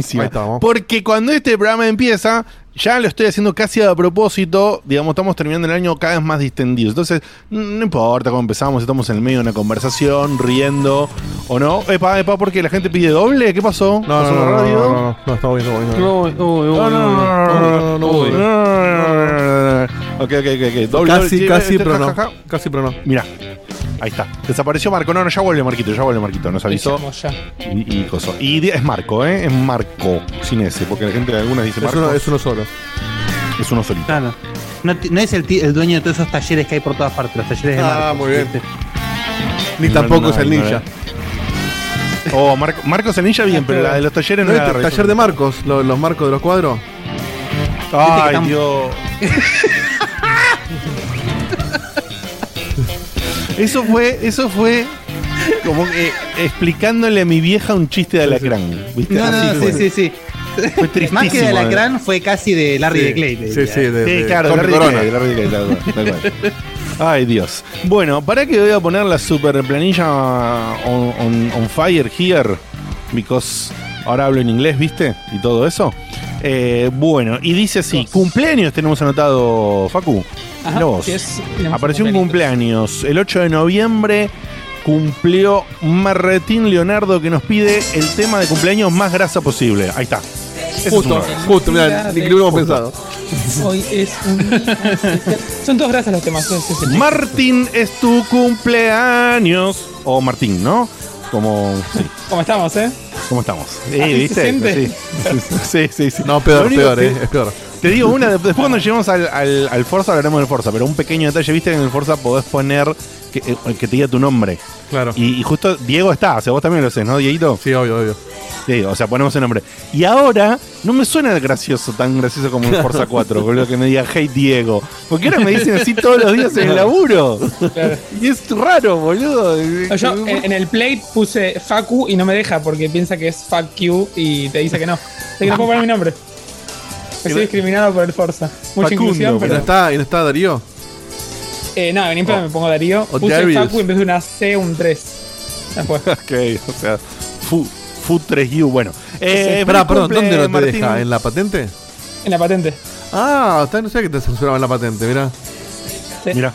Estamos. Porque cuando este programa empieza, ya lo estoy haciendo casi a propósito. Digamos, estamos terminando el año cada vez más distendidos. Entonces, no importa cómo empezamos, estamos en el medio de una conversación, riendo o no. Epa, epa, porque la gente pide doble. ¿Qué pasó? No, no, ¿Pasó no, radio? no, no, no, no, estamos bien. No, no, no, no. Ok, ok, ok. Doble, Casi, casi, pero no. Casi, pero no. Mira, ahí está. Desapareció Marco. No, no, ya vuelve Marquito, ya vuelve Marquito. Nos avisó. Ya. Y, y coso. Y es Marco, ¿eh? Es Marco, sin ese, porque la gente, algunas dice Es Marco. uno, es uno solo. es uno solito. Claro. No, es el, dueño de todos esos talleres que hay por todas partes, los talleres de Ah, Marcos, muy bien. ¿viste? Ni No, tampoco no, es el no, ninja. Oh, Marco, Marcos el ninja bien, pero la de los talleres ¿No no es el taller de Marcos? lo- Los marcos de los cuadros. Ay, Dios. Eso fue, eso fue como que explicándole a mi vieja un chiste de alacrán. ¿viste? No, no, Así sí, sí, sí. Fue tristísimo. Más que de. Alacrán fue casi de Larry Sí, de Clay. Sí, diría. sí, de, Sí, de claro, Jorge Larry de Corona. Larry de Clay, tal cual. Ay, Dios. Bueno, ¿para qué voy a poner la super planilla on, on- on fire here? Because ahora hablo en inglés, ¿viste? Y todo eso. Eh, bueno, y dice así: cumpleaños tenemos anotado, Facu. Ajá, Mirá vos. es- Apareció un cumpleaños. El 8 de noviembre cumplió Marretín Leonardo que nos pide el tema de cumpleaños más grasa posible. Ahí está. Ese es Justo, justo, mira, ni que lo hubiéramos pensado. Hoy es un. Son todos gracias los temas. Martín, es tu cumpleaños. O Martín, ¿no? Como. Sí. ¿Cómo estamos, eh? ¿Cómo estamos? Sí, Así se ¿viste? siente. Sí, sí, sí, sí. No, peor, peor, que- eh. Es peor. Te digo una, después cuando lleguemos al, al, al Forza hablaremos del Forza, pero un pequeño detalle, viste que en el Forza podés poner que, eh, que te diga tu nombre. Claro. Y, y justo Diego está, o sea, vos también lo sé, ¿no, Dieguito? Sí, obvio, obvio. Sí, o sea, ponemos el nombre. Y ahora no me suena gracioso, tan gracioso como en Forza 4, boludo, que me diga Hey Diego. Porque ahora me dicen así todos los días en el laburo. Claro. Y es raro, boludo. Yo en, en el play puse Facu y no me deja porque piensa que es fuck you y te dice que no. Así que no puedo poner mi nombre. Estoy discriminado por el Forza. Mucha Facundo, inclusión, ¿Y no pero. está, y no está Darío? Eh, no, en Impera me pongo Darío. O Puse Darius. Facu en vez de una C, un 3. Después. Ok, o sea, Fu, Fu 3U, bueno. Eh, Pará, feliz perdón, ¿dónde no te Martín. deja? ¿En la patente? En la patente. Ah, no sé que te censuraban la patente, mira. Sí. Mira.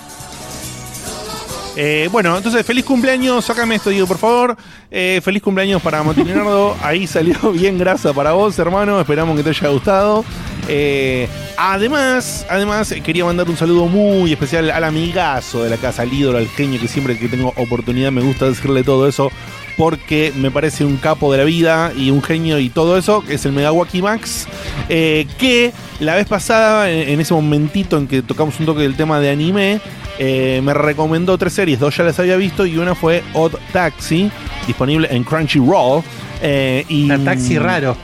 Eh, bueno, entonces, feliz cumpleaños. Sácame esto, Diego, por favor. Eh, feliz cumpleaños para Montinardo. Ahí salió bien grasa para vos, hermano. Esperamos que te haya gustado. Eh, además, además, eh, quería mandar un saludo muy especial al amigazo de la casa, al ídolo, al genio, que siempre que tengo oportunidad me gusta decirle todo eso. Porque me parece un capo de la vida y un genio y todo eso, que es el Megawaki Max. eh, que la vez pasada, en, ese momentito en que tocamos un toque del tema de anime, me recomendó tres series, dos ya las había visto y una fue Odd Taxi, disponible en Crunchyroll. Eh, y, taxi raro.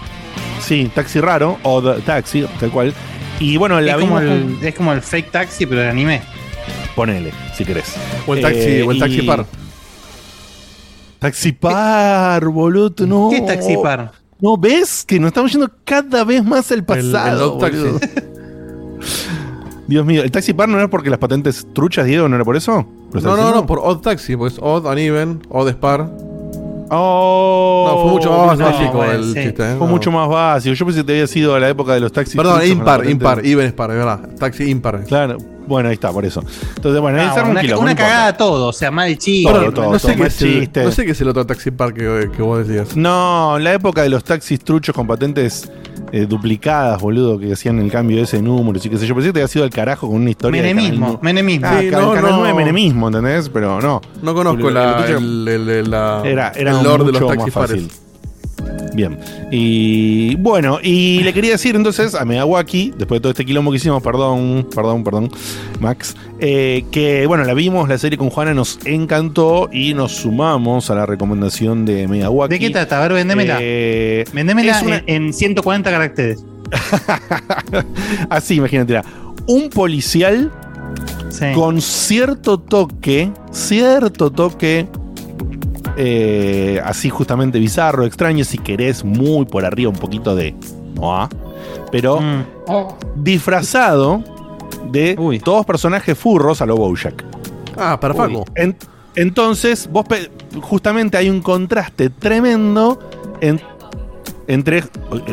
Sí, Taxi raro, Odd Taxi, tal cual. Y bueno, la Es como, el, es como el fake taxi, pero de anime. Ponele, si querés. O el taxi, Eh, o el taxi y- par. Taxi par, boludo, no. ¿Qué es taxi par? No, ¿ves? Que nos estamos yendo cada vez más al El, pasado. el boludo. Dios mío, ¿el taxi par no era porque las patentes truchas, Diego? ¿No era por eso? ¿Lo estás No, no, no, por Odd Taxi, pues Odd Uneven, Odd Spar. Oh, No, fue mucho más no, básico bueno, el sí. chiste. ¿eh? Fue No. mucho más básico. Yo pensé que te había sido a la época de los taxis. Perdón, impar, impar. Even Spar, es verdad. Taxi impar. Claro, bueno, ahí está, por eso. Entonces, bueno, No, un una, no importa. cagada todo, o sea, mal chiste. Todo, todo, no, sé todo, qué es el, no sé qué es el otro Taxi Park que, que vos decías. No, en la época de los taxis truchos con patentes eh, duplicadas, boludo, que hacían el cambio de ese número, y qué sé yo. Pensé que te había sido al carajo con una historia. de Menemismo, Nu- menemismo. Ah, Sí, ca- no, Canal no. 9 menemismo, ¿entendés? Pero no. No conozco El- la, el tuyo el, el- el- la, Era, era el lore de los mucho Taxi más Pares. fácil. Bien. Y bueno, y le quería decir entonces a Megawaki, después de todo este quilombo que hicimos, perdón, perdón, perdón, Max, eh, que bueno, la vimos, la serie con Juana nos encantó y nos sumamos a la recomendación de Megawaki. ¿De qué trata? A ver, vendémela. Eh, vendémela es una- en, en 140 caracteres. Así, imagínate. Un policial Sí. con cierto toque, cierto toque, eh, así justamente bizarro, extraño, si querés, muy por arriba, un poquito de Noah, pero Mm. Oh, disfrazado de Uy. todos personajes furros a lo Bojack. Ah, para Facu. En- entonces, vos justamente hay un contraste tremendo en- entre.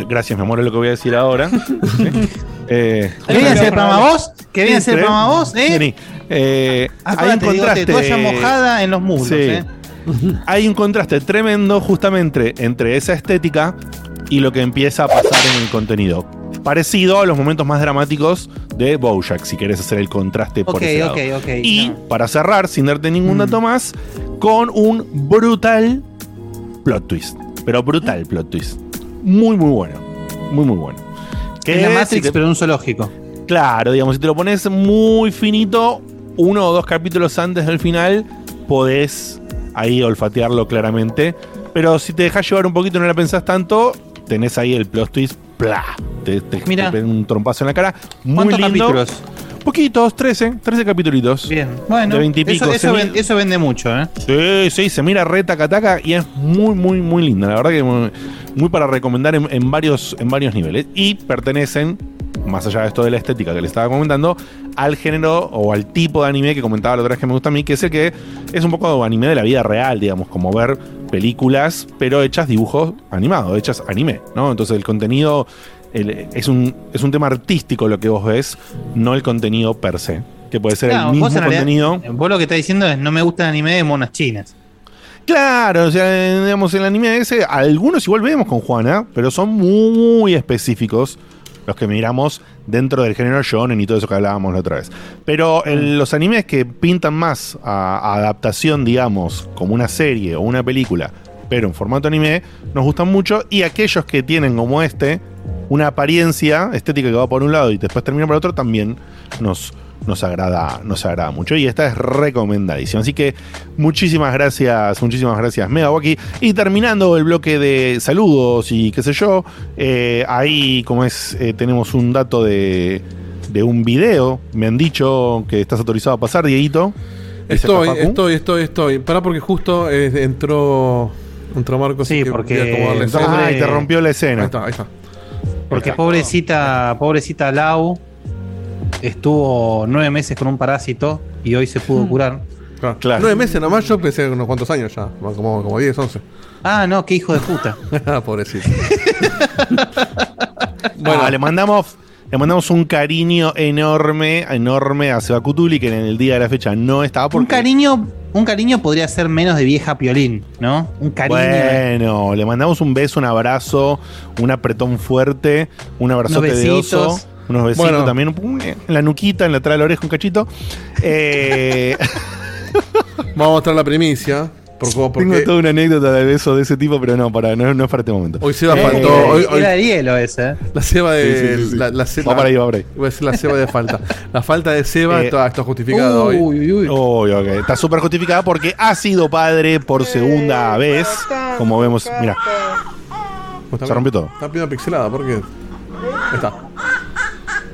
Gracias, mi amor, es lo que voy a decir ahora. eh, ¿Que viene a hacer el programa vos? ¿Que viene a hacer el Sí, programa vos? ¿Eh? Vení. Eh, hay un Acuérdate, digo, contraste. toalla mojada en los muslos, Sí. ¿eh? Hay un contraste tremendo justamente entre esa estética y lo que empieza a pasar en el contenido. Parecido a los momentos más dramáticos de Bojack, si querés hacer el contraste por Ok, ese lado. ok, ok. Y no. para cerrar, sin darte ningún Mm. dato más, con un brutal plot twist. Pero brutal plot twist. Muy, muy bueno. Muy, muy bueno. Que Es la si Matrix, te- pero en un zoológico. Claro, digamos, si te lo pones muy finito, uno o dos capítulos antes del final, podés ahí olfatearlo claramente. Pero si te dejas llevar un poquito y no la pensás tanto, tenés ahí el plot twist, ¡plá! Te, te, te un trompazo en la cara. Muy ¿Cuántos lindo. capítulos? Poquitos, 13, 13 capítulos. Bien. Bueno, De 20 y pico, eso, eso, ven- eso vende mucho, ¿eh? Sí, sí, se mira re taca y es muy, muy, muy linda. La verdad que muy, muy para recomendar en, en varios, en varios niveles. Y pertenecen, más allá de esto de la estética que le estaba comentando, al género o al tipo de anime que comentaba la otra vez que me gusta a mí, que es el que es un poco anime de la vida real, digamos, como ver películas, pero hechas dibujos animados, hechas anime, ¿no? Entonces el contenido el- es, un, es un tema artístico lo que vos ves, no el contenido per se. Que puede ser Claro, el mismo vos en realidad- contenido. Vos lo que estás diciendo es no me gusta el anime de monas chinas. Claro, o sea, digamos, el anime ese, algunos igual vemos con Juana, pero son muy específicos los que miramos dentro del género shonen y todo eso que hablábamos la otra vez. Pero en los animes que pintan más a, a adaptación, digamos, como una serie o una película, pero en formato anime, nos gustan mucho. Y aquellos que tienen como este, una apariencia estética que va por un lado y después termina por otro, también nos, nos, agrada, nos agrada mucho. Y esta es recomendadísima. Así que muchísimas gracias, muchísimas gracias, Megawaki. Y terminando el bloque de saludos y qué sé yo, eh, ahí como es, eh, tenemos un dato de, de un video. Me han dicho que estás autorizado a pasar, Dieguito. Estoy, estoy, estoy, estoy. Pará porque justo eh, entró entró Marcos. Sí, porque- voy a acomodarle Entonces- escena. Ay, te rompió la Ahí escena. está, ahí está. Porque pobrecita, pobrecita Lau estuvo nueve meses con un parásito y hoy se pudo curar. Claro. Claro. Nueve meses nomás, yo pensé unos cuantos años ya. Como, como 10, 11. Ah, no, qué hijo de puta. Pobrecito. Bueno, le mandamos. Le mandamos un cariño enorme, enorme a Seba Cutuli, que en el día de la fecha no estaba porque. Un cariño, un cariño podría ser menos de vieja piolín, ¿no? Un cariño. Bueno, le mandamos un beso, un abrazo, un apretón fuerte, un abrazote de besitos. oso, unos besitos Bueno. también, en la nuquita, en la atrás de la oreja, un cachito. Eh, Vamos a mostrar la primicia. Por, tengo porque toda una anécdota de beso de ese tipo, pero no, para, no, no es para este momento. hoy Seba Eh, faltó. Eh, Hoy, hoy- Era de hielo ese, ¿eh? la Seba de. Sí, sí, sí. La, la Va para ahí, va para ahí. Iba a decir la Seba de falta. La falta de Seba Eh, está, está justificada hoy. Uy, uy, uy. Uy, ok. Está súper justificada porque ha sido padre por segunda vez. Como vemos, mira, Pues se rompió todo. Está pidiendo pixelada, ¿por qué? Ahí está.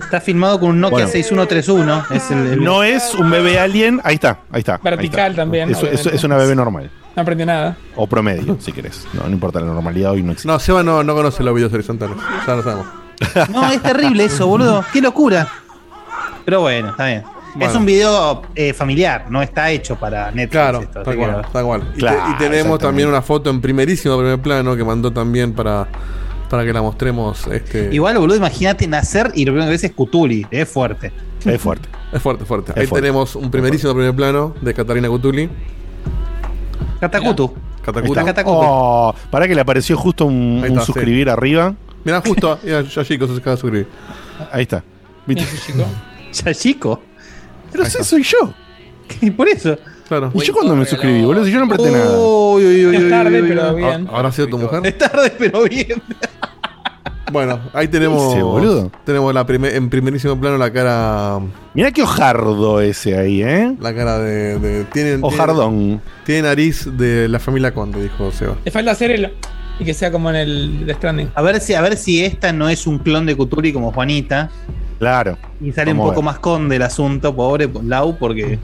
Está filmado con un Nokia Bueno. 6131. Es el, el- No es un bebé alien. Ahí está, ahí está. ahí Vertical está. también, Es, es- obviamente. es una bebé normal. No aprendió nada. O promedio, si querés. No, no importa, la normalidad hoy no existe. No, Seba no, no conoce los videos horizontales. Ya lo sabemos. No, es terrible eso, boludo. Qué locura. Pero bueno, está bien. Bueno. Es un video eh, familiar, no está hecho para Netflix. Claro, esto, tal cual. Y, te- y tenemos también una foto en primerísimo primer plano que mandó también para, para que la mostremos. Este, Igual, boludo, imagínate nacer y lo primero que ves es Cutuli. Es fuerte. Es fuerte. Es fuerte, fuerte. Es Ahí fuerte. tenemos un primerísimo primer plano de Catarina Cutuli. Catacutu. Catacutu. Está Catacutu. Oh, para que le apareció justo un, Ahí un está, sí. suscribir arriba. Mira, justo, ya, ya chicos se acaba de suscribir. Ahí está. ¿Viste? Bien, chico. Ya chico. Pero sí, soy yo. Y por eso. Claro. ¿Y yo cuando me suscribí, boludo? Si yo no apreté nada. Uy, uy, uy, Es tarde, uy, pero bien. ¿Habrá sido tu mujer? Es tarde, pero bien. Bueno, ahí tenemos. dice, boludo? Tenemos la primer- en primerísimo plano la cara. Mirá qué ojardo ese ahí, ¿eh? La cara de. de tienen, Ojardón. Tiene, tiene nariz de la familia Conde, dijo Seba. Le falta hacer el. Y que sea como en el The Stranding. A ver si, a ver si esta no es un clon de Cutuli como Juanita. Claro. Y sale un poco más con del asunto, pobre Lau, porque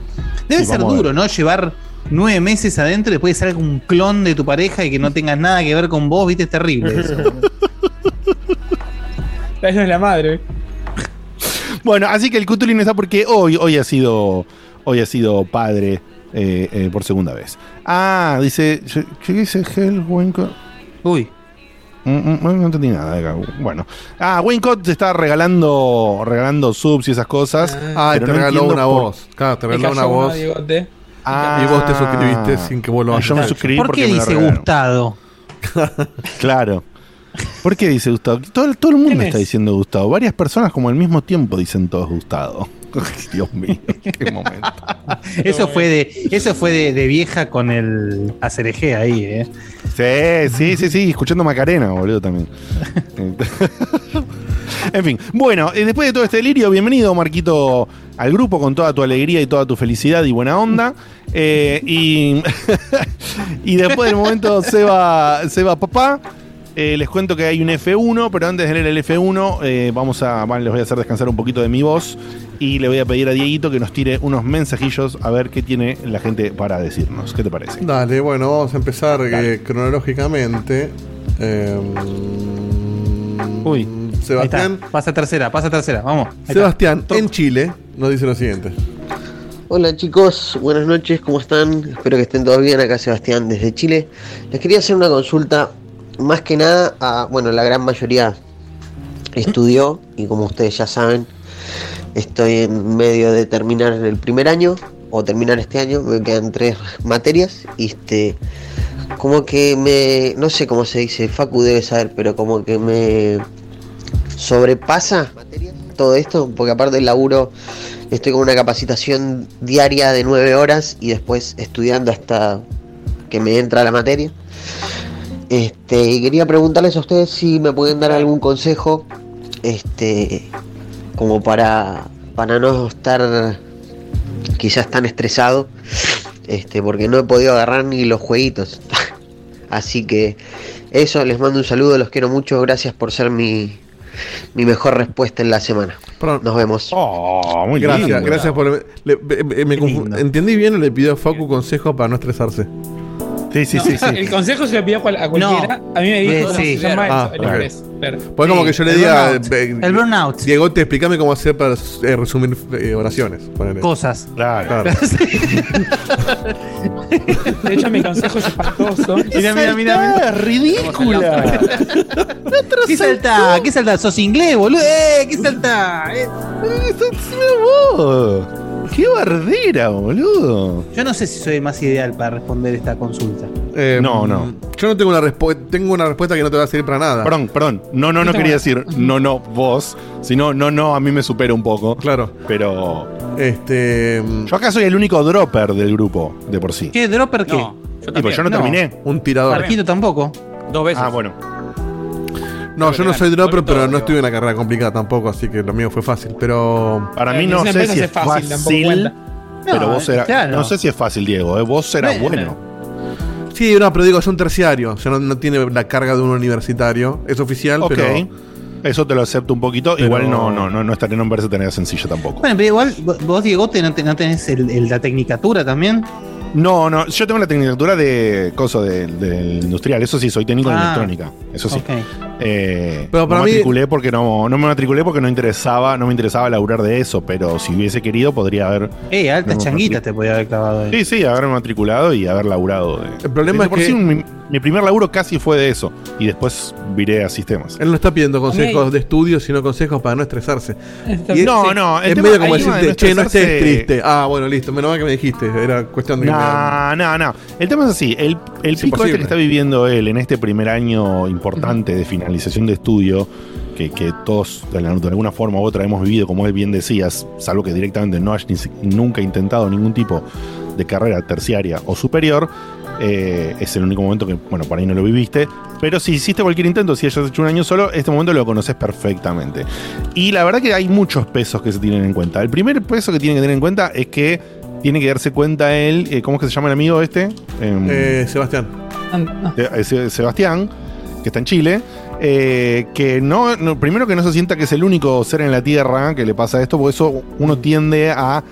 debe Sí, ser duro. ¿no? Llevar nueve meses adentro y después sale un clon de tu pareja y que no tengas nada que ver con vos, viste, es terrible eso. Ella es la madre. Bueno, así que el Cutulín está porque hoy, hoy ha sido. Hoy ha sido padre eh, eh, por segunda vez. Ah, dice. ¿Qué dice Hell? Uy, No entendí nada. de acá. Bueno. Ah, Wayne Cott te está regalando, regalando subs y esas cosas. Ah, te no regaló una por- voz. Claro, te regaló una voz. Ah, Y vos te suscribiste sin que vos lo Ah, hayas Yo me suscribí ¿por porque qué me dice. Gustado? Claro. ¿Por qué dice Gustavo? Todo, todo el mundo ¿Quién está es? diciendo Gustavo. Varias personas como al mismo tiempo dicen todos Gustavo. Dios mío, qué momento. Eso fue de, eso fue de, de vieja con el acereje ahí, eh. Sí, sí, sí, sí, escuchando Macarena, boludo, también. en fin, bueno, eh, después de todo este delirio, bienvenido, Marquito, al grupo con toda tu alegría y toda tu felicidad y buena onda. Eh, y, y después del momento Seba, Seba Papá, eh, les cuento que hay un F1, pero antes de leer el F1, eh, vamos a, bueno, les voy a hacer descansar un poquito de mi voz y le voy a pedir a Dieguito que nos tire unos mensajillos a ver qué tiene la gente para decirnos. ¿Qué te parece? Dale, bueno, vamos a empezar eh, cronológicamente. Eh, Uy, Sebastián. Pasa tercera, pasa tercera, vamos. Sebastián en Chile nos dice lo siguiente. Hola chicos, buenas noches, ¿cómo están? Espero que estén todos bien. Acá Sebastián desde Chile. Les quería hacer una consulta, más que nada, a, bueno, la gran mayoría estudió y como ustedes ya saben, estoy en medio de terminar el primer año o terminar este año, me quedan tres materias y este, como que me, no sé cómo se dice, Facu debe saber, pero como que me sobrepasa todo esto, porque aparte del laburo estoy con una capacitación diaria de nueve horas y después estudiando hasta que me entra la materia. Este, y quería preguntarles a ustedes si me pueden dar algún consejo, este, como para, para no estar quizás tan estresado, este, porque no he podido agarrar ni los jueguitos. Así que eso, les mando un saludo, los quiero mucho, gracias por ser mi, mi mejor respuesta en la semana. Nos vemos. Oh, muy Gracias, lindo. gracias por. le- me- me- me. ¿Entendí bien o le pidió a Facu consejo para no estresarse? Sí, sí, No, sí, sí. El consejo se lo pidió a cual- a cualquiera. A mí me dijo Eh, cómo sí. se llama Ah, el ok. estrés. Pero- Pues como que yo le el diga. burnout. eh, El burnout. Diego, te explícame cómo hacer para eh, resumir eh, oraciones. ponele. Cosas. Claro. Claro. De hecho, mi consejo es espantoso. Mira, mira, mira, mira. ridícula. ¿Qué salta? ¿Qué salta? ¿Sos inglés, boludo? ¡Eh! ¿Qué salta? Eh. vos. Qué bardera, boludo. Yo no sé si soy el más ideal para responder esta consulta. Eh, No, no. Yo no tengo una respuesta. Tengo una respuesta que no te va a servir para nada. Perdón, perdón. No, no, no quería decir no, no, vos. Sino, no, no, a mí me supera un poco. Claro. Pero Este. yo acá soy el único dropper del grupo, de por sí. ¿Qué? ¿Dropper qué? No, yo Tipo, también. yo no, No. terminé. Un tirador. Marquito tampoco. Dos veces. Ah, bueno. No, yo no soy dropper, pero todo, no estuve en una carrera complicada tampoco, así que lo mío fue fácil. Pero. Para Eh, mí no sé si es fácil, fácil. pero No, vos eras. claro. No sé si es fácil, Diego. ¿eh? Vos eras Bueno. Sí, no, pero digo, es un terciario. O sea, no, no tiene la carga de un universitario. Es oficial, Ok. pero. Eso te lo acepto un poquito. Pero- Igual no, no, no, no estaría en un verse tarea sencilla tampoco. Bueno, pero igual, vos, Diego, ¿no, te- no tenés el- el- la tecnicatura también? No, no, yo tengo la tecnicatura de coso del industrial, eso sí, soy técnico en Ah. electrónica, eso sí. Ok. Eh, Pero para no mí- matriculé porque no, no me matriculé porque no interesaba, no me interesaba laburar de eso, pero si hubiese querido podría haber. Eh, altas No, changuitas te podía haber clavado ahí. Sí, sí, haberme matriculado y haber laburado. de- El problema de es por que- sí, mi, mi primer laburo casi fue de eso. Y después viré a sistemas. Él no está pidiendo consejos de estudio, sino consejos para no estresarse. Esto- Y es- No, no, Es medio como el tema de decirte, che, no estés triste. Ah, bueno, listo, menos mal que me dijiste. Era cuestión de que me- No, no, no. El tema es así. El, el Es pico este que está viviendo él en este primer año importante de finalización de estudio, que, que todos de, alguna forma u otra hemos vivido, como él bien decías, salvo que directamente no si- nunca intentado ningún tipo de carrera terciaria o superior, eh, es el único momento que, bueno, por ahí no lo viviste. Pero si hiciste cualquier intento, si hayas hecho un año solo, este momento lo conoces perfectamente. Y la verdad que hay muchos pesos que se tienen en cuenta. El primer peso que tiene que tener en cuenta es que tiene que darse cuenta él, eh, ¿cómo es que se llama el amigo este? Em, Eh, Sebastián. Ah, eh, Se- Sebastián, que está en Chile, eh, que no, no- primero que no se sienta que es el único ser en la Tierra que le pasa esto, porque eso uno tiende a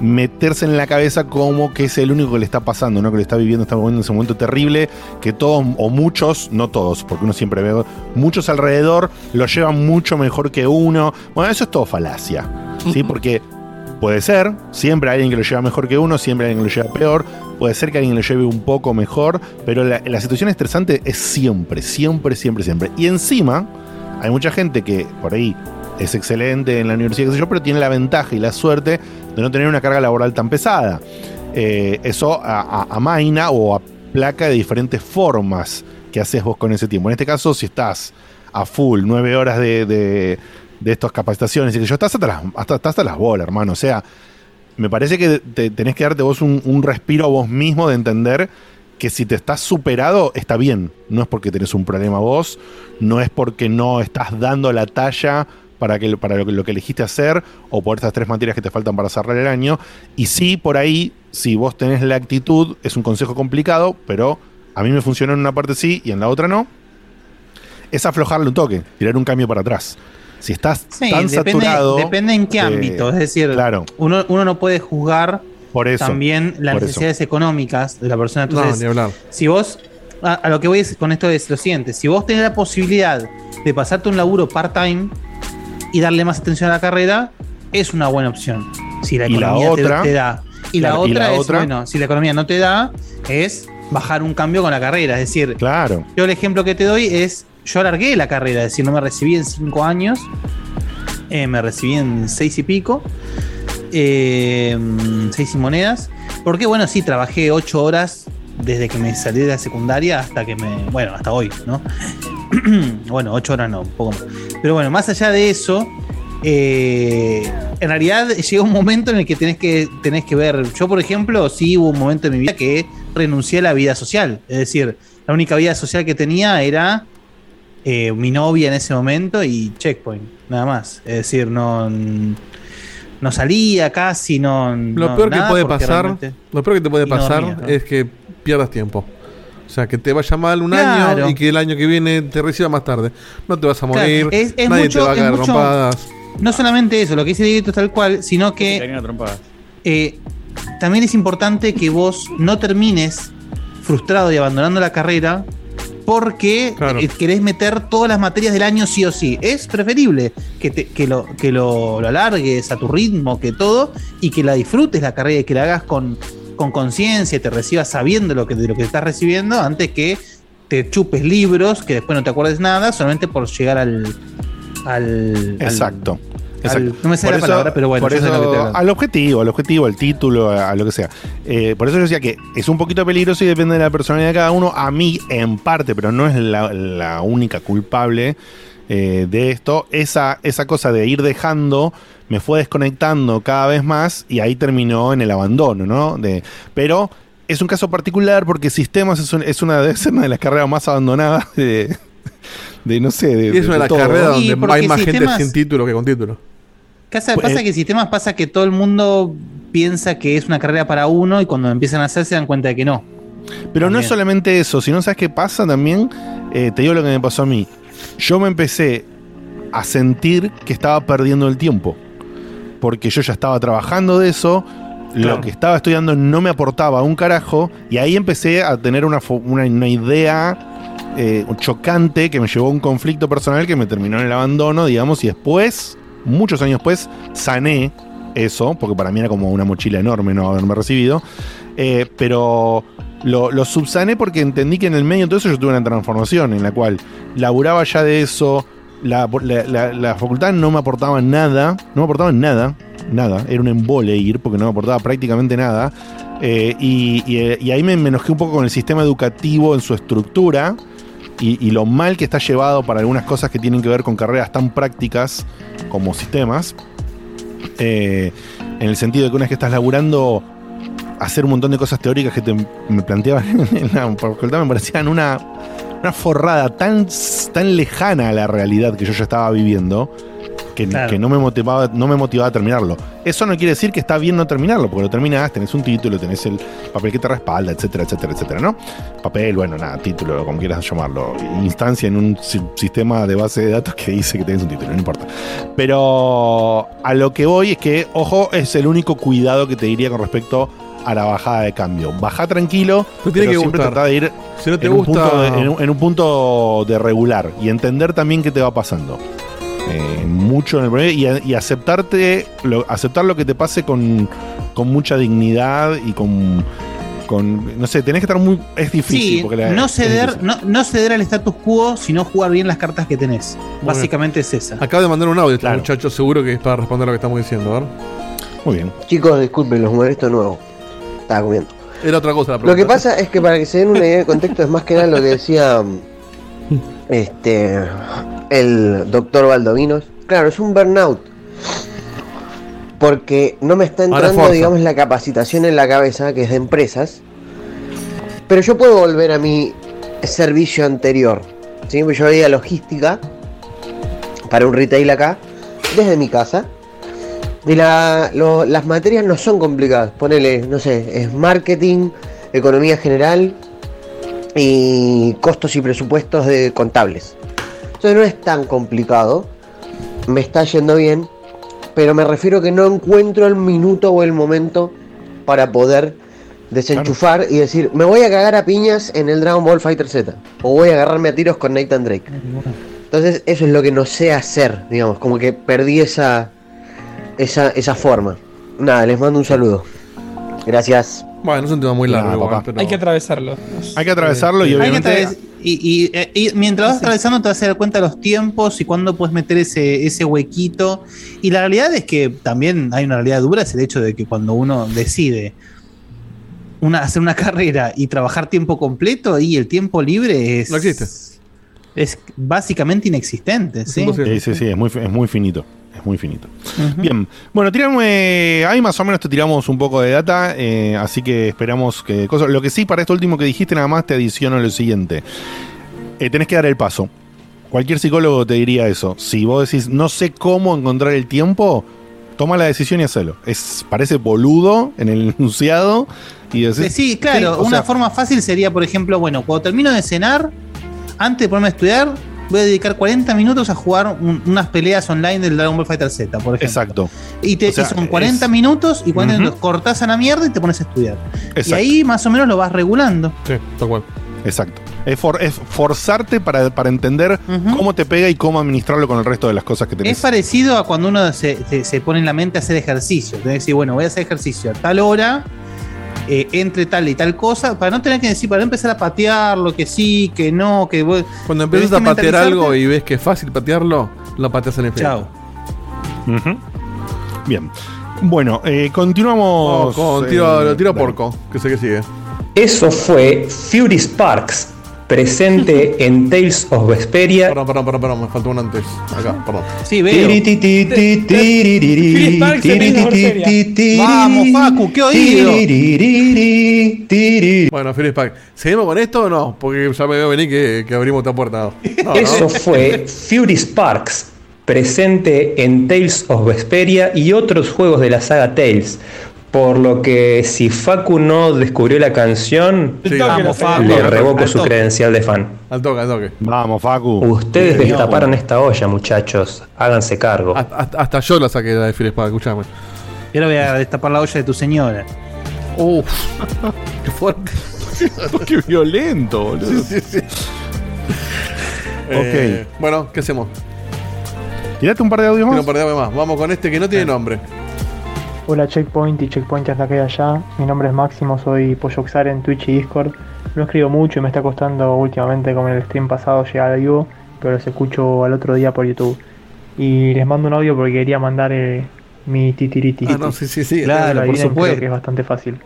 meterse en la cabeza como que es el único que le está pasando, ¿no? que le está viviendo, está viviendo ese momento terrible, que todos o muchos, no todos, porque uno siempre ve, muchos alrededor lo llevan mucho mejor que uno. Bueno, eso es todo falacia, ¿sí? Porque Puede ser, siempre hay alguien que lo lleva mejor que uno, siempre hay alguien que lo lleva peor, puede ser que alguien lo lleve un poco mejor, pero la, situación estresante es siempre, siempre, siempre, siempre. Y encima, hay mucha gente que por ahí es excelente en la universidad, qué sé yo, pero tiene la ventaja y la suerte de no tener una carga laboral tan pesada. Eh, eso amaina o aplaca de diferentes formas que haces vos con ese tiempo. En este caso, si estás a full, nueve horas de, de, de estas capacitaciones y que yo estás hasta las, hasta, hasta las bolas, hermano. O sea, me parece que te- tenés que darte vos un, respiro a vos mismo de entender que si te estás superado, está bien. No es porque tenés un problema vos, no es porque no estás dando la talla para, que, para lo que elegiste hacer o por estas tres materias que te faltan para cerrar el año. Y sí, por ahí, si vos tenés la actitud, es un consejo complicado, pero a mí me funcionó en una parte sí y en la otra no. Es aflojarle un toque, tirar un cambio para atrás. Si estás Sí, tan depende, saturado. depende en qué eh, ámbito. Es decir, Claro, uno, uno no puede juzgar por eso. también las por eso. necesidades económicas de la persona. No, Entonces, ni hablar. si vos, a, a lo que voy es- con esto es lo siguiente, si vos tenés la posibilidad de pasarte un laburo part-time y darle más atención a la carrera, es una buena opción. Si la economía te- da. Y la y otra la es, otra- bueno, si la economía no te da, es bajar un cambio con la carrera. Es decir, Claro. yo el ejemplo que te doy es, yo alargué la carrera, es decir, no me recibí en cinco años, eh, me recibí en seis y pico, eh, seis y monedas, porque bueno, sí, trabajé ocho horas desde que me salí de la secundaria hasta que me, bueno, hasta hoy, ¿no? bueno, ocho horas no, un poco más. Pero bueno, más allá de eso, eh, en realidad llega un momento en el que tenés que, tenés que ver, yo por ejemplo, sí hubo un momento en mi vida que renuncié a la vida social, es decir, la única vida social que tenía era eh, mi novia en ese momento y Checkpoint, nada más. Es decir, no, no salía casi, no. Lo no- peor que puede pasar, realmente- lo peor que te puede no pasar dormía, ¿no? es que pierdas tiempo. O sea, que te vaya mal un Claro. año y que el año que viene te reciba más tarde. No te vas a Claro, morir, es- es nadie mucho- te va a caer mucho- trompadas. No solamente eso, lo que dice Dieguito es tal cual, sino que eh, también es importante que vos no termines frustrado y abandonando la carrera porque Claro. eh, querés meter todas las materias del año sí o sí. Es preferible que, te- que, lo, que lo, lo alargues a tu ritmo, que todo, y que la disfrutes la carrera y que la hagas con con conciencia y te recibas sabiendo lo que, de lo que estás recibiendo antes que te chupes libros que después no te acuerdes nada solamente por llegar al... al al- Exacto. Al- Exacto. no me sale Por la palabra, pero bueno, por eso, lo que al objetivo, al objetivo, al título, a, a lo que sea. Eh, por eso yo decía que es un poquito peligroso y depende de la personalidad de cada uno. A mí, en parte, pero no es la, la única culpable eh, de esto. Esa, esa cosa de ir dejando me fue desconectando cada vez más y ahí terminó en el abandono, ¿no? De, pero es un caso particular porque sistemas es, un- es una, ser una de las carreras más abandonadas de, de no sé, de, Y es una de las todo. carreras Y donde hay más gente sin título que con título. Casa- Pues, pasa eh, que sistemas pasa que todo el mundo piensa que es una carrera para uno y cuando empiezan a hacer se dan cuenta de que no. Pero no es solamente eso, sino sabes qué pasa también, Eh, te digo lo que me pasó a mí. Yo me empecé a sentir que estaba perdiendo el tiempo, porque yo ya estaba trabajando de eso, Claro. lo que estaba estudiando no me aportaba un carajo, y ahí empecé a tener una, una, una idea eh, chocante que me llevó a un conflicto personal que me terminó en el abandono, digamos, y después, muchos años después, sané eso, porque para mí era como una mochila enorme no haberme recibido, eh, pero lo, subsané porque entendí que en el medio de todo eso yo tuve una transformación en la cual laburaba ya de eso, la, facultad no me aportaba nada, no me aportaba nada, nada, era un embole ir porque no me aportaba prácticamente nada. eh, y, y- y ahí me, me enojé un poco con el sistema educativo en su estructura y, lo mal que está llevado para algunas cosas que tienen que ver con carreras tan prácticas como sistemas. Eh, en el sentido de que una vez que estás laburando, hacer un montón de cosas teóricas que te, me planteaban en la facultad me parecían una, una forrada tan, tan lejana a la realidad que yo ya estaba viviendo que, Claro. que no, me motivaba, no me motivaba a terminarlo. Eso no quiere decir que está bien no terminarlo, porque lo terminás, tenés un título, tenés el papel que te respalda, etcétera, etcétera, etcétera, ¿no? Papel, bueno, nada, título, como quieras llamarlo. Instancia en un si- sistema de base de datos que dice que tenés un título, no importa. Pero a lo que voy es que, ojo, es el único cuidado que te diría con respecto a la bajada de cambio. Baja tranquilo, tiene pero que siempre gustar. trata de ir Si no te en, un gusta. punto de, en un- en un punto de regular y entender también qué te va pasando. Eh, mucho en el primer- y, a- y aceptarte lo, aceptar lo que te pase con, con mucha dignidad y con, con no sé tenés que estar muy es difícil Sí, porque la- no es ceder, difícil. no, no ceder al status quo, sino jugar bien las cartas que tenés. Básicamente es esa. Acaba de mandar un audio este Claro. muchacho, seguro que es para responder lo que estamos diciendo, ¿verdad? muy bien Chicos, disculpen, los molesto nuevo. Estaba comiendo. Era otra cosa la Lo pregunta. que pasa es que para que se den una idea de contexto es más que nada lo que decía este el doctor Valdovinos. Claro, es un burnout. Porque no me está entrando, digamos, la capacitación en la cabeza, que es de empresas. Pero yo puedo volver a mi servicio anterior. ¿sí? Yo veía logística para un retail acá, desde mi casa. Y la- lo- las materias no son complicadas. Ponele, no sé, es marketing, economía general y costos y presupuestos de contables. Entonces no es tan complicado. Me está yendo bien. Pero me refiero que no encuentro el minuto o el momento para poder desenchufar y decir, me voy a cagar a piñas en el Dragon Ball Fighter Z. O voy a agarrarme a tiros con Nathan Drake. Entonces eso es lo que no sé hacer, digamos, como que perdí esa, esa, esa forma. Nada, les mando un saludo. Gracias. Bueno, es un tema muy largo, Nah, igual, papá. pero- Hay que atravesarlo. hay que atravesarlo y Hay que obviamente atraves- y, y- eh, y mientras vas atravesando te vas a dar cuenta de los tiempos y cuándo puedes meter ese, ese huequito. Y la realidad es que también hay una realidad dura, es el hecho de que cuando uno decide una, hacer una carrera y trabajar tiempo completo y el tiempo libre es... No existe. Es básicamente inexistente. ¿sí? sí sí sí es muy, es muy finito es muy finito. Bien, bueno, tiramos, eh, ahí más o menos te tiramos un poco de data, eh, así que esperamos que cosas. Lo que sí, para esto último que dijiste, nada más te adiciono lo siguiente: Eh, tenés que dar el paso. Cualquier psicólogo te diría eso. Si vos decís, no sé cómo encontrar el tiempo, toma la decisión y hacelo. Es, parece boludo en el enunciado y decís, Sí, claro, sí, una sea, forma fácil sería, por ejemplo, bueno, cuando termino de cenar, antes de ponerme a estudiar, voy a dedicar 40 minutos a jugar un- unas peleas online del Dragon Ball Fighter Z, por ejemplo. Exacto, Y, te, O sea, y son 40 es- minutos y 40 Ujú. minutos cortás a la mierda y te pones a estudiar. exacto. Y ahí más o menos lo vas regulando. Sí, tal cual. Exacto. Es, for- es forzarte para, para entender cómo te pega y cómo administrarlo con el resto de las cosas que tenés. Es parecido a cuando uno se, se- se pone en la mente a hacer ejercicio. Tenés que decir, bueno, voy a hacer ejercicio a tal hora, eh, entre tal y tal cosa, para no tener que decir, para no empezar a patear lo que sí, que no, que voy. Cuando empiezas a que patear algo y ves que es fácil patearlo, lo pateas en el Chao. Bien. Bueno, eh, continuamos. Oh, con eh, tiro, lo tiro porco, que sé que sigue. Eso fue Fury Sparks, presente en Tales of Vesperia. Perdón, perdón, perdón, perdón, me faltó uno antes. Acá, perdón. Sí, veo. Vamos, Facu, qué oído. Bueno, Feliz Pack. ¿Seguimos con esto o no? Porque ya me veo venir que, que abrimos esta puerta. No, Eso no. fue Fury Sparks, presente en Tales of Vesperia y otros juegos de la saga Tales. Por lo que si Facu no descubrió la canción, Sí, Vamos, Facu. le revoco su credencial de fan. Al toque, al toque. Vamos, Facu. Ustedes destaparon esta olla, muchachos. Háganse cargo. Hasta, yo la saqué la de Pack, escuchame. Y ahora voy a destapar la olla de tu señora. Uf, qué fuerte. Qué violento, boludo. Sí, sí. Eh, Bueno, ¿qué hacemos? Tirate un par de audios Tira más. un par de audios más. Vamos con este que no tiene nombre. Hola Checkpoint y Checkpointers de acá y allá. Mi nombre es Máximo, soy Polloxar en Twitch y Discord. No escribo mucho y me está costando últimamente, como en el stream pasado, llegar a vivo, pero los escucho al otro día por YouTube. Y les mando un audio porque quería mandar eh, mi titiriti. Ah, no, sí, sí, sí. Claro, por supuesto. Creo que es bastante fácil.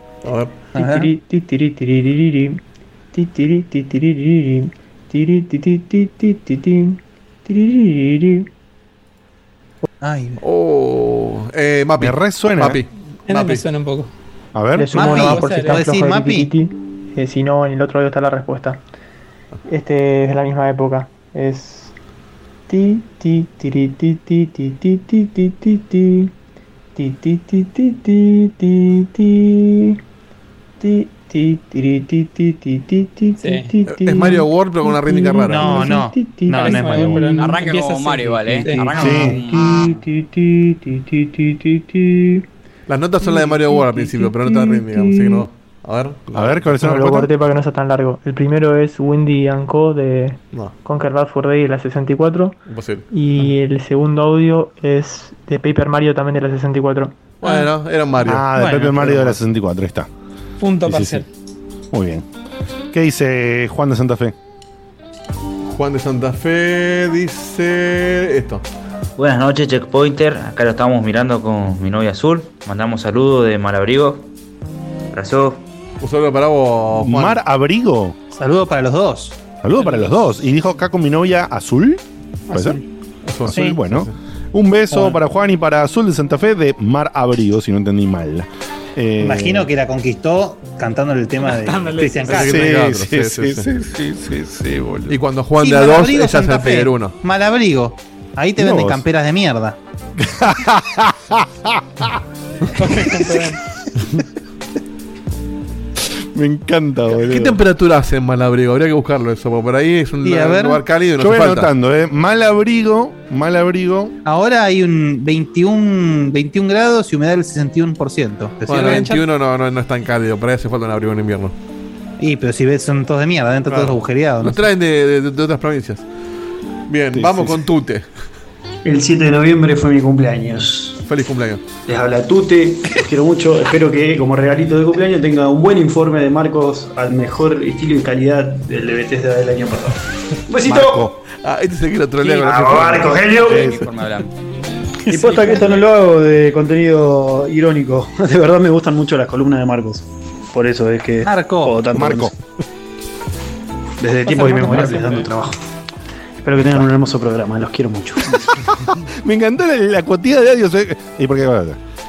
Ay, Oh, eh, Mapi. Me resuena. Mapi. ¿eh? Me suena un poco. A ver. Le sumo Mapi, por si ¿puedo está decir flojo de Mapi? tititi. Eh, si no, en el otro audio está la respuesta. Este es de la misma época. Es. Ti, ti, tiri, ti, ti, ti, ti, ti, ti, ti, ti. Ti, ti, ti, ti, ti, ti, ti. Ti, Es Mario World, pero con una rítmica rara. No, no. No, no es Mario World. Arranca como así. Mario igual, eh. Arranca. Las notas son las de Mario World al principio, pero no está rítmica, así que no. A ver. A ver, ¿cuáles son No, las lo corté para que no sea tan largo. El primero es Windy and Co. de No, Conquer Bad Fur Day de la 64. imposible. Y el segundo audio es de Paper Mario también de la 64. Bueno, era Mario. Ah, de Bueno, Pepe Mario de la 64, ahí está. Punto Sí, sí, parcial. sí. Muy bien. ¿Qué dice Juan de Santa Fe? Juan de Santa Fe dice esto. Buenas noches, Checkpointer. Acá lo estamos mirando con mi novia Azul. Mandamos saludos de Malabrigo. Abrazo. Un saludo para vos, Juan. Mar Abrigo. Saludos para los dos. Saludos para los dos. Y dijo acá con mi novia Azul. ¿Puede ser? Azul. Azul, Sí. bueno. Un beso Bueno. para Juan y para Azul de Santa Fe de Mar Abrigo, si no entendí mal. Eh, Imagino que la conquistó cantándole el tema de Cristian Castro. Sí, sí, sí, sí, sí. Y cuando juegan de a dos, ella se va a uno. Malabrigo. Ahí te venden camperas de mierda. Me encanta, boludo. ¿Qué temperatura hace en Malabrigo? Habría que buscarlo eso, porque por ahí es un ver. lugar cálido y no Yo voy falta. anotando, ¿eh? Mal abrigo, mal abrigo. Ahora hay un 21, 21 grados y humedad del 61%. ¿Te Bueno, sirve? 21 no, no, no es tan cálido, por ahí hace falta un abrigo en invierno. Y pero si ves son todos de mierda, adentro Claro. todos agujereados. Lo ¿no? traen de, de- de otras provincias. Bien, Sí, vamos sí, con Tute. El 7 de noviembre fue mi cumpleaños. Feliz cumpleaños. Les habla Tute, los quiero mucho. Espero que como regalito de cumpleaños tenga un buen informe de Marcos al mejor estilo y calidad del de Bethesda del año pasado. Un besito. Marco. Ah, este se quiere trolear con genio. Y posta que esto no lo hago de contenido irónico. De verdad me gustan mucho las columnas de Marcos. Por eso es que Marco. tanto Marco. Desde tiempos Marco. dando trabajo. Espero que tengan un hermoso programa, los quiero mucho. Me encantó la, la cuotilla de audios. ¿eh? ¿Y por qué?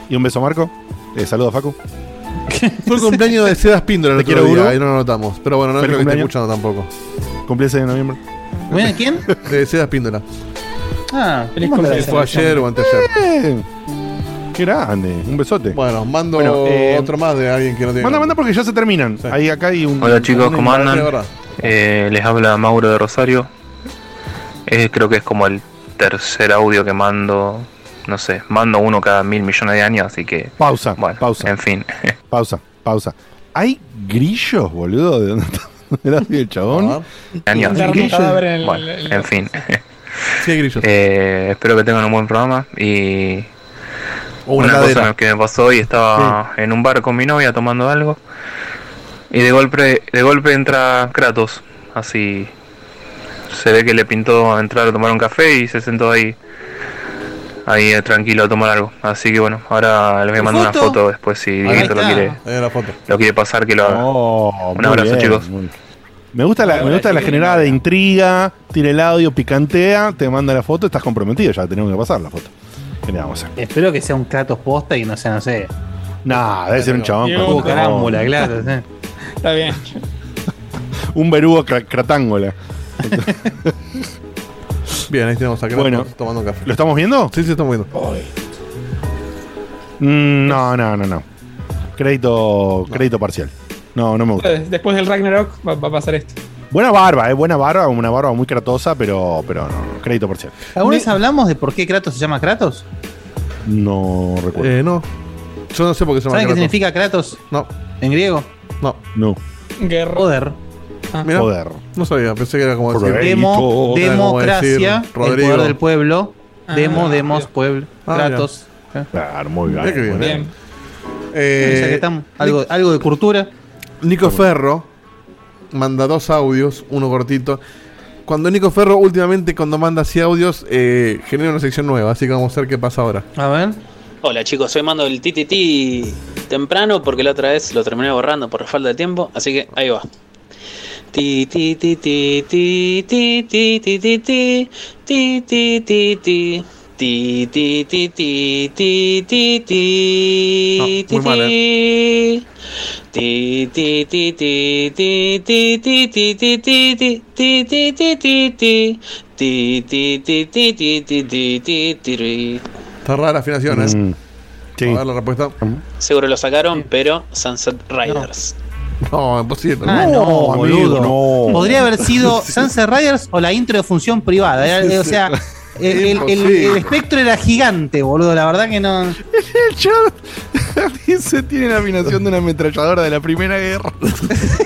Y un beso, Marco. Eh, saludos, Facu. Fue el cumpleaños de Sedas Píndora el quiero, día, y no lo notamos. Pero bueno, no Feliz creo que esté cumpleaños. escuchando tampoco. Cumplí el 6 de noviembre. ¿Bueno, ¿Quién? De Sedas Píndora. Ah, Feliz ¿cómo cumpleaños. Fue ayer o anteayer. Eh, qué grande. Un besote. Bueno, mando Bueno, eh, otro más de alguien que no tiene. Manda, manda porque ya se terminan. Ahí acá hay un. Hola chicos, un- ¿cómo andan? Eh, les habla Mauro de Rosario. Eh, creo que es como el tercer audio que mando. No sé, mando uno cada mil millones de años, así que. Pausa, Bueno, pausa, en fin. pausa, pausa. ¿Hay grillos, boludo? ¿De dónde está el chabón? A ver. años. Bueno, en fin. Sí, hay grillos. Eh, espero que tengan un buen programa. Y una, una cosa que me pasó hoy, estaba en un bar con mi novia tomando algo. Y de golpe, de golpe entra Kratos. Así se ve que le pintó entrar a tomar un café y se sentó ahí. Ahí eh, tranquilo a tomar algo. Así que bueno, ahora les voy a mandar una ¿Foto? después si Dieguito lo quiere, lo quiere pasar que lo haga. Oh, Un abrazo, bien, chicos. Me gusta la, me gusta la generada de intriga, tira el audio, picantea, te manda la foto, estás comprometido, ya tenemos que pasar la foto. ¿Qué le vamos a hacer? Espero que sea un Kratos posta y no sea, no sé, Nah, debe ser un chabón. Jugo carámbula, claro. sí. Está bien. Un verugo cra- cratángola. Bien, ahí tenemos a Kratos Bueno. tomando café. ¿Lo estamos viendo? Sí, sí, estamos viendo. Mm, no, no, no, no. Crédito, crédito parcial. No, no me gusta. Después del Ragnarok va, va a pasar esto. Buena barba, eh, buena barba, una barba muy cratosa, pero, pero no, crédito parcial. ¿Alguna vez hablamos de por qué Kratos se llama Kratos? No recuerdo. Eh, no. Yo no sé por qué se llama ¿Saben qué Kratos. significa Kratos No, en griego? no. No. Guerra. Poder. Mirá, Poder. No sabía, pensé que era como decir. Demo, democracia, decir, el poder del pueblo. Ah, Demo, demos, pueblo, Ah, Kratos. Claro, muy bien. Bien. Bien. Eh, que estamos- algo, algo de cultura. Nico Ferro manda dos audios, uno cortito. Cuando Nico Ferro últimamente cuando manda así audios eh, genera una sección nueva, así que vamos a ver qué pasa ahora. A ver. Hola chicos, soy mando el TTT temprano porque la otra vez lo terminé borrando por falta de tiempo, así que ahí va. Ti, ti, ti, ti, ti, ti, ti, ti, ti, ti, ti, ti, ti, ti. Ti, ti, ti, ti, ti, ti, ti, ti. Ti, ti, ti, ti, ti, ti, ti, ti, ti, ti, ti, ti, ti, ti, ti, ti. Ti, ti, ti, ti, ti, ti, ti, ti, ti. Está rara la afinación, ¿eh? Mm, sí. A ver la respuesta. Seguro lo sacaron, pero Sunset Riders. No, imposible. Ah, no, boludo. no. Podría haber sido Sunset Riders o la intro de función privada. Era- o sea, el, el- el- espectro era gigante, boludo. La verdad que no. El chat dice tiene la afinación de una ametralladora de la Primera Guerra.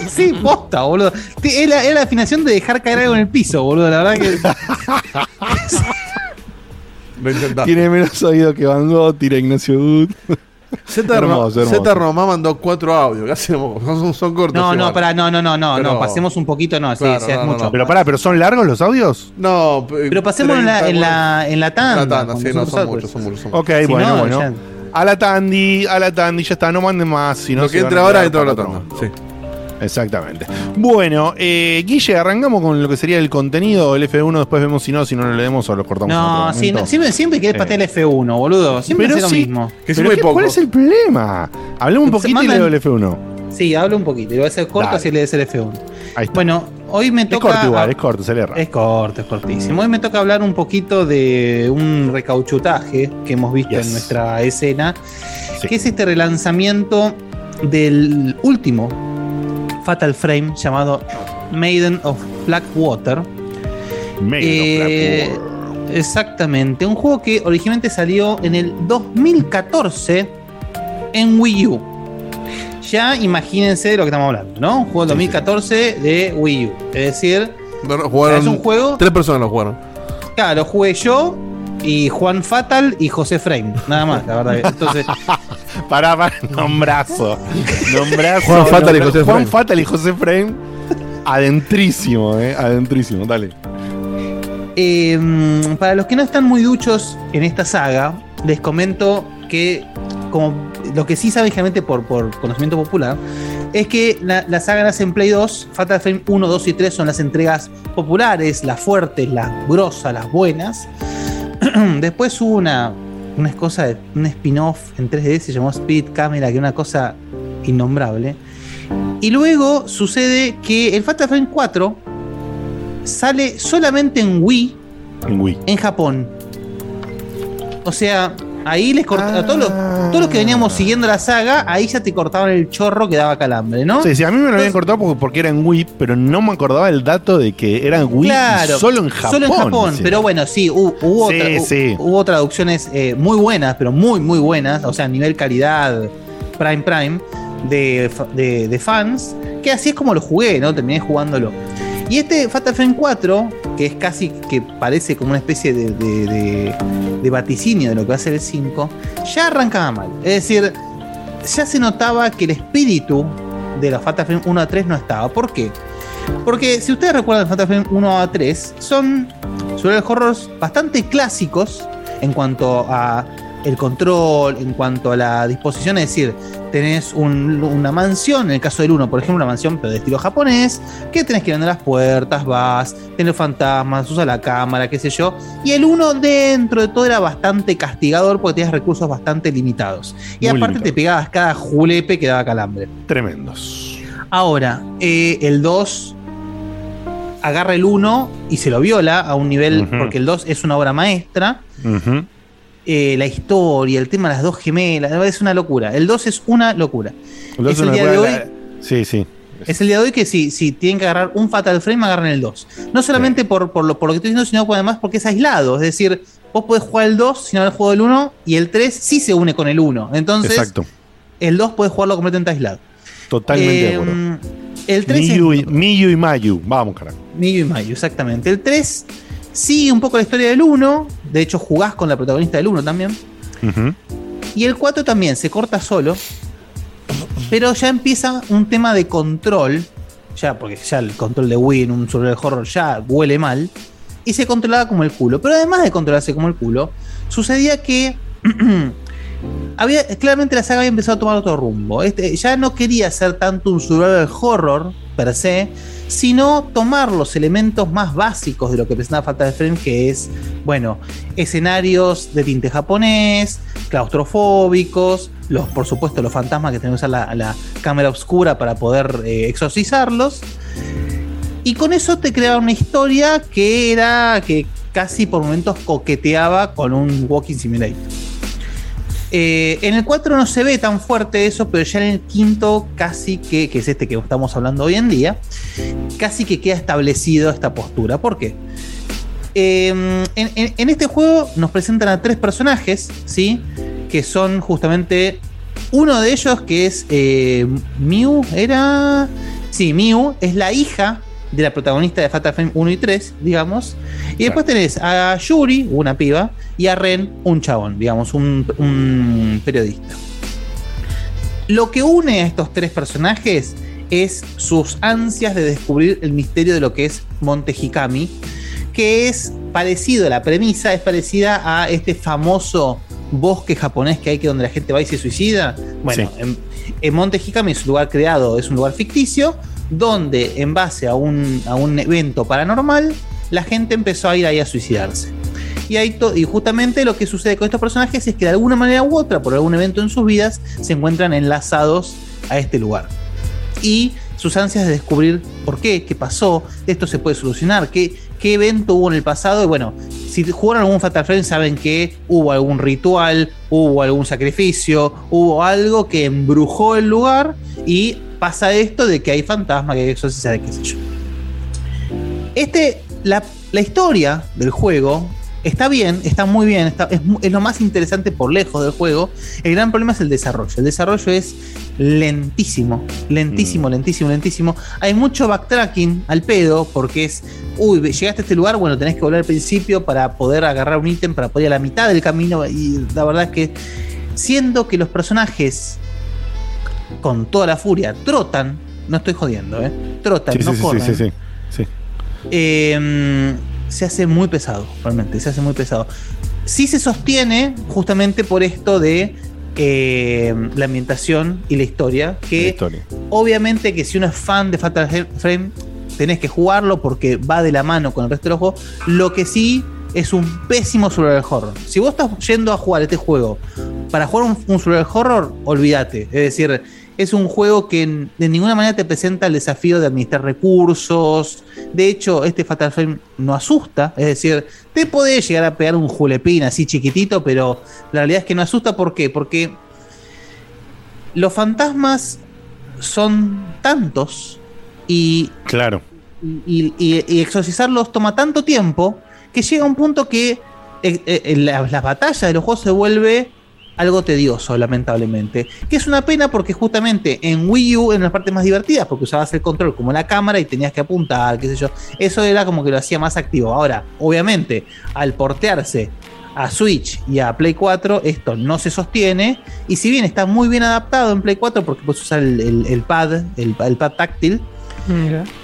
Sí, posta, boludo. Es la, es la afinación de dejar caer algo en el piso, boludo. La verdad que. Lo intentaste. Tiene menos oído que Van Gogh, tira Ignacio Wood. Z, Hermoso, hermoso. Z Romá mandó cuatro audios. ¿Qué hacemos? Son, son cortos. No, no, pará, no, no, no, no, Pero- no. Pasemos un poquito, no, sí, Claro, sí, es no, no, mucho. no. Pero pará, ¿pero son largos los audios? No, pe- Pero pasemos en la, 30, en la, en la tanda. La tanda, sí, no, son muchos, son muchos. son muchos. Ok, Si bueno, no, bueno. ya- A la Tandy, a la Tandy, ya está, no manden más. Si no Lo que van entre a ahora entra la para tanda. Sí. Exactamente. Bueno, eh, Guille, arrancamos con lo que sería el contenido, el F1, después vemos si no, si no lo leemos o lo cortamos. No, no, siempre, siempre querés Eh. patear el F1, boludo. Siempre hace lo sí, mismo. Que es Pero muy ¿qué- poco. ¿Cuál es el problema? Hablemos un poquito y leo el F1. Sí, hablo un poquito. Y va a ser corto Dale. si le des el F1. Ahí está. Bueno, hoy me es toca. corto igual, es corto, se le erra. Es corto, es cortísimo. Hoy me toca hablar un poquito de un recauchutaje que hemos visto Yes. en nuestra escena, Sí. que es este relanzamiento del último Fatal Frame llamado Maiden of Blackwater. Medio Eh, exactamente, un juego que originalmente salió en el 2014 en Wii U. Ya imagínense de lo que estamos hablando, ¿no? Un juego del Sí, 2014 de Wii U. Es decir, No, no, jugaron es un juego Tres personas lo jugaron. Claro, lo jugué yo y Juan Fatal y José Frame. Nada más, la verdad. Entonces, Pará, pará, nombrazo. Nombrazo. Juan Fatal y José Juan Frame. Fatal y José Frame. Adentrísimo, eh. Adentrísimo, dale. eh, para los que no están muy duchos en esta saga, les comento que, como lo que sí saben generalmente por, por conocimiento popular, es que la, la saga nace en Play 2. Fatal Frame 1, 2 y 3 son las entregas populares, las fuertes, las grosas, las buenas. Después hubo una, una cosa, de, un spin-off en 3D, se llamó Spirit Camera, que era una cosa innombrable. Y luego sucede que el Fatal Frame 4 sale solamente en Wii En Wii. en Japón. O sea, ahí les cortaron. A todos los, Ah. todos los que veníamos siguiendo la saga, ahí ya te cortaban el chorro que daba calambre, ¿no? Sí, sí, a mí me lo habían cortado porque, porque era en Wii, pero no me acordaba el dato de que era en Wii Claro, solo en Japón. Solo en Japón, sí. pero bueno, sí, hu- hubo, Sí, tra- hu- sí. hubo traducciones eh, muy buenas, pero muy, muy buenas, o sea, a nivel calidad Prime Prime de, de- de fans, que así es como lo jugué, ¿no? Terminé jugándolo. Y este Fatal Frame 4, que es casi que parece como una especie de, vaticinio de lo que va a ser el 5, ya arrancaba mal. Es decir, ya se notaba que el espíritu de los Fatal Frame 1 a 3 no estaba. ¿Por qué? Porque si ustedes recuerdan Fatal Frame 1 a 3, son survival horrors bastante clásicos en cuanto a el control, en cuanto a la disposición, es decir, tenés un- una mansión, en el caso del 1, por ejemplo, una mansión pero de estilo japonés, que tenés que ir a las puertas, vas, tenés fantasmas, usa la cámara, qué sé yo, y el 1 dentro de todo era bastante castigador porque tenías recursos bastante limitados. Y Muy aparte limitado. te pegabas cada julepe que daba calambre. Tremendos. Ahora, eh, el 2 agarra el 1 y se lo viola a un nivel, porque el 2 es una obra maestra. Eh, la historia, el tema de las dos gemelas, es una locura. El 2 es una locura. Lo Es hace el día de hoy. Sí, sí. Es el día de hoy que si, si tienen que agarrar un Fatal Frame, agarran el 2. No solamente por, por, lo, por lo que estoy diciendo, sino además porque es aislado. Es decir, vos podés jugar el 2 sin haber jugado el 1 y el 3 sí se une con el 1. Entonces, Exacto. el 2 podés jugarlo completamente aislado. Totalmente de Eh, acuerdo. El 3 es- Miyu y, Miyu y Mayu. Vamos, carajo. Miyu y Mayu, exactamente. El 3 sigue un poco la historia del 1. De hecho, jugás con la protagonista del 1 también. Y el 4 también se corta solo. Pero ya empieza un tema de control. Ya, porque ya el control de Wii en un survival horror ya huele mal. Y se controlaba como el culo. Pero además de controlarse como el culo, sucedía que. claramente la saga había empezado a tomar otro rumbo. Este, ya no quería ser tanto un survival horror per se, sino tomar los elementos más básicos de lo que presentaba Fatal Frame, que es, bueno, escenarios de tinte japonés, claustrofóbicos, los, por supuesto los fantasmas que tenemos que usar la, la cámara oscura para poder eh, exorcizarlos. Y con eso te creaba una historia que era que casi por momentos coqueteaba con un Walking Simulator. Eh, en el 4 no se ve tan fuerte eso, pero ya en el quinto casi que, que es este que estamos hablando hoy en día, casi que queda establecido esta postura. ¿Por qué? Eh, en, este juego nos presentan a tres personajes, ¿sí? Que son justamente uno de ellos que es eh, Miu, era... Sí, Miu es la hija de la protagonista de Fatal Frame 1 y 3, digamos. Y después tenés a Yuri, una piba, y a Ren, un chabón, digamos, un, un periodista. Lo que une a estos tres personajes es sus ansias de descubrir el misterio de lo que es Monte Hikami, que es parecido a la premisa, es parecida a este famoso bosque japonés que hay que donde la gente va y se suicida. Bueno, en, en Monte Hikami es un lugar creado, es un lugar ficticio, donde en base a un, evento paranormal, la gente empezó a ir ahí a suicidarse. Y, y justamente lo que sucede con estos personajes es que de alguna manera u otra, por algún evento en sus vidas, se encuentran enlazados a este lugar. Y sus ansias de descubrir por qué, qué pasó, esto se puede solucionar, qué, qué evento hubo en el pasado. Y bueno, si jugaron algún Fatal Frame saben que hubo algún ritual, hubo algún sacrificio, hubo algo que embrujó el lugar y pasa esto de que hay fantasmas, que hay exorcistas, qué sé yo. Este, la, la historia del juego está bien, está muy bien, está- es, lo más interesante por lejos del juego. El gran problema es el desarrollo. El desarrollo es lentísimo, lentísimo, lentísimo, lentísimo. Hay mucho backtracking al pedo porque es, uy, llegaste a este lugar, bueno, tenés que volver al principio para poder agarrar un ítem, para poder ir a la mitad del camino. Y la verdad es que siendo que los personajes con toda la furia trotan, no estoy jodiendo, ¿eh? Trotan, Sí, no sí, corren. sí, sí, sí. Eh, se hace muy pesado, realmente, se hace muy pesado. Sí se sostiene justamente por esto de eh, la ambientación y la historia, que obviamente que si uno es fan de Fatal Frame, tenés que jugarlo porque va de la mano con el resto de los juegos. Lo que sí es un pésimo survival horror. Si vos estás yendo a jugar este juego para jugar un, un survival horror, olvídate. Es decir, es un juego que de ninguna manera te presenta el desafío de administrar recursos. De hecho, este Fatal Frame no asusta. Es decir, te podés llegar a pegar un julepín así chiquitito, pero la realidad es que no asusta. ¿Por qué? Porque los fantasmas son tantos y Claro. y, y- y exorcizarlos toma tanto tiempo que llega un punto que eh, eh, la- las batallas de los juegos se vuelve algo tedioso, lamentablemente. Que es una pena porque justamente en Wii U eran las partes más divertidas, porque usabas el control como la cámara y tenías que apuntar, qué sé yo. Eso era como que lo hacía más activo. Ahora, obviamente, al portearse a Switch y a Play 4, esto no se sostiene. Y si bien está muy bien adaptado en Play 4, porque puedes usar el, el- el pad, el, el pad táctil,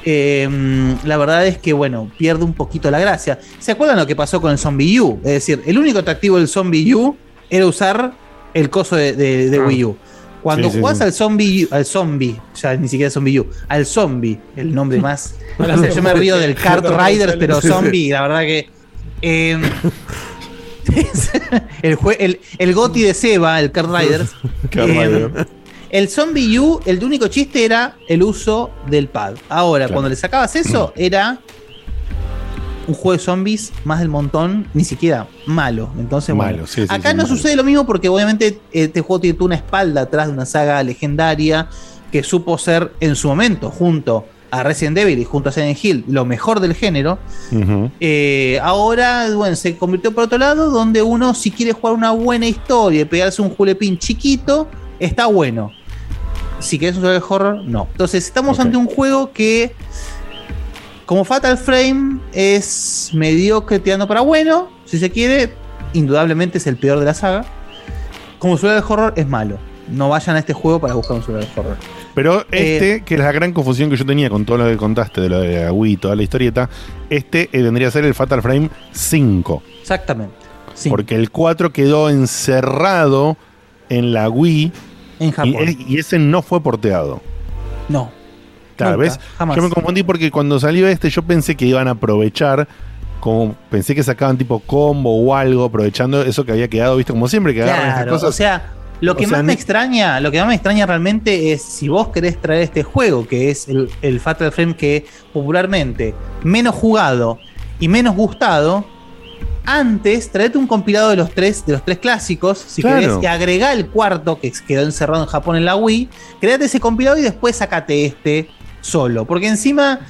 eh, la verdad es que, bueno, pierde un poquito la gracia. ¿Se acuerdan lo que pasó con el Zombie U? Es decir, el único atractivo del Zombie U era usar el coso de, de- de Ah. Wii U. Cuando Sí, jugás sí. al zombie, al zombie, ya ni siquiera zombie U, al zombie, el nombre más. O sea, yo me río del Kart Riders, pero zombie, la verdad que. eh, el, jue- el, el Goti de Seba, el Kart Riders. Eh, Rider. el Zombie U, el único chiste era el uso del pad. Ahora, Claro. cuando le sacabas eso, era un juego de zombies más del montón, ni siquiera malo. Entonces, bueno, Malo, sí, sí, acá sí, no sucede lo mismo porque obviamente este juego tiene una espalda atrás de una saga legendaria que supo ser en su momento, junto a Resident Evil y junto a Silent Hill, lo mejor del género. Eh, ahora, bueno, se convirtió por otro lado, donde uno, si quiere jugar una buena historia y pegarse un julepín chiquito, está bueno. Si querés un survival horror, no. Entonces, estamos ante un juego que, como Fatal Frame, es mediocre tirando para bueno, si se quiere. Indudablemente es el peor de la saga. Como survival horror, es malo. No vayan a este juego para buscar un survival horror. Pero Eh, este, que es la gran confusión que yo tenía con todo lo que contaste de lo de la Wii, toda la historieta, este eh, vendría a ser el Fatal Frame 5. Exactamente. Porque el 4 quedó encerrado en la Wii. En Japón. Y, y ese no fue porteado. No. Claro, ¿ves? jamás. Yo me confundí porque cuando salió este yo pensé que iban a aprovechar, como pensé que sacaban tipo combo o algo, aprovechando eso que había quedado, viste, como siempre que agarran estas cosas. o sea, lo que O sea, más me extraña, lo que más me extraña realmente es si vos querés traer este juego, que es el, el Fatal Frame que popularmente menos jugado y menos gustado, antes traete un compilado de los tres, de los tres clásicos, si Claro. querés, y agregá el cuarto que quedó encerrado en Japón en la Wii, create ese compilado y después sacate este solo. Porque encima,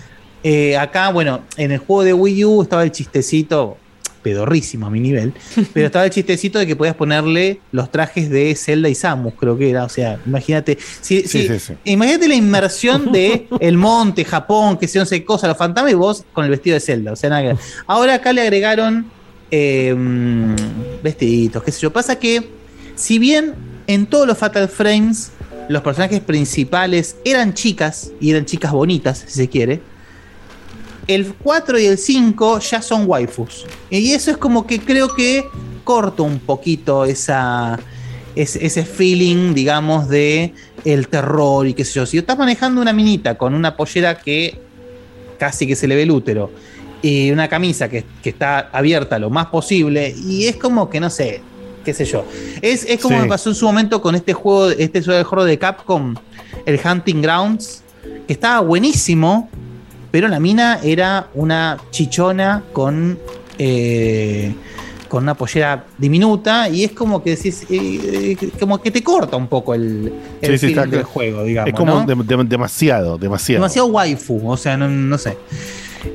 eh, acá, bueno, en el juego de Wii U estaba el chistecito, pedorrísimo a mi nivel, pero estaba el chistecito de que podías ponerle los trajes de Zelda y Samus, creo que era. O sea, imagínate. Si, Sí, si- sí, sí. Imagínate la inmersión de el monte, Japón, que se no sé cosa, los fantasmas y vos con el vestido de Zelda. O sea, nada que. Ahora acá le agregaron eh, mm, vestiditos, qué sé yo. Pasa que, si bien en todos los Fatal Frames los personajes principales eran chicas, y eran chicas bonitas, si se quiere, el 4 y el 5 ya son waifus. Y eso es como que creo que corta un poquito esa, ese, ese feeling, digamos, de el terror y qué sé yo. Si estás manejando una minita con una pollera que casi que se le ve el útero y una camisa que, que está abierta lo más posible, y es como que no sé, qué sé yo. Es, es como Sí. me pasó en su momento con este juego, este juego de Capcom, el Hunting Grounds, que estaba buenísimo, pero la mina era una chichona con. eh, con una pollera diminuta y es como que decís, eh, eh, como que te corta un poco el, el Sí, sí, feeling está del juego, digamos. es como ¿no? de- de- demasiado, demasiado. demasiado waifu, o sea, no, no sé.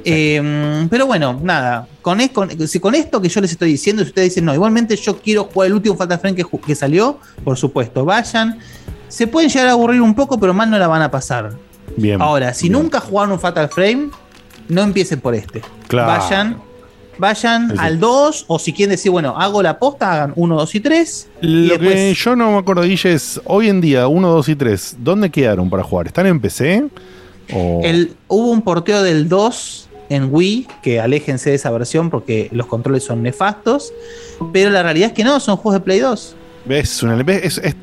Eh, pero bueno, nada, con, es- con, si con esto que yo les estoy diciendo, si ustedes dicen, no, igualmente yo quiero jugar el último Fatal Frame que, salió, por supuesto, vayan. Se pueden llegar a aburrir un poco, pero mal no la van a pasar. Bien. Ahora, si nunca jugaron un Fatal Frame, no empiecen por este. Claro. Vayan, vayan al 2, o si quieren decir, bueno, hago la posta, hagan 1, 2 y 3. y Lo que yo no me acuerdo, Guille, es hoy en día, 1, 2 y 3, ¿dónde quedaron para jugar? ¿Están en PC? El, hubo un porteo del 2 en Wii, que aléjense de esa versión porque los controles son nefastos, pero la realidad es que no, son juegos de Play 2. ¿Ves? Una, ves, es, es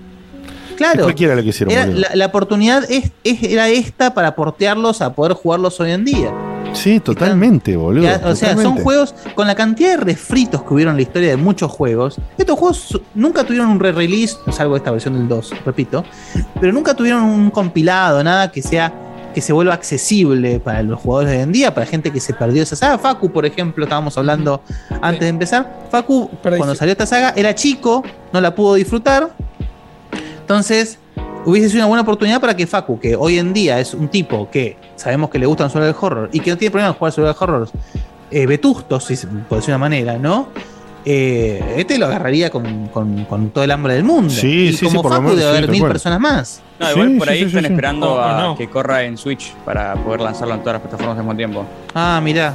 Claro. cualquiera lo que hicieron. Era- boludo. la, la oportunidad es, era esta para portearlos a poder jugarlos hoy en día. Sí, totalmente, boludo. Ya, o sea, son juegos con la cantidad de refritos que hubieron en la historia de muchos juegos. Estos juegos nunca tuvieron un re-release, salvo esta versión del 2, repito, pero nunca tuvieron un compilado, nada que sea que se vuelva accesible para los jugadores de hoy en día, para gente que se perdió esa saga. Facu, por ejemplo, estábamos hablando antes de empezar. Facu, cuando salió esta saga, era chico, no la pudo disfrutar. Entonces, hubiese sido una buena oportunidad para que Facu, que hoy en día es un tipo que sabemos que le gustan sobre el horror y que no tiene problema en jugar sobre el horror, eh, vetustos, si por decir una manera, ¿no? Eh, este lo agarraría con, con- con todo el hambre del mundo. Sí, y sí, como sí, por lo Facu menos, debe haber mil personas más. No, igual Sí, por ahí sí, están sí, esperando Oh, a no. que corra en Switch para poder lanzarlo en todas las plataformas al mismo tiempo. Ah, mirá.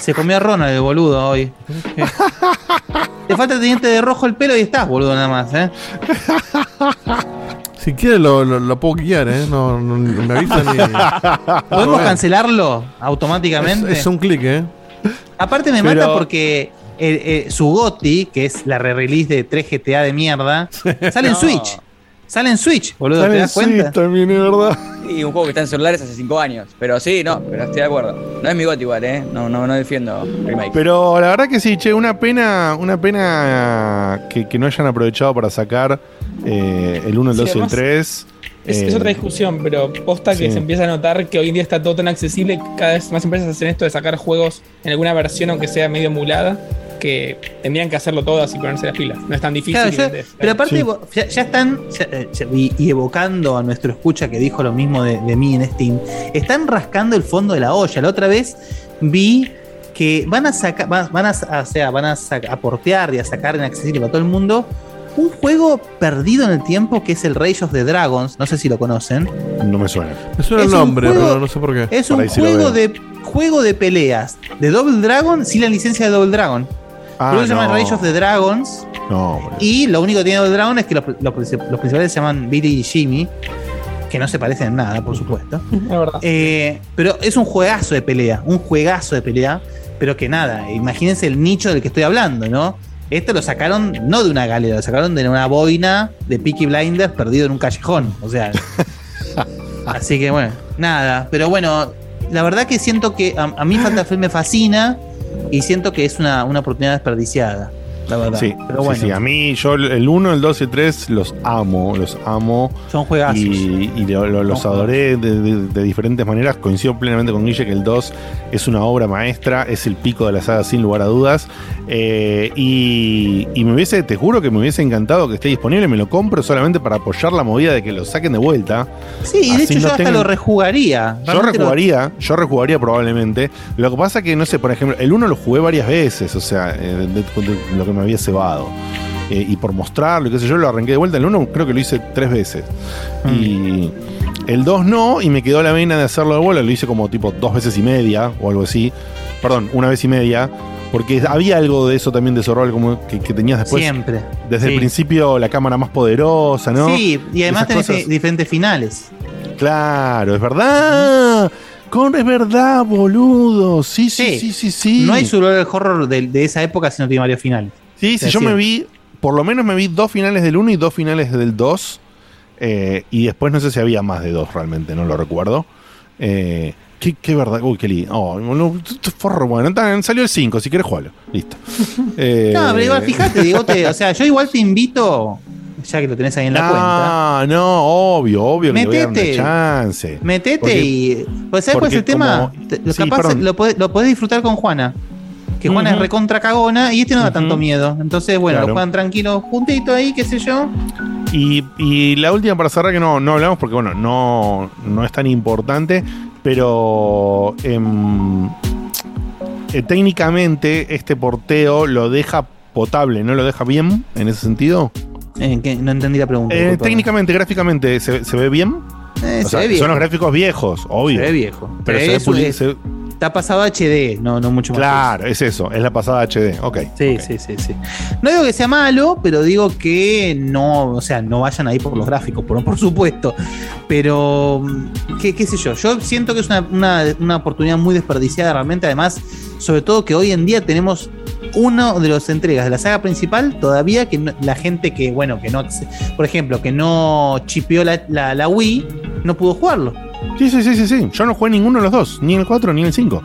Se comió a Ronald el boludo hoy. Te falta el diente de rojo el pelo y estás, boludo, nada más, ¿eh? Si quiere lo, lo, lo puedo guiar, ¿eh? No, no- me avisan y... ¿Podemos cancelarlo automáticamente? Es, es un clic, ¿eh? Aparte me Pero- mata porque eh, eh, su GOTI, que es la re-release de 3 GTA de mierda, sale en. Switch. Sale en Switch, boludo, Sale ¿te das cuenta? Switch también, es verdad. Y un juego que está en celulares hace 5 años. Pero sí, no, pero estoy de acuerdo. No es mi got igual, ¿eh? No, no, no defiendo remake. Pero la verdad que sí, che, una pena, una pena que, que no hayan aprovechado para sacar eh, el 1, el Sí, 2 y el además, 3. Es, Eh, es otra discusión, pero posta que sí. se empieza a notar que hoy en día está todo tan accesible, cada vez más empresas hacen esto de sacar juegos en alguna versión, aunque sea medio emulada, que tendrían que hacerlo todas y ponerse las pilas. No es tan difícil. Claro, ya- pero aparte Sí. ya, ya están, ya- eh, y, y evocando a nuestro escucha que dijo lo mismo de, de mí en Steam, están rascando el fondo de la olla. La otra vez vi que van a sacar, van, van a, o sea, van a, a portear y a sacar en accesible para todo el mundo un juego perdido en el tiempo que es el Rage of the Dragons. No sé si lo conocen. No me suena. Me suena Es el nombre, juego- pero no sé por qué. Es Por un juego de juego de peleas de Double Dragon sin la licencia de Double Dragon. Ah, eso se llama no. Rage of the Dragons. No, boludo. Y lo único que tiene Double Dragon es que los, los princip- los principales se llaman Billy y Jimmy. Que no se parecen en nada, por supuesto. Es verdad. Eh, pero es un juegazo de pelea. Un juegazo de pelea. Pero que nada, imagínense el nicho del que estoy hablando, ¿no? Esto lo sacaron no de una galera, lo sacaron de una boina de Peaky Blinders perdido en un callejón. O sea. así que bueno, nada. Pero bueno, la verdad que siento que a, a mí Fatal Frame me fascina y siento que es una, una oportunidad desperdiciada. La verdad. Sí, pero bueno, sí, a mí yo el 1, el 2 y el 3 los amo, los amo. son juegazos. Y, y lo- lo- los adoré de, de- de diferentes maneras. Coincido plenamente con Guille que el 2 es una obra maestra, es el pico de la saga sin lugar a dudas. Eh, y, y me hubiese, te juro que me hubiese encantado que esté disponible. Me lo compro solamente para apoyar la movida de que lo saquen de vuelta. Sí, y de hecho no yo hasta tengan- lo rejugaría. Yo lo- rejugaría, yo rejugaría probablemente. Lo que pasa que, no sé, por ejemplo, el 1 lo jugué varias veces, o sea, eh, de lo que me había cebado. Eh, y por mostrarlo, y qué sé yo, lo arranqué de vuelta. El 1 creo que lo hice tres veces. Y el 2 no, y me quedó la vena de hacerlo de vuelta. Lo hice como tipo dos veces y media o algo así. Perdón, una vez y media. Porque había algo de eso también de Zorro como que, que tenías después. Siempre. Desde Sí. el principio la cámara más poderosa, ¿no? Sí, y además tenés cosas. diferentes finales. Claro, es verdad. Con es verdad, boludo. Sí, sí, sí, sí, sí. No hay survival horror de, de esa época si no tiene varios finales. Sí, sí, yo me vi, por lo menos me vi dos finales del 1 y dos finales del 2. eh, y después no sé si había más de dos realmente, no lo recuerdo. Eh, qué, qué verdad, uy, qué lindo. Oh, no, forro, bueno, salió el 5, si querés jugarlo. Listo. Eh, No, pero igual, fíjate, digo, te- o sea, yo igual te invito, ya que lo tenés ahí en la cuenta, No, no, obvio, obvio que le voy a dar una Metete. chance. metete Porque- y. Pues, ¿Sabes cuál es el tema? como- Te- lo, sí, capaz lo podés, lo podés disfrutar con Juana. Que Juana es recontra cagona y este no da tanto miedo. Entonces, bueno, Claro. lo juegan tranquilos juntitos ahí, qué sé yo. Y, y la última para cerrar, que no, no hablamos porque, bueno, no, no es tan importante, pero em, eh, técnicamente este porteo lo deja potable, ¿no lo deja bien en ese sentido? Eh, que no entendí la pregunta. Eh, técnicamente, gráficamente, ¿se, se ve bien? Se sea, ve viejo. son los gráficos viejos, obvio. Se ve viejo. Pero Se se ve ve su- puli- es- se- Está pasado a HD, no, no mucho más. Claro, es eso, es la pasada HD. Ok. Sí, sí, sí, sí. No digo que sea malo, pero digo que no, o sea, no vayan ahí por los gráficos, por, por supuesto. Pero, mm, ¿qué, qué sé yo? Yo siento que es una, una- una oportunidad muy desperdiciada realmente. Además, sobre todo que hoy en día tenemos uno de las entregas de la saga principal todavía que no- la gente que, bueno, que no, por ejemplo, que no chipeó la, la- la Wii, no pudo jugarlo. Sí, sí, sí, sí, sí. Yo no jugué ninguno de los dos, ni el 4 ni el 5.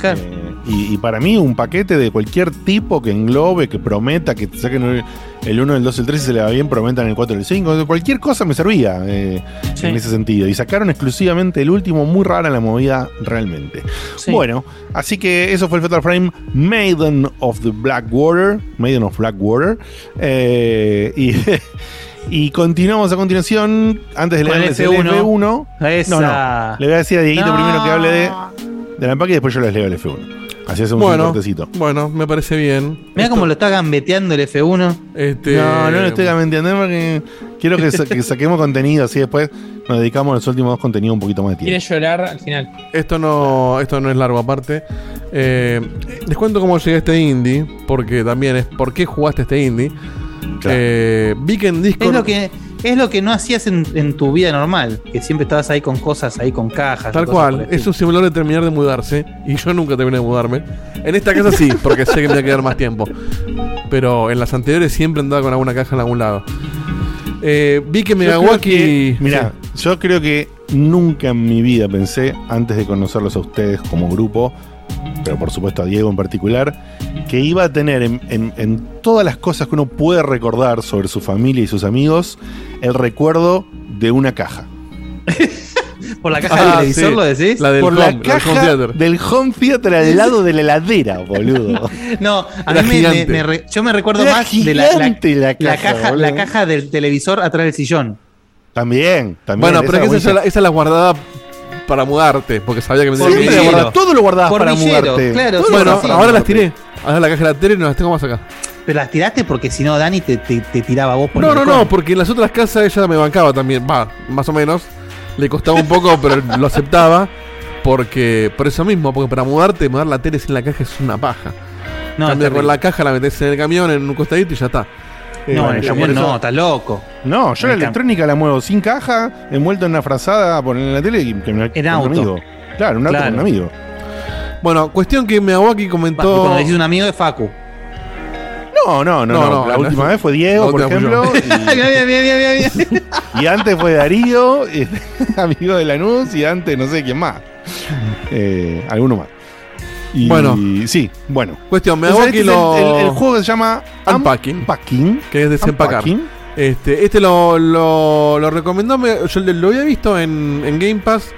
Claro. Eh, y, y para mí, un paquete de cualquier tipo que englobe, que prometa, que te saquen el- el 1, el 2, el 3 y se le va bien, prometan el 4 y el 5. Cualquier cosa me servía eh, Sí. en ese sentido. Y sacaron exclusivamente el último, muy rara la movida realmente. Sí. Bueno, así que eso fue el Fatal Frame Maiden of the Blackwater. Maiden of Blackwater. Eh, y. Y continuamos a continuación, antes de leerles el F1. F1. Esa. No, no. Le voy a decir a Dieguito No. primero que hable de, de la empaque y después yo les leo el F1. Así hacemos un Bueno, cortecito. bueno, me parece bien. Mira cómo lo está gambeteando el F1. Este, No, no lo estoy entendiendo porque quiero que, sa- que saquemos contenido, así después nos dedicamos a los últimos dos contenidos un poquito más de tiempo. Quiere llorar al final. Esto no, esto no es largo aparte. Eh, les cuento cómo llegué a este indie, porque también es por qué jugaste este indie. Eh, vi que en Discord. Es lo que, es lo que no hacías en, en tu vida normal, que siempre estabas ahí con cosas, ahí con cajas. Tal cual, es un simulador de terminar de mudarse. Y yo nunca terminé de mudarme. En esta casa sí, porque sé que me va a quedar más tiempo. Pero en las anteriores siempre andaba con alguna caja en algún lado. Eh, vi que Megawaki. Mira, yo creo que nunca en mi vida pensé, antes de conocerlos a ustedes como grupo, pero por supuesto a Diego en particular, que iba a tener en, en- en todas las cosas que uno puede recordar sobre su familia y sus amigos, el recuerdo de una caja. Por la caja Ah, del televisor, sí. ¿lo decís? La del por home, la la del home caja theater. del home theater al lado de la heladera, boludo. No, a Era mí me, yo me recuerdo Era más de la, caja, caja, la caja del televisor atrás del sillón. También, también. Bueno, esa pero es que esa, buenísima. es la- esa es la guardada para mudarte, porque sabía que me tenía que ir. todo lo guardabas para mudarte. Claro, Bueno, sí, sí. ahora las tiré. Ahora la caja de la tele y no las tengo más acá. Pero las tiraste porque si no, Dani te, te, te tiraba vos por No, el no, no, porque en las otras casas ella me bancaba también. Va, más o menos. Le costaba un poco, pero lo aceptaba. Porque, por eso mismo, porque para mudarte, mudar la tele sin la caja es una paja. No, Cambia es con la caja, la metes en el camión, en un costadito y ya está. Eh, No, en el camión no, estás loco. No, yo En la el electrónica la muevo sin caja, envuelto en una frazada, poner en la tele y que me En con un auto. amigo. Claro, un auto Claro. con un amigo. Bueno, cuestión que Miyawaki Y comentó. Cuando decís un amigo de Facu. No, no, no, No, no. no, la no, última no. vez fue Diego, por ejemplo. bien, bien, bien, bien, bien. Y, y antes fue Darío, amigo de Lanús, y antes no sé quién más. Eh, alguno más. Y, Bueno. sí, bueno. Cuestión, Entonces, Miyawaki este es lo. el, el- el juego se llama Unpacking. Unpacking. que es desempacar. Unpacking. Este, este lo, lo, lo recomendó, me- yo lo, había visto en, en Game Pass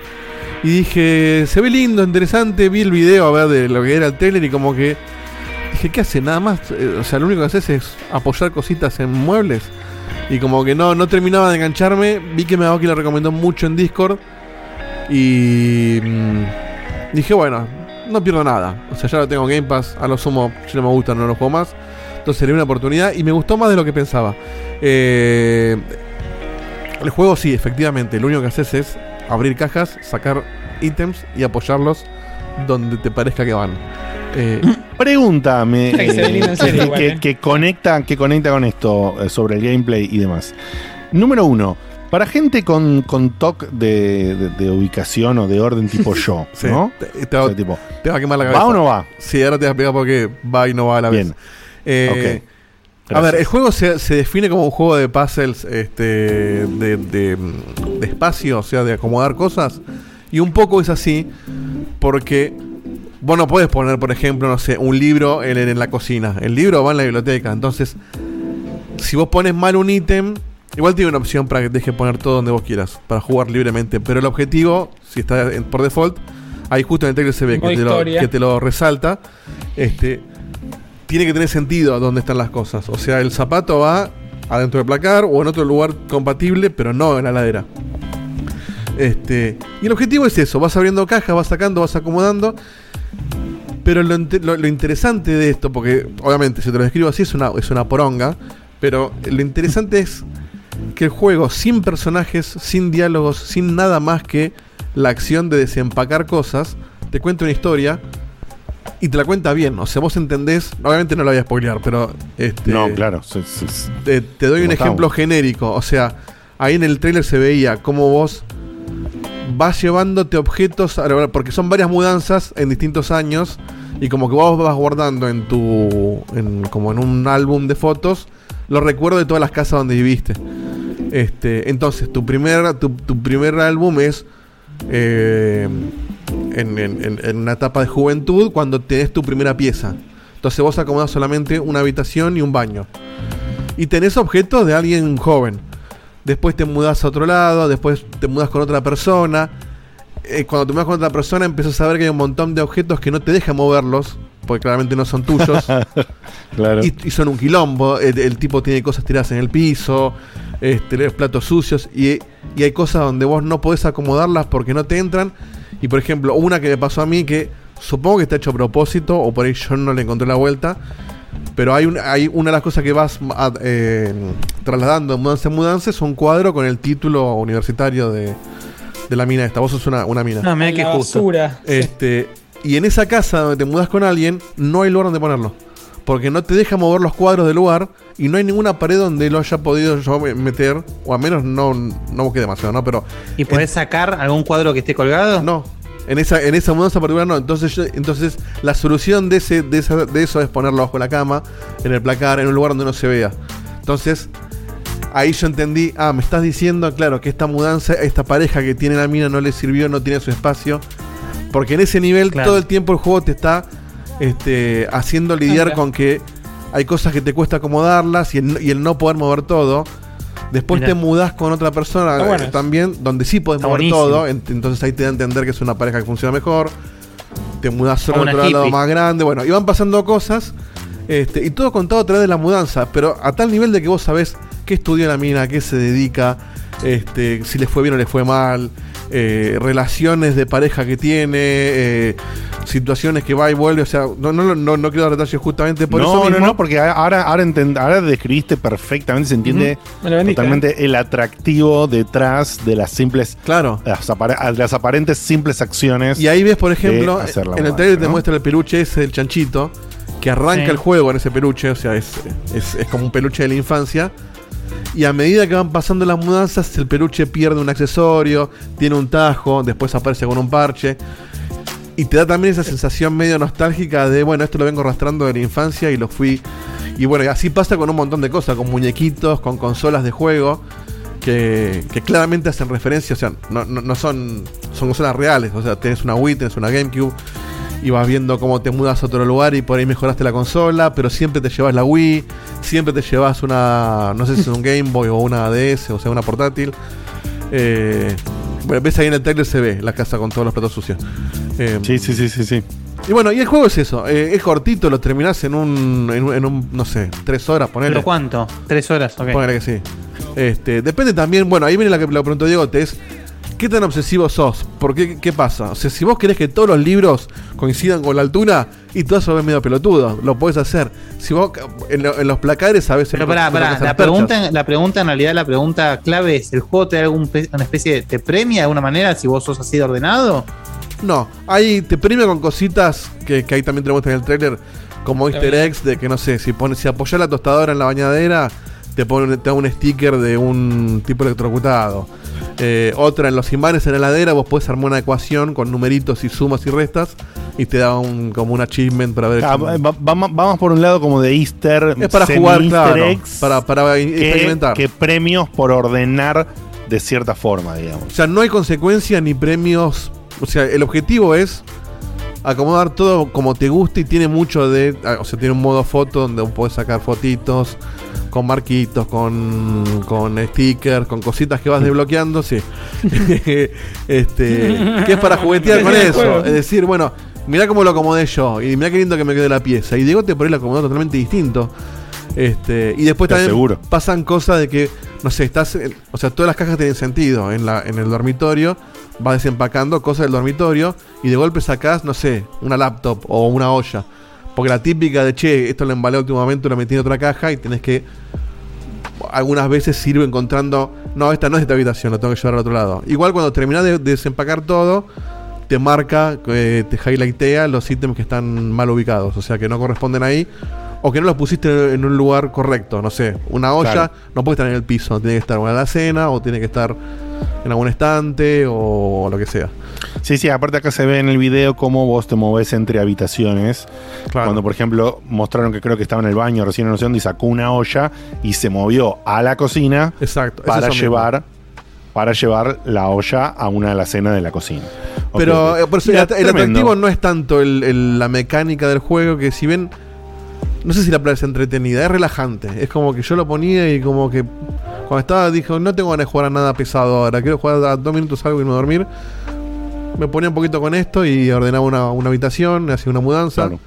y dije, se ve lindo, interesante, vi el video a ver de lo que era el trailer y como que dije, ¿qué hace? Nada más, eh, o sea, lo único que haces es apoyar cositas en muebles y como que no, no terminaba de engancharme, vi que Miyawaki lo recomendó mucho en Discord y mm, dije, bueno, no pierdo nada, o sea, ya lo tengo en Game Pass, a lo sumo, si no me gusta no lo juego más. Entonces le di una oportunidad y me gustó más de lo que pensaba. Eh, el juego sí, efectivamente, lo único que haces es abrir cajas, sacar ítems y apoyarlos donde te parezca que van. Eh, que, igual, que- eh. que conecta, que conecta con esto eh, sobre el gameplay y demás. Número uno, para gente con, con TOC de, de- de ubicación o de orden tipo yo, sí, ¿no? te, te O va, sea, tipo, te va a quemar la cabeza. ¿Va o no va? Sí, ahora te voy a explicar por qué va y no va a la vez. Bien. Eh, Ok. A ver, el juego se, se define como un juego de puzzles este, de, de, de espacio, o sea, de acomodar cosas. Y un poco es así, porque vos no puedes poner, por ejemplo, no sé, un libro en, en la cocina. El libro va en la biblioteca. Entonces, si vos pones mal un ítem, igual tiene una opción para que te deje poner todo donde vos quieras, para jugar libremente. Pero el objetivo, si está en- por default, ahí justo en el trailer se ve que te, lo, historia. que te lo resalta. Este, tiene que tener sentido dónde están las cosas. O sea, el zapato va adentro del placar o en otro lugar compatible, pero no en la ladera. Este, y el objetivo es eso, vas abriendo cajas, vas sacando, vas acomodando. Pero lo- lo interesante de esto, porque obviamente si te lo describo así es una, es una poronga, pero lo interesante es que el juego sin personajes, sin diálogos, sin nada más que la acción de desempacar cosas, te cuenta una historia y te la cuenta bien. O sea, vos entendés, obviamente no la voy a spoilear, pero este, No, claro. te, te doy un ejemplo estamos. genérico. O sea, ahí en el trailer se veía cómo vos vas llevándote objetos, a porque son varias mudanzas en distintos años, y como que vos vas guardando en tu. En, como en un álbum de fotos, los recuerdos de todas las casas donde viviste. Este, entonces, tu primer, tu, tu primer álbum es. eh, en, en- en- una etapa de juventud, cuando tenés tu primera pieza. Entonces vos acomodás solamente una habitación y un baño. Y tenés objetos de alguien joven. Después te mudás a otro lado, después te mudas con otra persona. Eh, cuando te mudas con otra persona empiezas a ver que hay un montón de objetos que no te dejan moverlos, porque claramente no son tuyos. claro. y, y son un quilombo. El, el tipo tiene cosas tiradas en el piso, este, los platos sucios, y, y hay cosas donde vos no podés acomodarlas porque no te entran. Y por ejemplo, una que me pasó a mí que supongo que está hecho a propósito, o por ahí yo no le encontré la vuelta. Pero hay, un- hay una de las cosas que vas a- eh, trasladando de mudanza en mudanza es un cuadro con el título universitario de, de la mina esta. Vos sos una, una mina. No, mira que justo. basura. Este, y en esa casa donde te mudas con alguien, no hay lugar donde ponerlo. Porque no te deja mover los cuadros del lugar y no hay ninguna pared donde lo haya podido yo me- meter, o al menos no, no busqué demasiado, ¿no? Pero ¿Y podés sacar algún cuadro que esté colgado? no. En esa, en esa mudanza particular no. Entonces, yo- entonces la solución de, ese, de, esa- de eso es ponerlo bajo la cama, en el placar, en un lugar donde no se vea. Entonces, ahí yo entendí, ah, me estás diciendo, claro, que esta mudanza, esta pareja que tiene la mina no le sirvió, no tiene su espacio. Porque en ese nivel Claro. todo el tiempo el juego te está este, haciendo lidiar con que hay cosas que te cuesta acomodarlas y el, y el no poder mover todo. Después Mirá. te mudás con otra persona bueno eh, también, donde sí podés Está mover buenísimo. todo. ent- Entonces ahí te da a entender que es una pareja que funciona mejor. Te mudás solo a otro lado más grande. Bueno, y van pasando cosas. Este, y todo contado a través de la mudanza. Pero a tal nivel de que vos sabés qué estudió la mina, a qué se dedica, este, si le fue bien o le fue mal. Eh, relaciones de pareja que tiene, eh, situaciones que va y vuelve. O sea, no, no, no, no quiero dar detalles justamente por eso no, mismo. no, no, porque ahora, ahora, ahora describiste perfectamente, se entiende totalmente el atractivo detrás de las simples, Claro. las, apare- las aparentes simples acciones. Y ahí ves, por ejemplo, en el trailer te muestra el peluche ese del chanchito, que arranca Sí. el juego en ese peluche, o sea, es, es, es como un peluche de la infancia. Y a medida que van pasando las mudanzas, el peluche pierde un accesorio, tiene un tajo, después aparece con un parche. Y te da también esa sensación medio nostálgica de, bueno, esto lo vengo arrastrando de la infancia y lo fui. Y bueno, así pasa con un montón de cosas, con muñequitos, con consolas de juego, que, que claramente hacen referencia, o sea, no, no, no son, son consolas reales, o sea, tenés una Wii, tenés una GameCube, y vas viendo cómo te mudas a otro lugar y por ahí mejoraste la consola, pero siempre te llevas la Wii, siempre te llevas una, no sé si es un Game Boy o una DS, o sea, una portátil. Eh, bueno, ves ahí en el trailer se ve la casa con todos los platos sucios. Eh, Sí, sí, sí, sí, sí. y bueno, y el juego es eso, eh, es cortito, lo terminás en un, en un, en un, no sé, tres horas, ponele. ¿Pero cuánto? ¿Tres horas? Ok. Ponele que sí. Este, depende también, bueno, ahí viene la que lo preguntó Diego, te es ¿qué tan obsesivo sos? ¿Por qué, qué pasa? O sea, si vos querés que todos los libros coincidan con la altura y todo eso es medio pelotudo, lo podés hacer. Si vos en, lo- en los placares a veces Pero pará, pará, la perchas. pregunta, la pregunta en realidad, la pregunta clave es, ¿el juego te da algún pe- una especie de, te premia de alguna manera si vos sos así de ordenado? No, ahí te premia con cositas que, que ahí también te muestran en el trailer, como easter eggs de que no sé, si pones, si apoyás la tostadora en la bañadera, te pone te da un sticker de un tipo electrocutado. Eh, otra en los imanes en la heladera, vos podés armar una ecuación con numeritos y sumas y restas y te da un como un achievement para ver. Ah, va- vamos, vamos por un lado como de Easter. es para jugar, claro, eggs, para, para que, experimentar. que premios por ordenar de cierta forma, digamos. O sea, no hay consecuencia ni premios. O sea, el objetivo es acomodar todo como te guste y tiene mucho de. ah, O sea, tiene un modo foto donde puedes sacar fotitos con marquitos, con, con stickers, con cositas que vas desbloqueando, sí. este, que es para juguetear con eso. Es decir, bueno, mirá cómo lo acomodé yo y mirá qué lindo que me quedó la pieza. Y Diego te por ahí lo acomodó totalmente distinto. Este, y después Te también aseguro. pasan cosas de que, no sé, estás. en- o sea, todas las cajas tienen sentido en, la, en el dormitorio. Vas desempacando cosas del dormitorio y de golpe sacás, no sé, una laptop o una olla. Porque la típica de che, esto lo embalé momento, lo metí en otra caja y tenés que. Algunas veces sirve encontrando. No, esta no es de esta habitación, lo tengo que llevar al otro lado. Igual cuando terminás de, de desempacar todo, te marca, eh, te highlightea los ítems que están mal ubicados, o sea que no corresponden ahí, o que no los pusiste en un lugar correcto, no sé, una olla Claro. no puede estar en el piso, tiene que estar en la cena, o tiene que estar en algún estante, o lo que sea. Sí, sí, aparte acá se ve en el video cómo vos te movés entre habitaciones. Claro. Cuando, por ejemplo, mostraron que creo que estaba en el baño recién no sé dónde y sacó una olla y se movió a la cocina Exacto. para mismo. llevar para llevar la olla a una alacena de la cocina. Pero eh, por eso Mira, el, el atractivo no es tanto el- el- la mecánica del juego, que si bien. No sé si la playa es entretenida, es relajante. Es como que yo lo ponía y como que. Cuando estaba, dijo, no tengo ganas de jugar a nada pesado ahora. Quiero jugar a dos minutos algo y a dormir. Me ponía un poquito con esto y ordenaba una, una habitación, hacía una mudanza. Claro.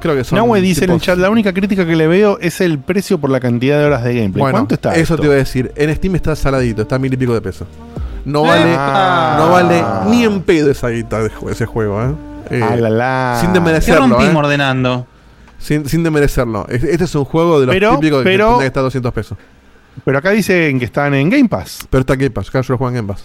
Creo que son. Nahue dice en el chat, la única crítica que le veo es el precio por la cantidad de horas de gameplay. Bueno, ¿Cuánto está Eso esto? te iba a decir. En Steam está saladito, está a mil y pico de pesos. No vale, Ah. no vale ni en pedo esa guita de ese juego, ¿eh? Eh, Ah, la, la. Sin ¿Qué desmerecerlo. rompimos ¿eh? ordenando? Sin, sin desmerecerlo. Es- Este es un juego de los Pero- típicos que pero- tendría que estar 200 pesos. Pero acá dicen que están en Game Pass. Pero está en Game Pass, acá yo lo juego en Game Pass.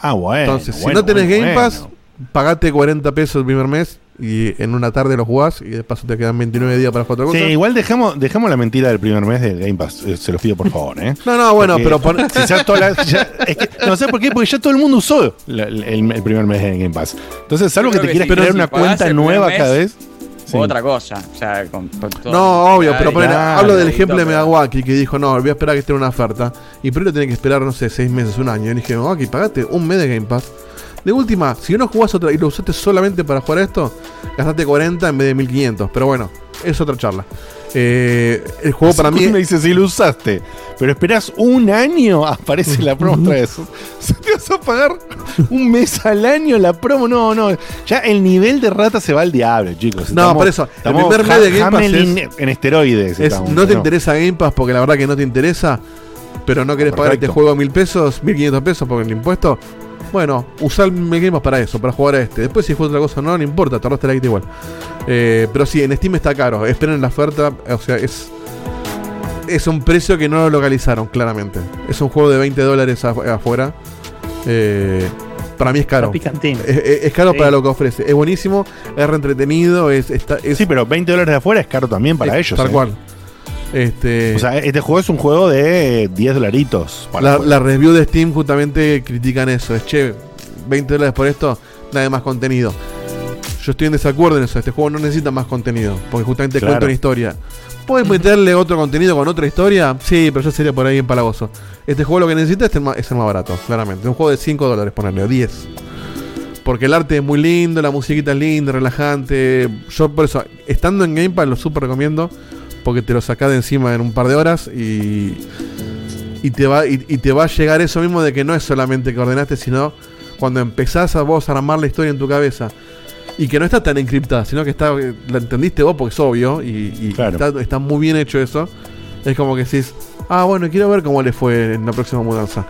Ah, bueno. Entonces, si bueno, no tenés bueno, Game Pass, bueno. pagate 40 pesos el primer mes y en una tarde lo jugás y de paso te quedan 29 días para jugar otra Sí, igual dejamos, dejamos la mentira del primer mes del Game Pass. eh, Se los pido por favor, ¿eh? No, no, bueno, Porque pero pon- si ya toda la- ya- es que- no sé por qué, porque ya todo el mundo usó la- el, el primer mes de Game Pass. Entonces, salvo que te quieras que sí, crear una cuenta nueva mes, cada vez. Sí. Otra cosa. O sea, con, con todo- No, obvio, pero claro, hablo del ejemplo de Megawaki que dijo, no, voy a esperar a que esté una oferta. Y primero tiene que esperar, no sé, 6 meses, un año. Y dije, Megawaki, pagate un mes de Game Pass. De última, si no jugás otra y lo usaste solamente para jugar esto, gastaste 40 en vez de 1500. Pero bueno, es otra charla. Eh, el juego para mí. me dice si lo usaste, pero esperás un año, aparece la promo otra vez. ¿Te vas a pagar un mes al año la promo? No, no. Ya el nivel de rata se va al diablo, chicos. No, por eso, el primer mes de Game Pass es- en esteroides. Es, estamos, no te interesa Game Pass porque la verdad que no te interesa, pero no querés pagar este Perfecto. juego a mil pesos, mil quinientos pesos por el impuesto. Bueno, usar el para eso, para jugar a este. Después si juegas otra cosa no, no importa, te ahorraste la guita igual. Eh, pero sí, en Steam está caro. Esperen la oferta. O sea, es. Es un precio que no lo localizaron, claramente. Es un juego de 20 dólares af- afuera. Eh, para mí es caro. Es, es- es caro Sí. para lo que ofrece. Es buenísimo, es reentretenido, es, está, es- Sí, pero 20 dólares de afuera es caro también para es- ellos. Tal ¿eh? cual. Este, O sea, este juego es un juego de 10 dolaritos. la, el la review de Steam justamente critican eso. Es che, 20 dólares por esto, nada más contenido. Yo estoy en desacuerdo en eso. Este juego no necesita más contenido. Porque justamente Claro. cuenta una historia. ¿Puedes meterle otro contenido con otra historia? Sí, pero yo sería por ahí empalagoso. Este juego lo que necesita es ser más, es ser más barato, claramente. Un juego de 5 dólares, ponerle, o 10. Porque el arte es muy lindo, la musiquita es linda, relajante. Yo por eso, estando en Game Pass, lo súper recomiendo. Porque te lo sacás de encima en un par de horas y. Y te, va, y, y te va a llegar eso mismo de que no es solamente que ordenaste, sino cuando empezás a vos a armar la historia en tu cabeza. Y que no está tan encriptada, sino que está la entendiste vos porque es obvio. Y, y está, está muy bien hecho eso. Es como que decís, ah, bueno, quiero ver cómo le fue en la próxima mudanza.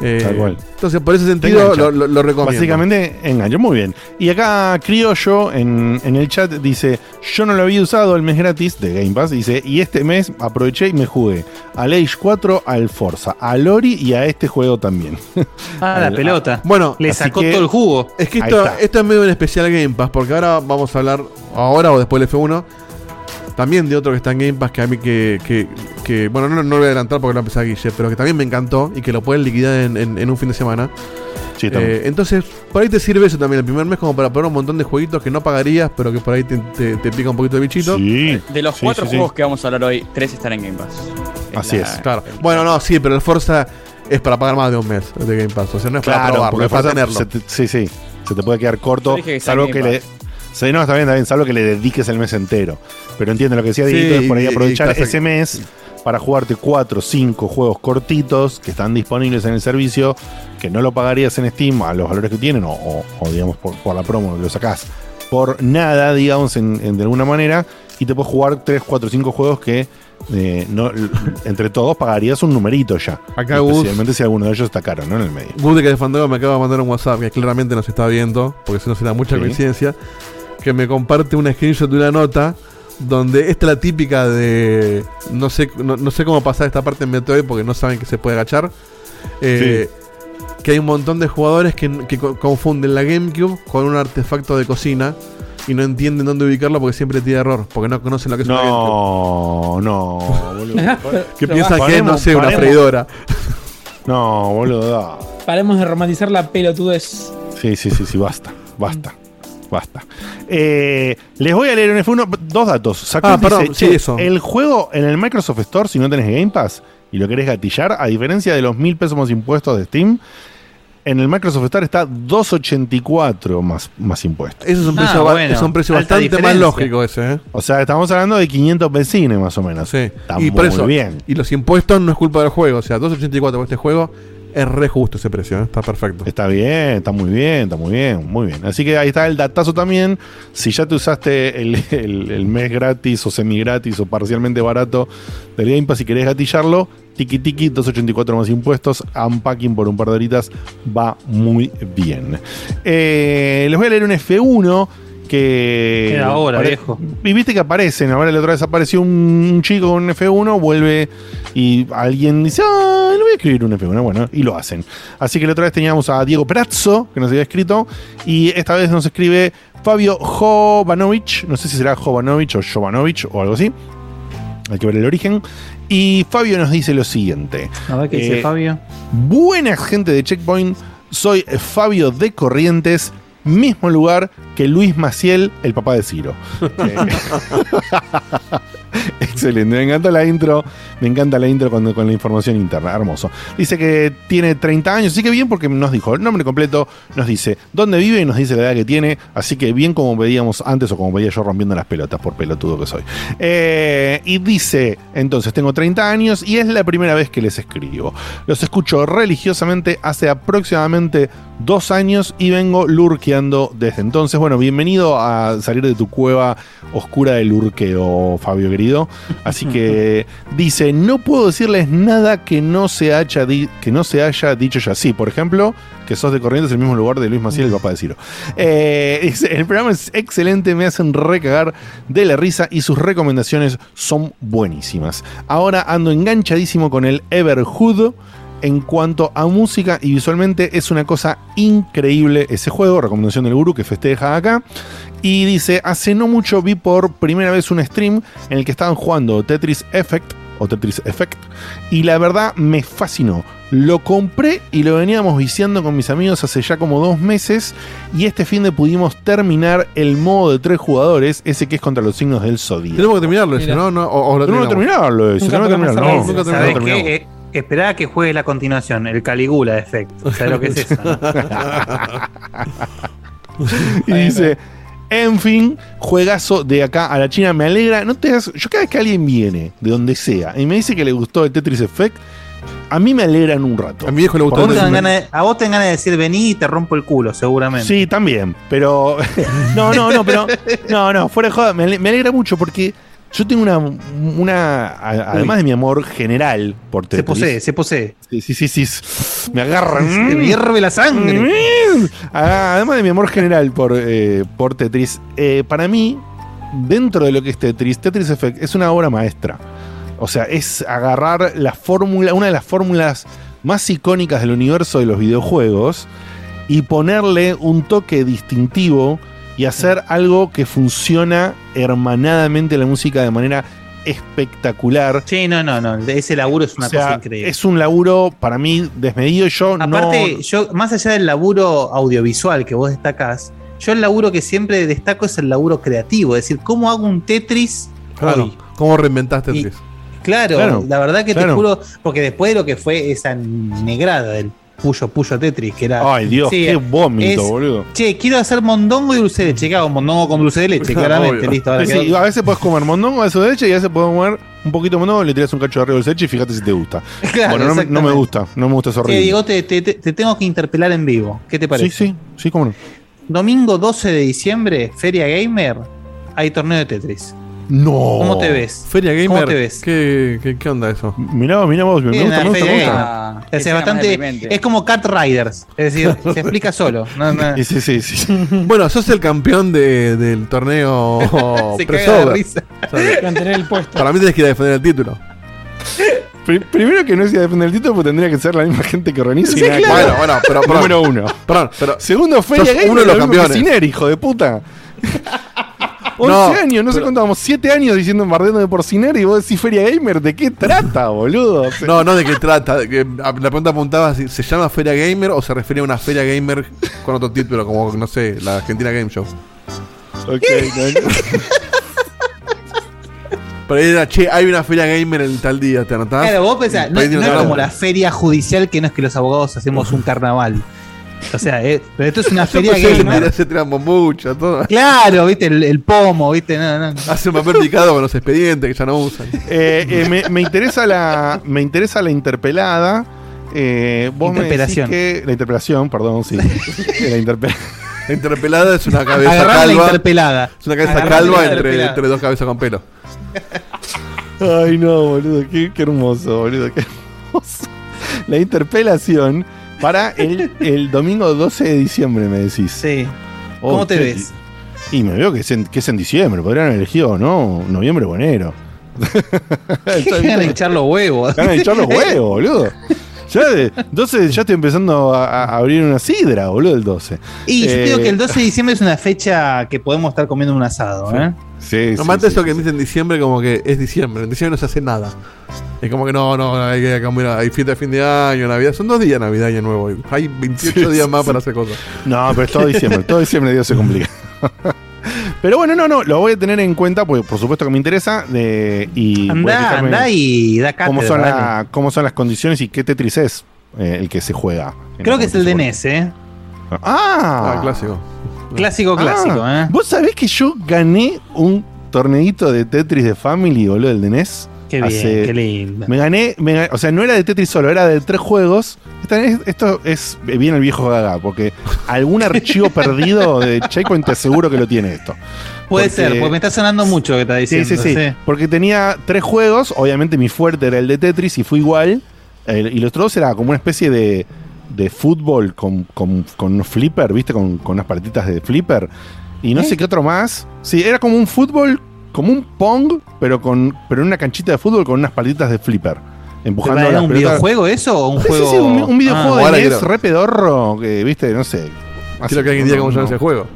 Eh, Tal cual. Entonces, por ese sentido, lo, lo- lo recomiendo. Básicamente engancho, muy bien. Y acá Criollo en, en el chat dice: Yo no lo había usado el mes gratis de Game Pass. Dice: Y este mes aproveché y me jugué al Age 4, al Forza, al Ori y a este juego también. Ah, la pelota. Bueno, Le sacó que- todo el jugo. Es que esto, esto es medio un especial Game Pass, porque ahora vamos a hablar, ahora o después del F1, también de otro que está en Game Pass que a mí que, que, que- bueno, no, no lo voy a adelantar porque lo empecé a Guille, pero que también me encantó y que lo pueden liquidar en, en- en un fin de semana. Sí, también. Eh, entonces, por ahí te sirve eso también el primer mes como para probar un montón de jueguitos que no pagarías, pero que por ahí te, te- te pica un poquito el bichito. Sí. De los Sí, cuatro sí, sí. juegos que vamos a hablar hoy, tres están en Game Pass. Así la- es. Claro. Bueno, no, sí, pero el Forza es para pagar más de un mes de Game Pass. O sea, no es para Claro, probarlo, porque es para tenerlo. se te- sí, sí. Se te puede quedar corto. Salvo que le. Sí, no, está bien, está bien, salvo que le dediques el mes entero. Pero entiendo lo que decía Sí, Dieguito, es por ahí aprovechar ese mes para jugarte 4 o 5 juegos cortitos que están disponibles en el servicio, que no lo pagarías en Steam a los valores que tienen, o, o- o, digamos por, por la promo lo sacás por nada, digamos, en, en- de alguna manera, y te puedes jugar 3, 4, 5 juegos que eh, no, entre todos pagarías un numerito ya. Acá Gus- Especialmente si alguno de ellos está caro, ¿no? En el medio. Gus de que de Fandango me acaba de mandar un WhatsApp que claramente nos está viendo, porque si no será mucha Sí. coincidencia, que me comparte una screenshot de una nota donde esta es la típica de no sé no, no sé cómo pasar esta parte en Metroid porque no saben que se puede agachar. Eh, Que hay un montón de jugadores que, que co- confunden la GameCube con un artefacto de cocina y no entienden dónde ubicarlo porque siempre tiene error, porque no conocen lo que es una GameCube. No, no, boludo. Que piensan que es, no paremos, sé, una freidora. No, boludo. Paremos de romantizar la pelotudez. Sí, sí, sí, sí, basta, basta, basta. Eh, les voy a leer un F1, dos datos. Sacó Ah, dice, perdón, sí, "Che, eso. El juego en el Microsoft Store, si no tenés Game Pass y lo querés gatillar, a diferencia de los mil pesos más impuestos de Steam, en el Microsoft Store está 2.84 más, más impuestos. Eso es un Ah, precio, bueno, es un precio bastante más lógico ese, ¿eh? O sea, estamos hablando de 500 vecinos más o menos. Sí. Está y muy por eso, bien. Y los impuestos no es culpa del juego. O sea, 2.84 por este juego es re justo ese precio. ¿eh? Está perfecto. Está bien, está muy bien, está muy bien, muy bien. Así que ahí está el datazo también. Si ya te usaste el, el- mes gratis o semi gratis o parcialmente barato del Game Pass y querés gatillarlo, tiki tiki, 284 más impuestos, unpacking por un par de horitas, va muy bien. Eh, les voy a leer un F1 que... Era ahora, viejo. Y viste que aparecen, ahora la otra vez apareció un chico con un F1, vuelve y alguien dice, ah, le voy a escribir un F1, bueno, y lo hacen. Así que la otra vez teníamos a Diego Prazzo, que nos había escrito, y esta vez nos escribe Fabio Jovanovic, no sé si será Jovanovic o Jovanovic o algo así, hay que ver el origen. Y Fabio nos dice lo siguiente. A ver qué dice Eh, Fabio. Buena gente de Checkpoint, soy Fabio de Corrientes, mismo lugar que Luis Maciel, el papá de Ciro. Excelente, me encanta la intro, me encanta la intro con, con la información interna, hermoso. Dice que tiene 30 años, así que bien porque nos dijo el nombre completo, nos dice dónde vive y nos dice la edad que tiene, así que bien como veíamos antes o como veía yo rompiendo las pelotas por pelotudo que soy. Eh, y dice, entonces tengo 30 años y es la primera vez que les escribo. Los escucho religiosamente hace aproximadamente dos años y vengo lurqueando desde entonces. Bueno, bienvenido a salir de tu cueva oscura de lurqueo, Fabio querido. Así que dice, no puedo decirles nada que no se haya, que no se haya dicho ya. Sí, por ejemplo, que sos de Corrientes, el mismo lugar de Luis Maciel, el papá de Ciro. Eh, dice, el programa es excelente, me hacen recagar de la risa y sus recomendaciones son buenísimas. Ahora ando enganchadísimo con el Everhood. En cuanto a música y visualmente es una cosa increíble ese juego, recomendación del gurú que festeja acá. Y dice, hace no mucho vi por primera vez un stream en el que estaban jugando Tetris Effect o Tetris Effect y la verdad me fascinó. Lo compré y lo veníamos viciando con mis amigos hace ya como dos meses y este fin de pudimos terminar el modo de tres jugadores, ese que es contra los signos del zodíaco. Tenemos que terminarlo ese, ¿no? no o, o lo Tenemos que terminamos. terminarlo ese, tenemos que terminarlo. No, nunca ¿Sabés esperá a que juegue la continuación, el Caligula Effect. ¿Sabes lo que es eso? no? y dice, en fin, juegazo de acá a la China. Me alegra. No te hagas- yo cada vez que alguien viene, de donde sea, y me dice que le gustó el Tetris Effect, a mí me alegran un rato. A mi viejo le gustó. vos, de, a vos te ganas de decir vení y te rompo el culo, seguramente. Sí, también, pero. no, no, no, pero. No, no, fuera de joda, me alegra mucho porque yo tengo una. una a- además de mi amor general por Tetris. Se posee, se posee. Sí, sí, sí, sí, Me agarran. Se me hierve la sangre. Además de mi amor general por, eh, por Tetris, eh, para mí, dentro de lo que es Tetris, Tetris Effect es una obra maestra. O sea, es agarrar la fórmula, una de las fórmulas más icónicas del universo de los videojuegos y ponerle un toque distintivo y hacer algo que funciona hermanadamente la música de manera espectacular. Sí, no, no, no. Ese laburo es una O sea, cosa increíble. Es un laburo para mí desmedido. Yo Aparte, no. yo, más allá del laburo audiovisual que vos destacás, yo el laburo que siempre destaco es el laburo creativo. Es decir, ¿cómo hago un Tetris Claro. hoy? ¿Cómo reinventaste Y- Tetris? Claro, Claro, la verdad que claro. te juro, porque después de lo que fue esa negrada del Puyo Puyo Tetris, que era. Ay, Dios, Sí, qué vómito, es- boludo. Che, quiero hacer mondongo y dulce de leche. ¿Qué hago? Mondongo con dulce de leche, claramente. Obvio. Listo, ahora Sí, quedó. sí, a veces puedes comer mondongo a eso de leche y a veces puedes comer un poquito de mondongo y le tiras un cacho de arriba de leche y fíjate si te gusta. Claro, bueno, no me, no me exactamente. gusta, no me gusta, es Che, horrible. Te- te- te tengo que interpelar en vivo. ¿Qué te parece? sí, sí, sí, cómo no. Domingo 12 de diciembre, Feria Gamer, hay torneo de Tetris. No. ¿Cómo te ves? Feria Gamer. ¿Cómo te ves? ¿Qué, qué, qué onda eso? Mirá, mirá vos, me gusta, gusta, gusta. O sea, bastante. Es como Cat Riders. Es decir, se explica solo. No, no. Sí, sí, sí, sí. Bueno, sos el campeón de- del torneo Se caga de risa. O sea, Mantener el puesto. Para mí tenés que ir a defender el título. Pri- Primero que no es a defender el título, porque tendría que ser la misma gente que organiza. y Sí, claro. Bueno, bueno, pero, pero Número uno. Perdón, pero Segundo, Feria Gamer, uno de los campeones. Ciner, hijo de puta. 11 No, años, no sé cuánto vamos, 7 años diciendo bardeando de por Ciner y vos decís Feria Gamer, ¿de qué trata, boludo? O sea, No, no de qué trata. de que a- la pregunta apuntaba si se llama Feria Gamer o se refería a una Feria Gamer con otro título, como, no sé, la Argentina Game Show. ok, Pero ahí era, che, hay una Feria Gamer en tal día, ¿te anotás? Claro, vos pensás, no, es como la feria judicial que no es que los abogados hacemos un carnaval. O sea, eh, pero esto es una feria gamer. se tiran bombucha, todo. Claro, viste, el, el pomo, viste, no, no. Hace un papel picado con los expedientes que ya no usan. Eh, eh, me, me interesa la me interesa la interpelada. Eh, vos me decís Interpelación. que la interpelación, perdón, sí. la interpe- La interpelada es una cabeza Agarrame la calva. interpelada. Es una cabeza Agarrame calva entre, entre dos cabezas con pelo. Ay, no, boludo, qué, qué hermoso, boludo, qué hermoso. La interpelación para el, el domingo 12 de diciembre, me decís. Sí. Oh, ¿Cómo te ves? Y me veo que es en, que es en diciembre, podrían haber elegido, ¿no? Noviembre o enero. Van a echar los huevos. Van a echar los huevos, boludo. Ya de 12 ya estoy empezando a, a abrir una sidra, boludo, el 12. Y yo Eh, digo que el 12 de diciembre es una fecha que podemos estar comiendo un asado, ¿eh? Sí, No sí, mata sí, eso que sí. dicen en diciembre como que es diciembre. En diciembre no se hace nada. Es como que no, no, hay que cambiar. Hay fiesta de fin de año, Navidad. Son dos días Navidad y Año Nuevo. Hay 28 Sí, días sí, más sí. para hacer cosas. No, pero es todo diciembre, todo diciembre Dios se complica. Pero bueno, no, no, lo voy a tener en cuenta, porque por supuesto que me interesa. De, y Andá, andá y da cómo cátedra, son, dale. la- cómo son las condiciones y qué Tetris es eh, el que se juega. Creo que es el de competición. NES, ¿eh? Ah, Ah, clásico. Clásico, clásico, Ah, ¿eh? ¿Vos sabés que yo gané un torneito de Tetris de Family, boludo, el de NES? Qué bien, Hace- qué lindo. Me gané, me o sea, no era de Tetris solo, era de tres juegos. Esto es bien el viejo gaga, porque algún archivo perdido de Checkpoint te aseguro que lo tiene esto. Puede porque- ser, porque me está sonando mucho lo que está Sí, diciendo. sí, sí, Porque tenía tres juegos, obviamente mi fuerte era el de Tetris y fue igual. El- y los otros dos era como una especie de, de fútbol con, con, con flipper, ¿viste? Con, con unas paletitas de flipper. Y no ¿Eh? sé qué otro más. Sí, era como un fútbol, como un pong, pero con pero en una canchita de fútbol con unas paletitas de flipper. Empujando ¿Era las un pelotas. videojuego eso o un Sí, juego? sí, sí, un, un videojuego Ah, de NES re pedorro, que, viste, no sé. Quiero que alguien diga cómo se llama ese juego.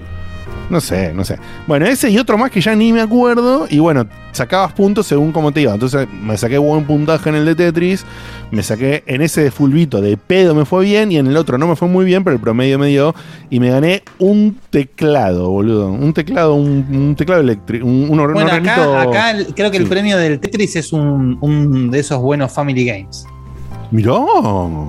No sé, no sé. Bueno, ese y otro más que ya ni me acuerdo. Y bueno, sacabas puntos según cómo te iba. Entonces me saqué buen puntaje en el de Tetris. Me saqué en ese de fulbito de pedo me fue bien. Y en el otro no me fue muy bien, pero el promedio me dio. Y me gané un teclado, boludo. Un teclado, un, un teclado eléctrico. Un, un, Bueno, acá, creo que el Sí. premio del Tetris es un, un de esos buenos Family Games. Mirá.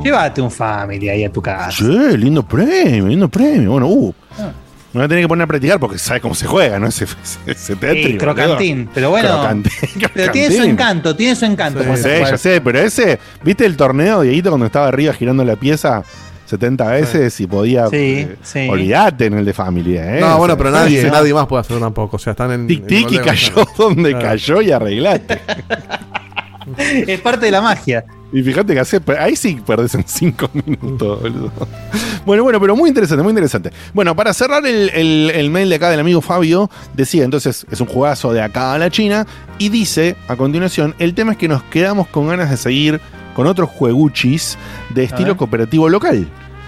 Llévate un Family ahí a tu casa. Sí, lindo premio, lindo premio. Bueno, uh. Ah. Me voy a tener que poner a practicar porque sabes cómo se juega, ¿no? Ese, ese, ese Tetris. Sí, crocantín, pero bueno. Crocantín, Pero tiene su encanto, tiene su encanto. Ya cuando sé, ya sé, pero ese, ¿viste el torneo, Dieguito, cuando estaba arriba girando la pieza 70 veces y podía. Sí, eh, sí. Olvídate en el de familia, ¿eh? No, bueno, pero nadie, nadie más puede hacerlo tampoco. O sea, están en. Tic en tic y de cayó donde Claro. cayó y arreglaste. Es parte de la magia. Y fíjate que hace, ahí sí perdés en 5 minutos, boludo. Bueno, bueno, pero muy interesante, muy interesante. Bueno, para cerrar el, el- el mail de acá del amigo Fabio, decía entonces, es un juegazo de acá a la China, y dice a continuación, el tema es que nos quedamos con ganas de seguir con otros jueguchis de estilo cooperativo local.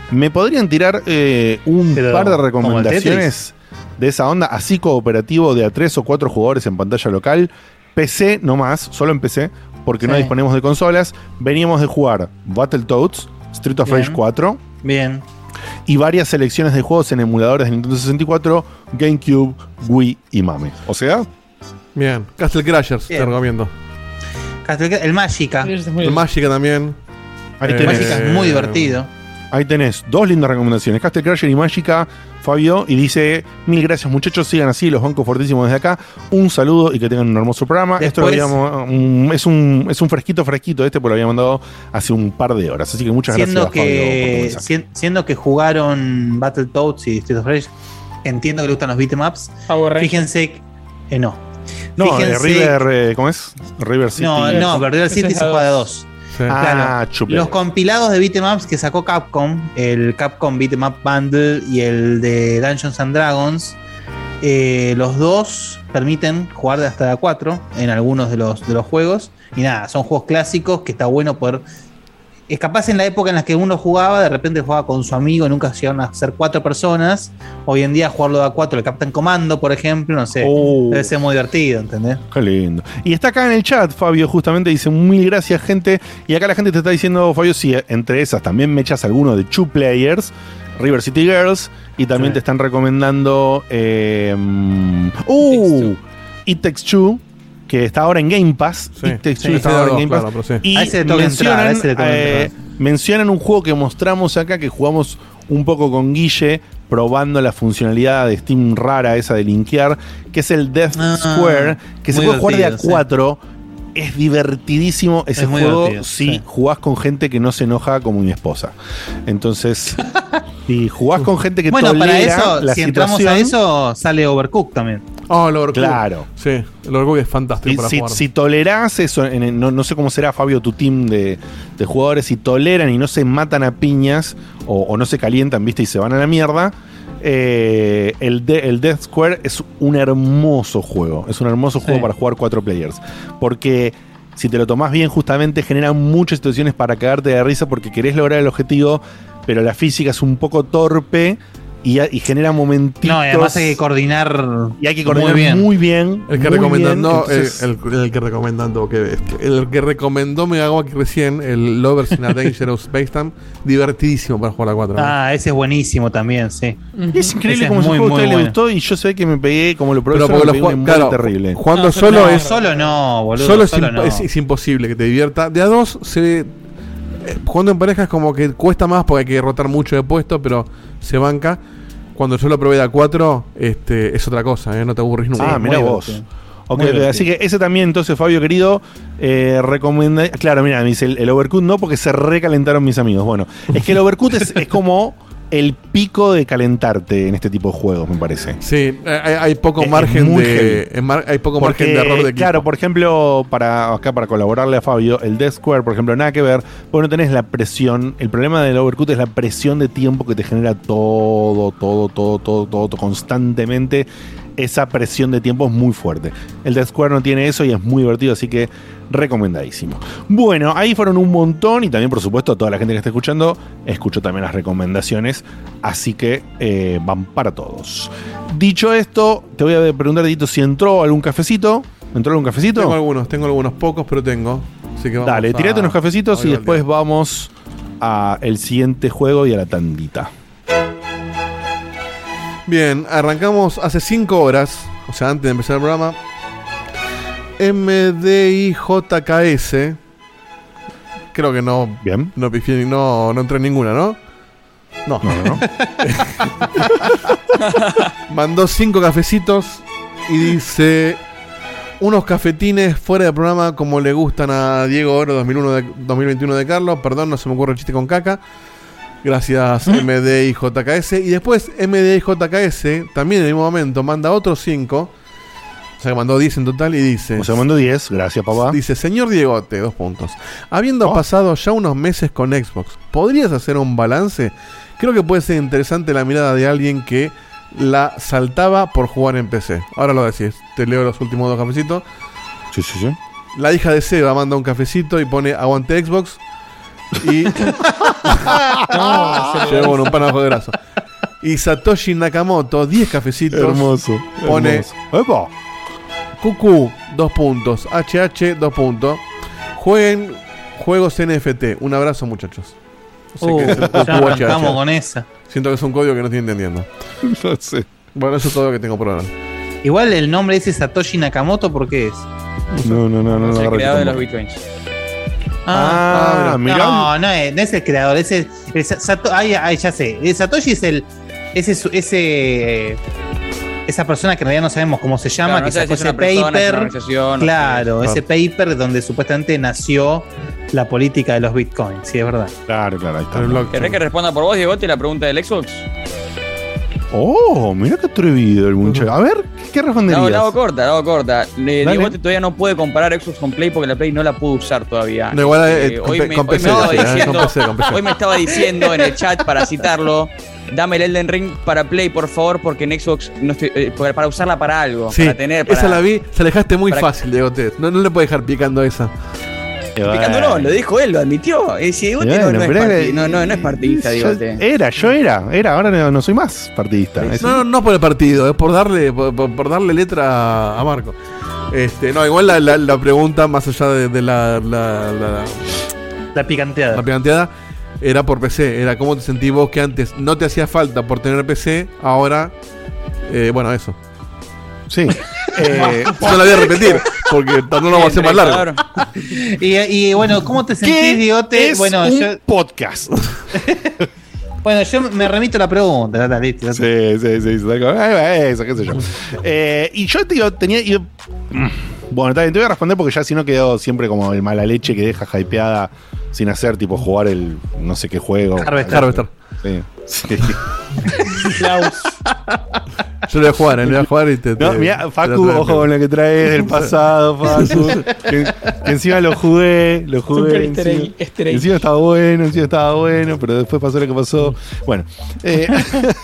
¿Me podrían tirar eh, un Pero, par de ¿como el recomendaciones de esa onda, así cooperativo de a tres o cuatro jugadores en pantalla local? PC no más, solo en PC, porque no disponemos de consolas. Veníamos de jugar Battletoads, Street of Rage Bien. 4 Bien. y varias selecciones de juegos en emuladores de Nintendo 64, GameCube, Wii y Mame. O sea, Bien. Castle Crashers, te recomiendo. Castle- El Magica. El Magica también. Eh, tenés, Magica es muy divertido. Ahí tenés dos lindas recomendaciones, Castle Crasher y Magica, Fabio, y dice, mil gracias muchachos, sigan así, los bancos fortísimos desde acá, un saludo y que tengan un hermoso programa. Esto lo habíamos, um, es, un, es un fresquito fresquito este, porque lo había mandado hace un par de horas, así que muchas Siendo gracias Fabio que, mensaje. sien- siendo que jugaron Battletoads y Street of Rage, entiendo que le gustan los beatemaps. Fíjense que. eh, no. No, eh, Fíjense- River, eh, ¿cómo es? River City. No, no, pero River City es se juega de dos. Sí. Ah, Claro. Los compilados de beatemaps que sacó Capcom, el Capcom Beatmap Bundle y el de Dungeons and Dragons, eh, los dos permiten jugar de hasta de a 4 en algunos de los, de los juegos. Y nada, son juegos clásicos que está bueno poder. Es capaz en la época en la que uno jugaba, de repente jugaba con su amigo, nunca llegaron a ser cuatro personas. Hoy en día jugarlo de a 4, el Captain Commando, por ejemplo, no sé. Oh. Debe ser muy divertido, ¿entendés? Qué lindo. Y está acá en el chat, Fabio, justamente dice mil gracias, gente. Y acá la gente te está diciendo, Fabio, si entre esas también me echas alguno de Two Players, River City Girls, y también Sí. te están recomendando. Eh, mm, ¡Uh! It Takes Two, que está ahora en Game Pass. Sí. It Takes Sí, Two está ahora en Game Pass. claro, pero sí. Y A ese le toca entrar, a mencionan, ese eh, entrar. mencionan un juego que mostramos acá, que jugamos un poco con Guille, probando la funcionalidad de Steam rara esa de linkear, que es el Death Ah, Square, que se puede jugar de a divertido, sí. 4. Es divertidísimo ese Es juego si sí. jugás con gente que no se enoja como mi esposa. Entonces, si jugás con gente que Bueno, tolera para eso, la si entramos a eso, sale Overcooked también. Oh, el Overcooked. Claro. Sí, el Overcooked es fantástico Y para si, jugar. si tolerás eso, en el- no, no sé cómo será, Fabio, tu team de, de jugadores, si toleran y no se matan a piñas o, o no se calientan, viste, y se van a la mierda, eh, el, de- el Death Square es un hermoso juego. Es un hermoso juego para jugar cuatro players. Porque si te lo tomás bien, justamente genera muchas situaciones para cagarte de risa porque querés lograr el objetivo, pero la física es un poco torpe y, y genera momentitos. No, y además hay que coordinar. y hay que coordinar muy muy bien. bien. El que muy recomendando, bien, entonces- el, el- el que recomendando, que. El que recomendó Megawaki recién, el Lovers in a Dangerous Space Time, divertidísimo para jugar a 4. Ah, ese es buenísimo también, sí. Y es increíble Ese como es juego a usted le bueno. gustó y yo sé que me pegué como lo probé Pero porque lo embole claro, terrible. jugando No, solo no, es. Solo no, boludo. Solo, es, solo imp- no. es- es imposible que te divierta. De a dos, se, eh, jugando en pareja es como que cuesta más porque hay que rotar mucho de puesto, pero se banca. Cuando yo lo probé de a cuatro, este, es otra cosa, ¿eh? no te aburrís nunca. Ah, mira vos. divertido. Ok, Muy ok, divertido. así que ese también, entonces, Fabio querido, eh, recomienda. Claro, mira, me dice el, el Overcooked no, porque se recalentaron mis amigos. Bueno, es que el es, es como el pico de calentarte en este tipo de juegos, me parece. Sí, hay, hay poco Es- margen de. mar- hay poco Porque, margen de error de equipo. Claro, por ejemplo, para acá para colaborarle a Fabio, el Death Square, por ejemplo, nada que ver, vos no tenés la presión, el problema del Overcooked es la presión de tiempo que te genera todo, todo, todo, todo, todo, todo, constantemente. Esa presión de tiempo es muy fuerte. El Death Square no tiene eso y es muy divertido, así que recomendadísimo. Bueno, ahí fueron un montón y también, por supuesto, a toda la gente que está escuchando, escuchó también las recomendaciones, así que eh, van para todos. Dicho esto, te voy a preguntar, Edito, si entró algún cafecito. ¿Entró algún cafecito? Tengo algunos, tengo algunos pocos, pero tengo. Así que vamos Dale, a- tirate unos cafecitos y después vamos a el siguiente juego y a la tandita. Bien, arrancamos hace 5 horas, o sea, antes de empezar el programa. MDIJKS. Creo que no. Bien. No, pifié- no, no entré en ninguna, ¿no? No. Mandó 5 cafecitos y dice. Unos cafetines fuera de programa como le gustan a Diego Oro 2001 de- 2021 de Carlos. Perdón, no se me ocurre el chiste con caca. Gracias MDIJKS. Y después MDIJKS, también en el mismo momento, manda otros 5. O sea que mandó 10 en total y dice... O sea, mandó 10, gracias papá. Dice, señor Diegote, dos puntos. Habiendo pasado ya unos meses con Xbox, ¿podrías hacer un balance? Creo que puede ser interesante la mirada de alguien que la saltaba por jugar en PC. Ahora lo decís, te leo los últimos dos cafecitos. Sí, sí, sí. La hija de Seba manda un cafecito y pone aguante Xbox. Y. Llegó con un pan abajo de brazo. Y Satoshi Nakamoto, 10 cafecitos. Hermoso, Pone. hermoso. QQ, dos puntos. HH, dos puntos. Jueguen juegos NFT. Un abrazo, muchachos. No sé Uh, qué es el ya QQ, arrancamos HH. con esa. Siento que es un código que no estoy entendiendo. No sé. Bueno, eso es todo lo que tengo por ahora. Igual el nombre ese Satoshi Nakamoto, ¿por qué es? No, no, no, no. Es no el agarré creador de los bitcoins. Ah, mirá. No, no es, no es el creador, ese, el Sa- Sato- ay, ay, ya sé. El Satoshi es el. Ese, su- ese esa persona que en realidad no sabemos cómo se llama, Claro, no que sacó si es ese persona, paper. es no claro, sé. ese paper donde supuestamente nació la política de los bitcoins, sí, es verdad. Claro, claro, ahí está. ¿Querés que responda por vos, Diegote, la pregunta del Xbox? Oh, mira qué atrevido el muchacho. A ver, ¿qué No, responderías? la hago corta, la hago corta. Dale. Diegote todavía no puede comparar Xbox con Play porque la Play no la pudo usar todavía. No, igual, eh, con hoy, me, con hoy me PC, estaba diciendo, con PC, con PC. hoy me estaba diciendo en el chat para citarlo, dame el Elden Ring para Play, por favor, porque en Xbox no estoy, eh, para usarla para algo, Sí, para tener, para, esa la vi, se alejaste muy para- fácil, Diego. No, no le puedes dejar picando esa. Picándolo, lo dijo él, lo admitió. Diegote Bueno, no, no, es no, no, no es partidista, Yo- era, yo era, era, ahora no, no soy más partidista. Es- No, no, no por el partido, es por darle, por, darle letra a Marco. Este, no, igual la, la- la pregunta, más allá de, de la, la, la, La picanteada. la picanteada, era por PC. Era cómo te sentís vos que antes no te hacía falta por tener PC, ahora, eh, bueno, eso. Sí. Eh, no la voy a repetir, porque no lo vamos a hacer más largo. Y, y, bueno, ¿cómo te sentís, es bueno, un yo, podcast. bueno, yo me remito a la pregunta. dale, listo. Sí, sí, sí. sí, Eso, qué sé yo. Eh, y yo, tío, tenía. yo- mm, bueno, bien, te voy a responder porque ya si no quedó siempre como el mala leche que deja hypeada sin hacer, tipo jugar el no sé qué juego. Harvester. Harvester. Sí. sí. Yo le voy a jugar, eh, le voy a jugar y te. No, te- mira, te Facu, ojo con lo que traes del pasado, Facu. que, que encima lo jugué, lo jugué. Encima, encima estaba bueno, encima estaba bueno, pero después pasó lo que pasó. Bueno, eh,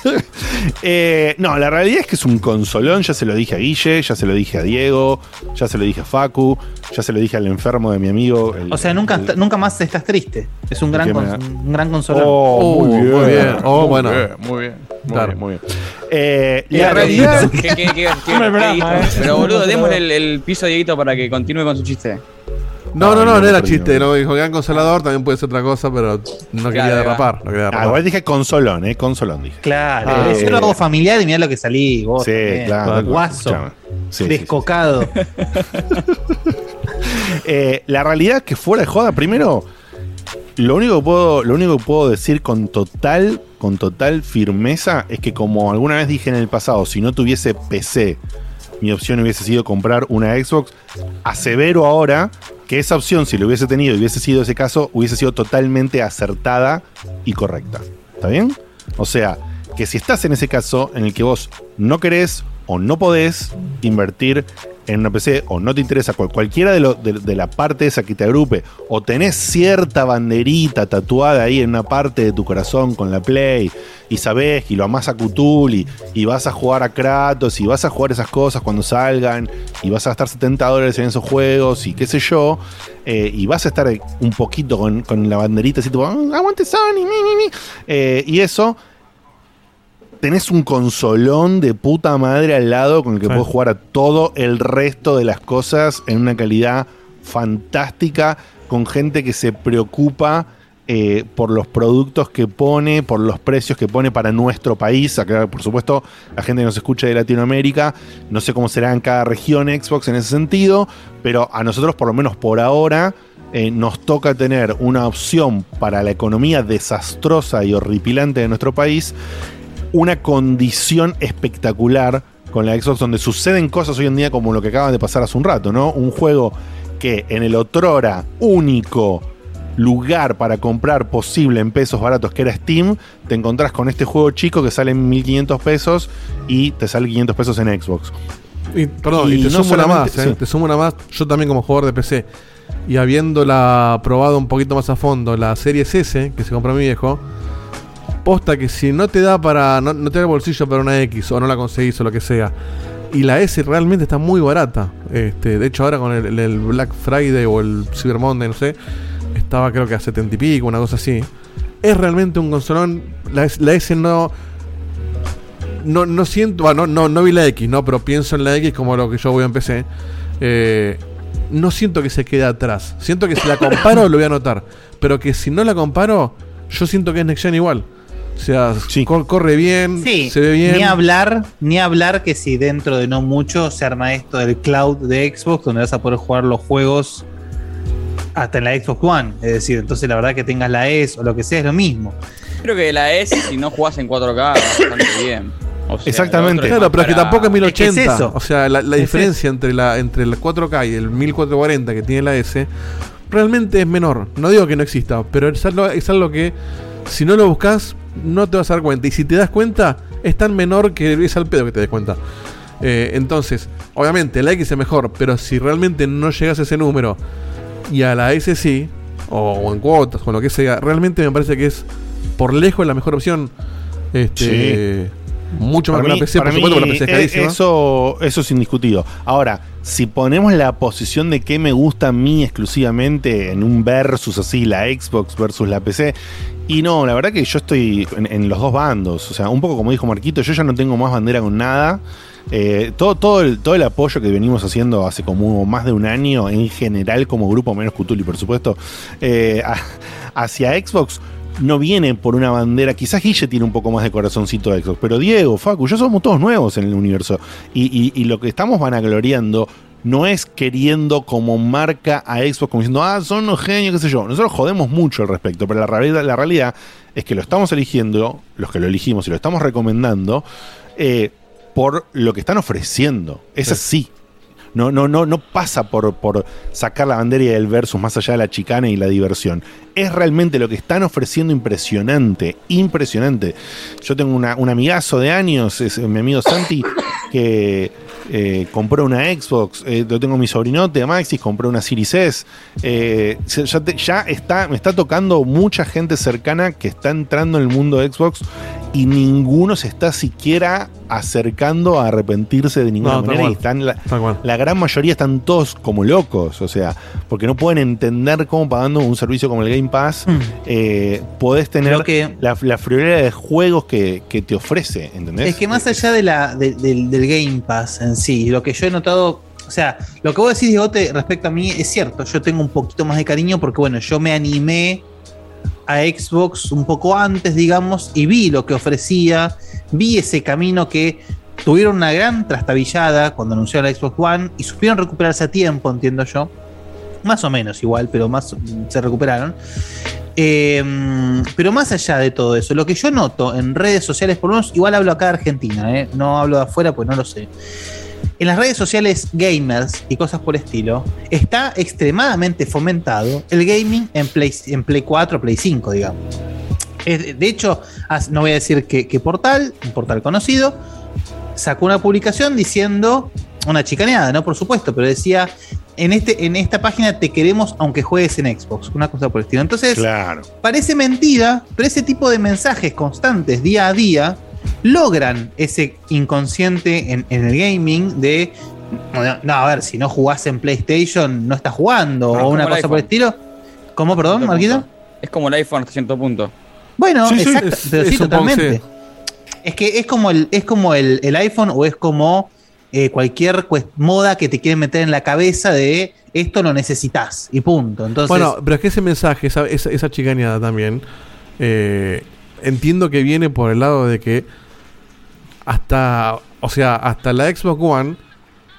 eh, no, la realidad es que es un consolón. Ya se lo dije a Guille, ya se lo dije a Diego, ya se lo dije a Facu, ya se lo dije al enfermo de mi amigo. el- O sea, nunca, nunca más estás triste. Es un gran, cons- un gran consolón. Oh, muy Oh, bien. muy bien. Oh, muy bueno. bien, muy bien. Muy Claro. bien, muy bien. Eh, ¿Qué- la realidad. qué- qué- qué- eh. Pero boludo, démosle el, el piso a Dieguito para que continúe con su chiste. No, no, no, no, no era chiste. no. Dijo gran consolador, también puede ser otra cosa, pero no quería Claro, derrapar. No quería Ah, igual dije consolón, eh, consolón dije. Claro, Ah, yo eh. hago familiar y mirá lo que salí. Vos Sí, también. claro. Guaso. Sí, sí, sí. descocado. Eh, la realidad es que fuera de joda, primero, lo único que puedo, lo único que puedo decir con total, con total firmeza es que como alguna vez dije en el pasado, si no tuviese PC, mi opción hubiese sido comprar una Xbox. Asevero ahora que esa opción, si lo hubiese tenido y hubiese sido ese caso, hubiese sido totalmente acertada y correcta. ¿Está bien? O sea, que si estás en ese caso en el que vos no querés o no podés invertir en una PC o no te interesa cual- cualquiera de, lo- de- de la parte esa que te agrupe o tenés cierta banderita tatuada ahí en una parte de tu corazón con la Play y sabés y lo amás a Cthulhu y vas a jugar a Kratos y vas a jugar esas cosas cuando salgan y vas a gastar 70 dólares en esos juegos y qué sé yo eh, y vas a estar un poquito con, con la banderita así tipo "Ah, aguante Sony mi". Eh, y eso tenés un consolón de puta madre al lado con el que Sí. puedes jugar a todo el resto de las cosas en una calidad fantástica, con gente que se preocupa eh, por los productos que pone, por los precios que pone para nuestro país. Acá, por supuesto, la gente que nos escucha de Latinoamérica, no sé cómo será en cada región Xbox en ese sentido, pero a nosotros, por lo menos por ahora, eh, nos toca tener una opción para la economía desastrosa y horripilante de nuestro país una condición espectacular con la Xbox donde suceden cosas hoy en día como lo que acaba de pasar hace un rato, ¿no? Un juego que en el otrora único lugar para comprar posible en pesos baratos que era Steam, te encontrás con este juego chico que sale en 1500 pesos y te sale 500 pesos en Xbox. Y, perdón, y, Y te no sumo una más, eh, sí. te sumo una más. Yo también como jugador de PC y habiéndola probado un poquito más a fondo, la serie S que se compró mi viejo, posta que si no te da para, no, te da el bolsillo para una X o no la conseguís o lo que sea, y la S realmente está muy barata. Este, de hecho ahora con el, Black Friday o el Cyber Monday, no sé, estaba creo que a 70 y pico, una cosa así. Es realmente un consolón. La, S- no, no, no siento, bueno, no, no, no vi la X, ¿no? Pero pienso en la X como lo que yo voy a PC. Eh, no siento que se quede atrás. Siento que si la comparo lo voy a notar. Pero que si no la comparo, yo siento que es Next Gen igual. O sea, cor- corre bien, Sí, se ve bien. Ni hablar, ni hablar que si dentro de no mucho se arma esto del cloud de Xbox, donde vas a poder jugar los juegos hasta en la Xbox One. Es decir, entonces la verdad que tengas la S o lo que sea es lo mismo. Creo que la S, si no jugás en 4K, va bastante bien. O sea, Exactamente. Claro, pero es que tampoco es 1080. Es que es eso. O sea, la, la Es diferencia entre la entre el 4K y el 1440 que tiene la S realmente es menor. No digo que no exista, pero es algo, es algo que si no lo buscas no te vas a dar cuenta. Y si te das cuenta, es tan menor que es al pedo que te des cuenta. Eh, entonces, obviamente, la X es mejor, pero si realmente no llegas a ese número y a la S sí, o, o en cuotas, o lo que sea, realmente me parece que es por lejos la mejor opción. Este, Mucho más que una PC, por supuesto, porque la PC es eh, carísima. Eso, eso es indiscutido. Ahora, si ponemos la posición de qué me gusta a mí exclusivamente en un versus así, la Xbox versus la PC, y no, la verdad que yo estoy en, los dos bandos. O sea, un poco como dijo Marquito, yo ya no tengo más bandera con nada. Eh, todo, todo, el, todo el apoyo que venimos haciendo hace como más de un año, en general como grupo, menos Cutuli, por supuesto, eh, hacia Xbox, no viene por una bandera. Quizás Guille tiene un poco más de corazoncito de Xbox, pero Diego, Facu, ya somos todos nuevos en el universo. Y, y- y lo que estamos vanagloriando no es queriendo como marca a Xbox, como diciendo, ah, son unos genios, qué sé yo. Nosotros jodemos mucho al respecto, pero la realidad, la realidad es que lo estamos eligiendo, los que lo elegimos y lo estamos recomendando, eh, por lo que están ofreciendo. Es así. No, no, no, no pasa por, por sacar la bandera y el versus más allá de la chicana y la diversión. Es realmente lo que están ofreciendo impresionante, impresionante. Yo tengo una- un amigazo de años, es mi amigo Santi, que eh, compró una Xbox. Eh, lo tengo mi sobrinote, Maxis, compró una Series S. Eh, ya, está, me está tocando mucha gente cercana que está entrando en el mundo Xbox y ninguno se está siquiera acercando a arrepentirse de ninguna No, manera. Y están la, la gran mayoría están todos como locos, o sea, porque no pueden entender cómo pagando un servicio como el Game Pass eh, podés tener que- la, la friolera de juegos que, que te ofrece, ¿entendés? Es que más allá de la, de- del, del Game Pass en sí, lo que yo he notado, o sea, lo que vos decís, Diegote, respecto a mí es cierto. Yo tengo un poquito más de cariño porque, bueno, yo me animé a Xbox un poco antes, digamos, y vi lo que ofrecía, vi ese camino que tuvieron una gran trastabillada cuando anunciaron la Xbox One y supieron recuperarse a tiempo, entiendo yo. Más o menos igual, pero más se recuperaron. Eh, pero más allá de todo eso, lo que yo noto en redes sociales, por lo menos, igual hablo acá de Argentina, ¿eh? no hablo de afuera, pues no lo sé. En las redes sociales gamers y cosas por estilo, está extremadamente fomentado el gaming en Play, en Play 4, Play 5, digamos. De hecho, no voy a decir qué qué portal, un portal conocido, sacó una publicación diciendo, una chicaneada, ¿no? Por supuesto, pero decía, en, este, en esta página te queremos aunque juegues en Xbox, una cosa por el estilo. Entonces, Claro. parece mentira, pero ese tipo de mensajes constantes día a día logran ese inconsciente en, en el gaming de, no, no, a ver, si no jugás en PlayStation, no estás jugando, No, o una cosa por el estilo. ¿Cómo, perdón, Marquito? Es como el iPhone hasta cierto punto. Bueno, Sí, sí, exacto, es- pero es sí, totalmente. sí. Es que es como el, es como el, el iPhone o es como eh, cualquier moda que te quieren meter en la cabeza de esto lo necesitas y punto. Entonces, bueno, pero es que ese mensaje, esa, esa, esa chicaneada también, eh, entiendo que viene por el lado de que hasta, o sea, hasta la Xbox One,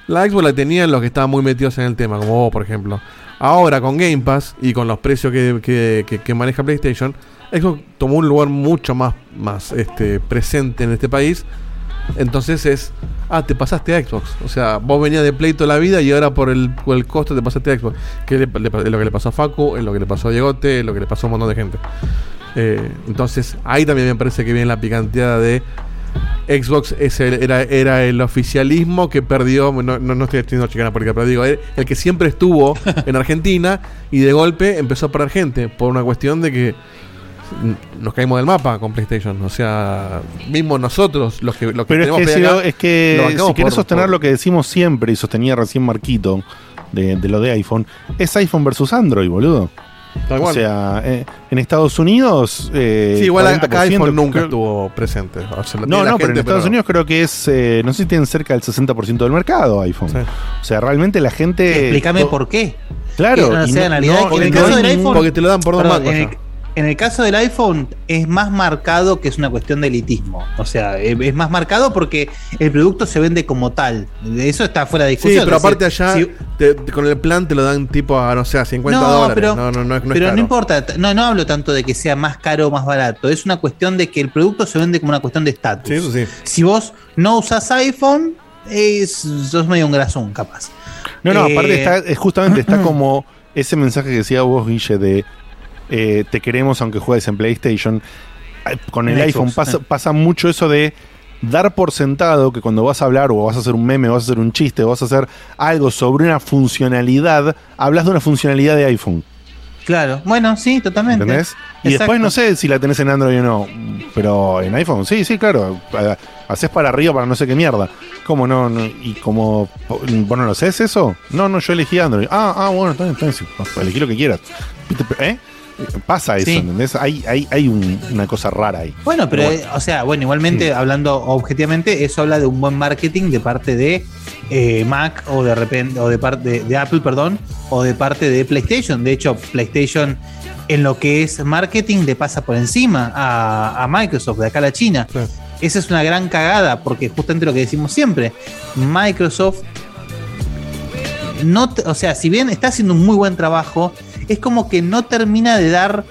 la Xbox la tenían los que estaban muy metidos en el tema, como vos, por ejemplo. Ahora con Game Pass y con los precios que, que- maneja PlayStation, Xbox tomó un lugar mucho más, más este, presente en este país. Entonces es, ah, te pasaste a Xbox. O sea, vos venías de Play toda la vida y ahora por el, por el costo te pasaste a Xbox. Que es lo que le pasó a Facu, es lo que le pasó a Diegote, es lo que le pasó a un montón de gente. Eh, entonces, ahí también me parece que viene la picanteada de Xbox es el- era, era el oficialismo que perdió, no, no, no estoy haciendo chicana política, pero digo, el, el que siempre estuvo en Argentina y de golpe empezó a perder gente por una cuestión de que nos caímos del mapa con PlayStation. O sea, mismo nosotros, los que, los que Pero es tenemos que, acá, lo- es que si por- sostener por- lo que decimos siempre y sostenía recién Marquito de, de lo de iPhone, es iPhone versus Android, boludo. Tal O sea, eh, en Estados Unidos. eh, Sí, igual acá 40% iPhone nunca creo- estuvo presente. O sea, No, no, pero en gente, Estados Unidos creo que es. eh, no sé si tienen cerca del 60% del mercado iPhone. O sea, realmente la gente. explícame por qué. Claro, Que, o y sea, no- en realidad, no- en el no caso hay del ningún- iPhone. porque te lo dan por dos en el, caso del iPhone es más marcado que es una cuestión de elitismo. O sea, eh, es más marcado porque el producto se vende como tal. Eso está fuera de Sí, discusión. pero Es decir, aparte allá, si- te- te- con el plan te lo dan tipo a, no sé, a 50 no, dólares. pero, no, no, no, es- no es pero no importa, no, no hablo tanto de que sea más caro o más barato, es una cuestión de que el producto se vende como una cuestión de estatus. Sí, eso sí. Si vos no usás iPhone, es, sos medio un grasón, capaz. No, no, Eh, aparte está, es justamente está como ese mensaje que decía vos, Guille, de eh, te queremos aunque juegues en PlayStation. Ay, Con el En iPhone Xbox, pasa, eh. pasa mucho eso de dar por sentado que cuando vas a hablar o vas a hacer un meme, o vas a hacer un chiste, o vas a hacer algo sobre una funcionalidad, hablas de una funcionalidad de iPhone. Claro, bueno, sí, totalmente. ¿Entendés? Y Exacto. después no sé si la tenés en Android o no, pero en iPhone, sí, sí, claro. Haces para arriba para no sé qué mierda. ¿Cómo no? no? ¿Y como vos no lo sé eso? No, no, yo elegí Android. Ah, ah, bueno, está bien, elegí lo que quieras. ¿Eh? Pasa eso, Sí. ¿entendés? Hay, hay, hay un- una cosa rara ahí. Bueno, pero, Pero o sea, bueno, igualmente, hablando objetivamente, eso habla de un buen marketing de parte de eh, Mac o de repente, o de parte de, de Apple, perdón, o de parte de PlayStation. De hecho, PlayStation en lo que es marketing le pasa por encima a, a Microsoft, de acá a la China. Esa es una gran cagada, porque justamente lo que decimos siempre, Microsoft no, te- o sea, si bien está haciendo un muy buen trabajo, es como que no termina de dar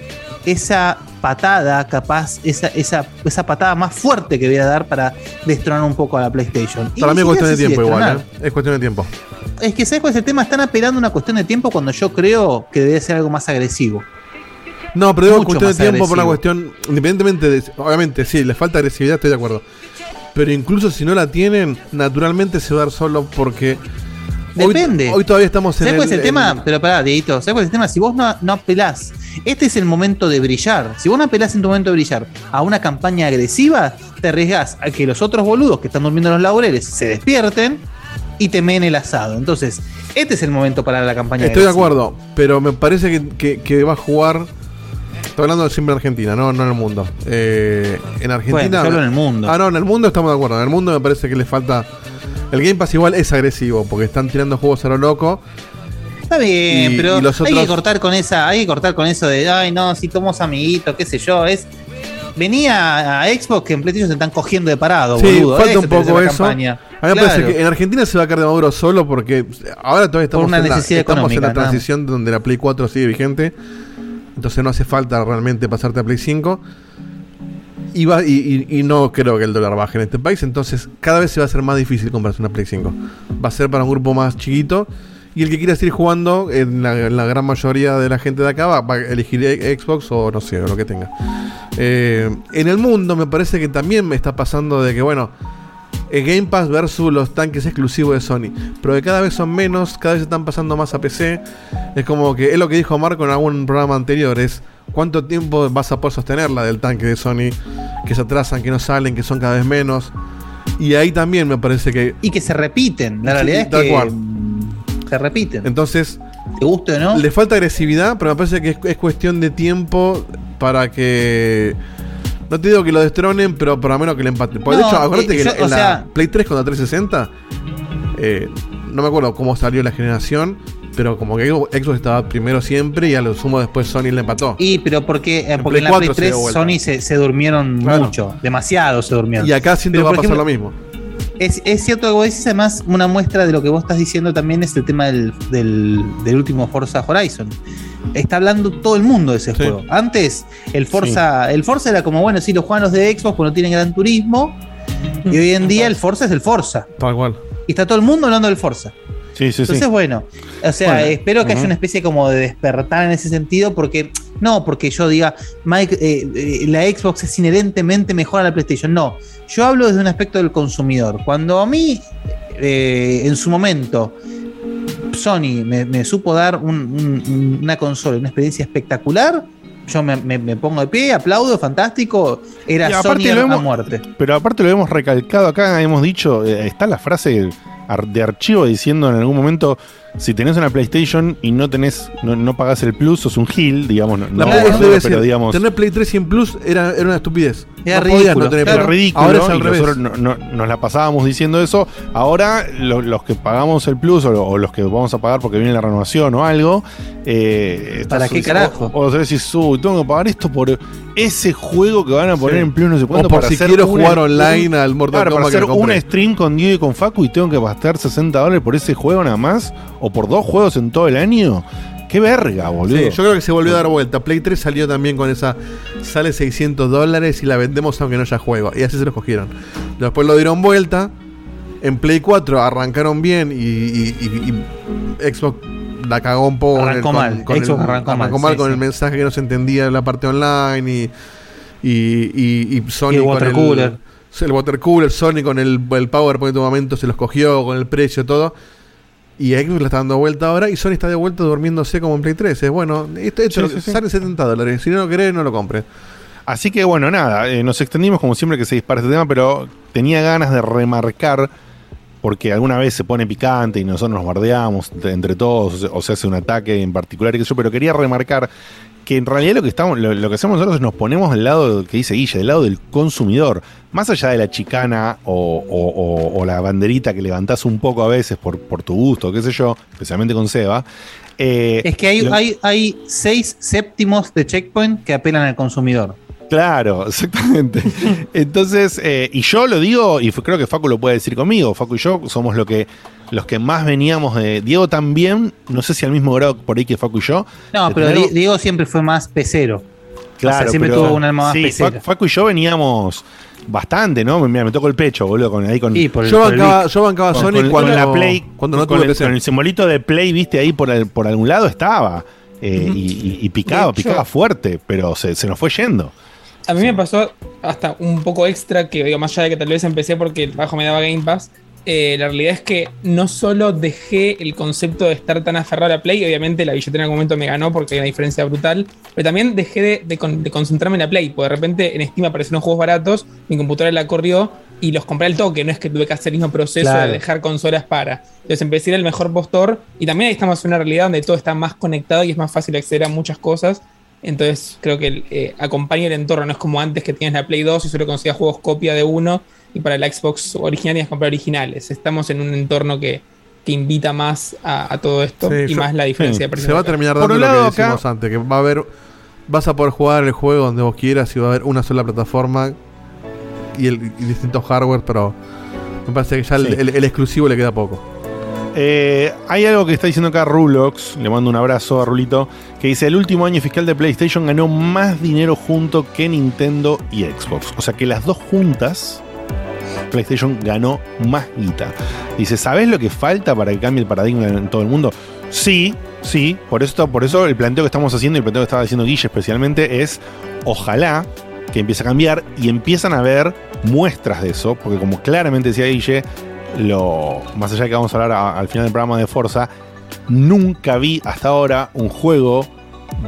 esa patada, capaz, esa, esa, esa patada más fuerte que debería dar para destronar un poco a la PlayStation. Y Para mí es cuestión de tiempo igual. ¿eh? Es cuestión de tiempo. Es que, ¿sabes cuál es el tema? Están apelando a una cuestión de tiempo cuando yo creo que debería ser algo más agresivo. No, pero digo cuestión de tiempo por una cuestión, independientemente de, obviamente sí, les falta agresividad, estoy de acuerdo. Pero incluso si no la tienen, naturalmente se va a dar solo porque Depende. Hoy, todavía estamos en ¿Sabes cuál es el tema? Pero pará, Dieguito, ¿sabes cuál es el tema? Si vos no, no apelás, este es el momento de brillar. Si vos no apelás en tu momento de brillar a una campaña agresiva, te arriesgás a que los otros boludos que están durmiendo en los laureles se despierten y te meen el asado. Entonces, este es el momento para la campaña Estoy de acuerdo, pero me parece que, que- que va a jugar. Estoy hablando siempre en Argentina, no, no en el mundo. Eh, en Argentina. Bueno, hablo en el mundo. Ah, no, en el mundo estamos de acuerdo. En el mundo me parece que le falta. El Game Pass igual es agresivo, porque están tirando juegos a lo loco. Está bien, Y- pero y hay que cortar con esa, hay que cortar con eso de, ay no, si somos amiguitos, qué sé yo, es venía a Xbox que en PlayStation se están cogiendo de parado, Sí, boludo. falta Eso un poco eso. campaña. A mí me parece que en Argentina se va a caer de Maduro solo porque ahora todavía estamos, una en, la, estamos en transición donde la Play 4 sigue vigente. Entonces no hace falta realmente pasarte a Play 5. Y, va- y, no creo que el dólar baje en este país. Entonces cada vez se va a hacer más difícil comprarse una Play 5. Va a ser para un grupo más chiquito. Y el que quiera seguir jugando, en la, gran mayoría de la gente de acá va, a elegir e- Xbox o no sé, o lo que tenga. Eh, en el mundo me parece que también me está pasando de que, bueno, Game Pass versus los tanques exclusivos de Sony. Pero que cada vez son menos, cada vez están pasando más a PC. Es como que es lo que dijo Marco en algún programa anterior, es cuánto tiempo vas a poder sostener la del tanque de Sony, que se atrasan, que no salen, que son cada vez menos. Y ahí también me parece que... Y que se repiten. La realidad es tal que cual. se repiten. Entonces, ¿Te guste o no? le falta agresividad, pero me parece que es, es cuestión de tiempo para que... No te digo que lo destronen, pero por lo menos que le empaten. Porque de hecho, acuérdate eh, que yo- en la Play 3 contra 360, eh, no me acuerdo cómo salió la generación, pero como que Xbox estaba primero siempre y a lo sumo después Sony le empató. Y pero porque, eh, En porque en la Play Play 4 se dio 3 vuelta. Sony se, se durmieron Claro. mucho, demasiado se durmieron. Y acá siento que va a pasar ejemplo, lo mismo. Es, es cierto que vos decís, además, una muestra de lo que vos estás diciendo también es el tema del, del, del último Forza Horizon. Está hablando todo el mundo de ese juego. Antes, el Forza, el Forza era como, bueno, sí, los juegan los de Xbox porque no tienen gran turismo. Y hoy en día el Forza es el Forza. Tal cual. Y está todo el mundo hablando del Forza. Sí, sí, Entonces, sí. bueno, o sea, Bueno, espero que haya ujú. una especie como de despertar en ese sentido, porque no porque yo diga, Mike, eh, eh, la Xbox es inherentemente mejor a la PlayStation. No, yo hablo desde un aspecto del consumidor. Cuando a mí, eh, en su momento, Sony me, me supo dar un- un- una consola, una experiencia espectacular, yo me, me- me pongo de pie, aplaudo, fantástico, era Sony a, hemos- muerte. Pero aparte lo hemos recalcado acá, hemos dicho, está la frase de archivo diciendo en algún momento, si tenés una PlayStation y no tenés, no, no pagás el plus, sos un gil, digamos, no, La no, no, debe pero ser, digamos... Tener Play 3 100 Plus era, era una estupidez. Era ridículo, no tener Era Plus. ridículo Ahora es al y revés. nosotros no- no- nos la pasábamos diciendo eso. Ahora lo- los que pagamos el plus o, lo- o los que vamos a pagar porque viene la renovación o algo. eh, ¿Para qué carajo? O, o sea, decís, "Uy, tengo que pagar esto por ese juego que van a poner Sí. en plus no sé cuánto. O por para si hacer quiero una- jugar online al Mortal Claro, Kombat para hacer un stream con Diego y con Facu y tengo que gastar 60 dólares por ese juego nada más. O por dos juegos en todo el año. Qué verga, boludo. Sí, yo creo que se volvió a dar vuelta. Play 3 salió también con esa. Sale 600 dólares y la vendemos aunque no haya juego. Y así se lo cogieron. Después lo dieron vuelta. En Play 4 arrancaron bien y, y- y- y Xbox la cagó un poco. con Arrancó el- con- mal. con el- arrancó mal, sí, con sí. el mensaje que no se entendía en la parte online y. Y, y- y Sony Y el con water el, cooler. el water cooler, Sony con el, el PowerPoint de momento se los cogió con el precio todo. Y Xbox le está dando vuelta ahora y Sony está de vuelta durmiéndose como en Play 3. Es bueno, esto, esto Sí, sí, sí. sale 70 dólares. Si no lo querés, no lo compres. Así que bueno, nada, eh, nos extendimos como siempre que se dispara este tema, pero tenía ganas de remarcar, porque alguna vez se pone picante y nosotros nos bardeamos de- entre todos, o se, hace un ataque en particular y sé yo, pero quería remarcar que en realidad lo que estamos, lo, lo que hacemos nosotros es nos ponemos del lado que dice Guille, del lado del consumidor, más allá de la chicana o, o- o- o la banderita que levantás un poco a veces por, por tu gusto, qué sé yo, especialmente con Seba. eh, Es que hay, lo- hay, hay seis séptimos de checkpoint que apelan al consumidor. Claro, exactamente. Entonces, eh, y yo lo digo, y creo que Facu lo puede decir conmigo, Facu y yo somos lo que, los que más veníamos de... Diego también, no sé si al mismo grado por ahí que Facu y yo. No, pero tener- Diego siempre fue más pecero. Claro, o sea, siempre pero- tuvo un alma más sí, pesera. Facu, y yo veníamos bastante, ¿no? Mira, me tocó el pecho, boludo, con ahí con... Sí, el- Yo el bancaba, Vic. yo bancaba con- Sony con- cuando, con la Play, cuando no con, tuve el, con el simbolito de Play, viste, ahí por, el- por algún lado estaba. eh, y, y- y picaba, picaba fuerte, pero se, se nos fue yendo. A mí me pasó hasta un poco extra, que digo, más allá de que tal vez empecé porque bajo me daba Game Pass, eh, la realidad es que no solo dejé el concepto de estar tan aferrado a la Play, obviamente la billetera en algún momento me ganó porque hay una diferencia brutal, pero también dejé de, de con- de concentrarme en la Play, porque de repente en Steam aparecieron juegos baratos, mi computadora la corrió y los compré al toque, no es que tuve que hacer el mismo proceso Claro. de dejar consolas para. Entonces empecé a ir al mejor postor y también ahí estamos en una realidad donde todo está más conectado y es más fácil acceder a muchas cosas. Entonces creo que eh, acompaña el entorno, no es como antes que tienes la Play 2 y solo conseguías juegos copia de uno y para la Xbox original tenías que comprar originales. Estamos en un entorno que, que invita más a, a todo esto Sí, y yo- más la diferencia sí, de precios. Se va a terminar Por dando un lo que decimos acá- antes, que va a haber. Vas a poder jugar el juego donde vos quieras y va a haber una sola plataforma y, el, y distintos hardware, pero me parece que ya el, Sí. el- el exclusivo le queda poco. Eh, hay algo que está diciendo acá Rulox, le mando un abrazo a Rulito, que dice, el último año fiscal de PlayStation ganó más dinero junto que Nintendo y Xbox. O sea que las dos juntas PlayStation ganó más guita. Dice, ¿sabes lo que falta para que cambie el paradigma en todo el mundo? Sí, sí, por eso, por eso el planteo que estamos haciendo y el planteo que estaba haciendo Guille especialmente es, ojalá que empiece a cambiar y empiezan a ver muestras de eso, porque como claramente decía Guille, lo, más allá de que vamos a hablar al final del programa de Forza, nunca vi hasta ahora un juego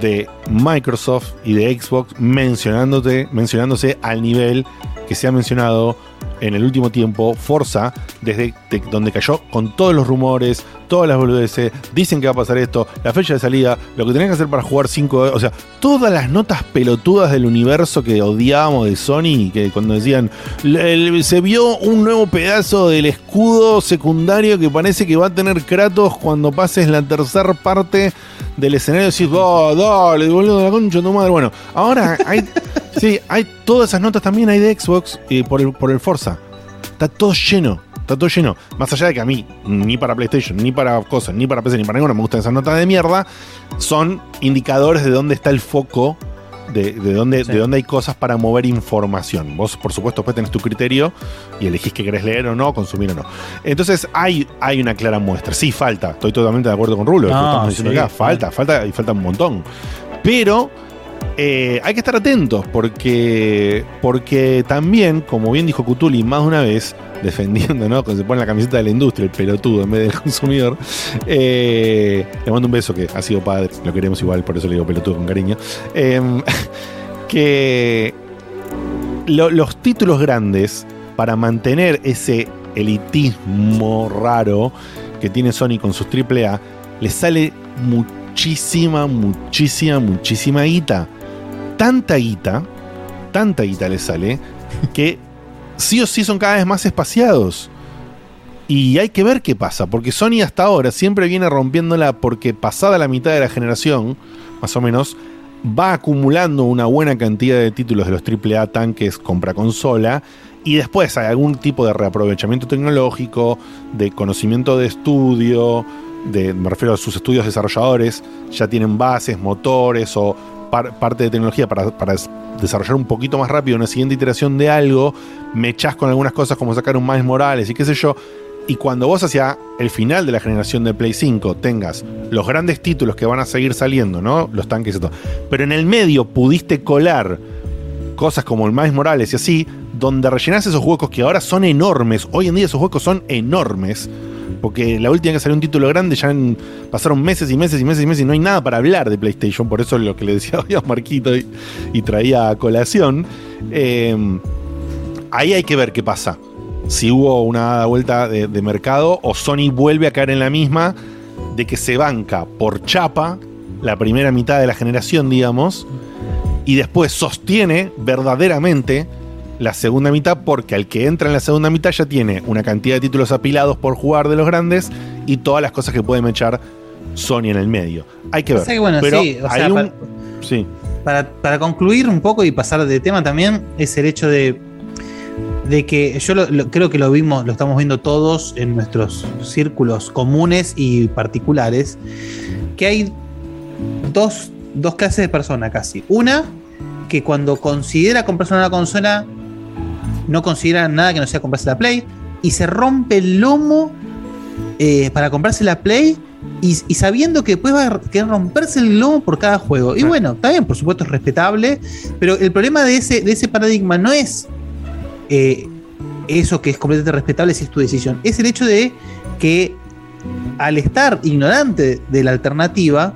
de Microsoft y de Xbox mencionándote, mencionándose al nivel que se ha mencionado en el último tiempo Forza, desde de- donde cayó con todos los rumores, todas las boludeces, dicen que va a pasar esto, la fecha de salida, lo que tenés que hacer para jugar 5, o sea, todas las notas pelotudas del universo que odiábamos de Sony, que cuando decían, "Le- le- se vio un nuevo pedazo del escudo secundario que parece que va a tener Kratos cuando pases la tercera parte del escenario, decís, oh, dale, boludo, la concha de tu madre. Bueno, ahora hay, sí, hay todas esas notas también hay de Xbox por, el, por el Forza. Está todo lleno. Está todo lleno. Más allá de que a mí, ni para PlayStation, ni para cosas, ni para PC, ni para ninguna me gustan esas notas de mierda, son indicadores de dónde está el foco, de, de dónde, de dónde hay cosas para mover información. Vos, por supuesto, después tenés tu criterio y elegís qué querés leer o no, consumir o no. Entonces, hay, hay una clara muestra. Sí, falta. Estoy totalmente de acuerdo con Rulo. lo que No, estamos diciendo sí, acá. Falta, falta y falta un montón. Pero eh, hay que estar atentos porque, porque también, como bien dijo Cutuli más de una vez, defendiendo, ¿no? Cuando se pone la camiseta de la industria, el pelotudo en vez del consumidor, eh, le mando un beso que ha sido padre, lo queremos igual, por eso le digo pelotudo con cariño. Em, que lo- los títulos grandes, para mantener ese elitismo raro que tiene Sony con sus AAA, les sale muchísima, muchísima, muchísima guita. Tanta guita, tanta guita les sale, que sí o sí son cada vez más espaciados. Y hay que ver qué pasa, porque Sony hasta ahora siempre viene rompiéndola porque pasada la mitad de la generación, más o menos, va acumulando una buena cantidad de títulos de los AAA tanques compra consola y después hay algún tipo de reaprovechamiento tecnológico, de conocimiento de estudio, de, me refiero a sus estudios desarrolladores, ya tienen bases, motores o par- parte de tecnología para, para des- desarrollar un poquito más rápido una siguiente iteración de algo, me echás con algunas cosas como sacar un Miles Morales y qué sé yo, y cuando vos hacia el final de la generación de Play 5 tengas los grandes títulos que van a seguir saliendo, ¿no? Los tanques y todo. Pero en el medio pudiste colar cosas como el Miles Morales y así, donde rellenás esos huecos que ahora son enormes. Hoy en día esos huecos son enormes. Porque la última que salió un título grande ya pasaron meses y meses y meses y meses y no hay nada para hablar de PlayStation. Por eso lo que le decía hoy a Marquito y, traía a colación. Eh, ahí hay que ver qué pasa. Si hubo una vuelta de mercado o Sony vuelve a caer en la misma de que se banca por chapa la primera mitad de la generación, digamos, y después sostiene verdaderamente la segunda mitad porque al que entra en la segunda mitad ya tiene una cantidad de títulos apilados por jugar de los grandes y todas las cosas que puede mechar Sony en el medio. Hay que ver. Pasa que, bueno, Pero sí, o hay sea, un- para- sí. Para, para concluir un poco y pasar de tema también, es el hecho de, de que yo lo- lo- creo que lo vimos, lo estamos viendo todos en nuestros círculos comunes y particulares, que hay dos, dos clases de personas casi. Una, que cuando considera comprarse una consola, no considera nada que no sea comprarse la Play, y se rompe el lomo eh, para comprarse la Play y, y sabiendo que después va a romperse el lomo por cada juego. Y bueno, está bien, por supuesto es respetable, pero el problema de ese, de ese paradigma no es eh, eso que es completamente respetable si es tu decisión, es el hecho de que al estar ignorante de la alternativa,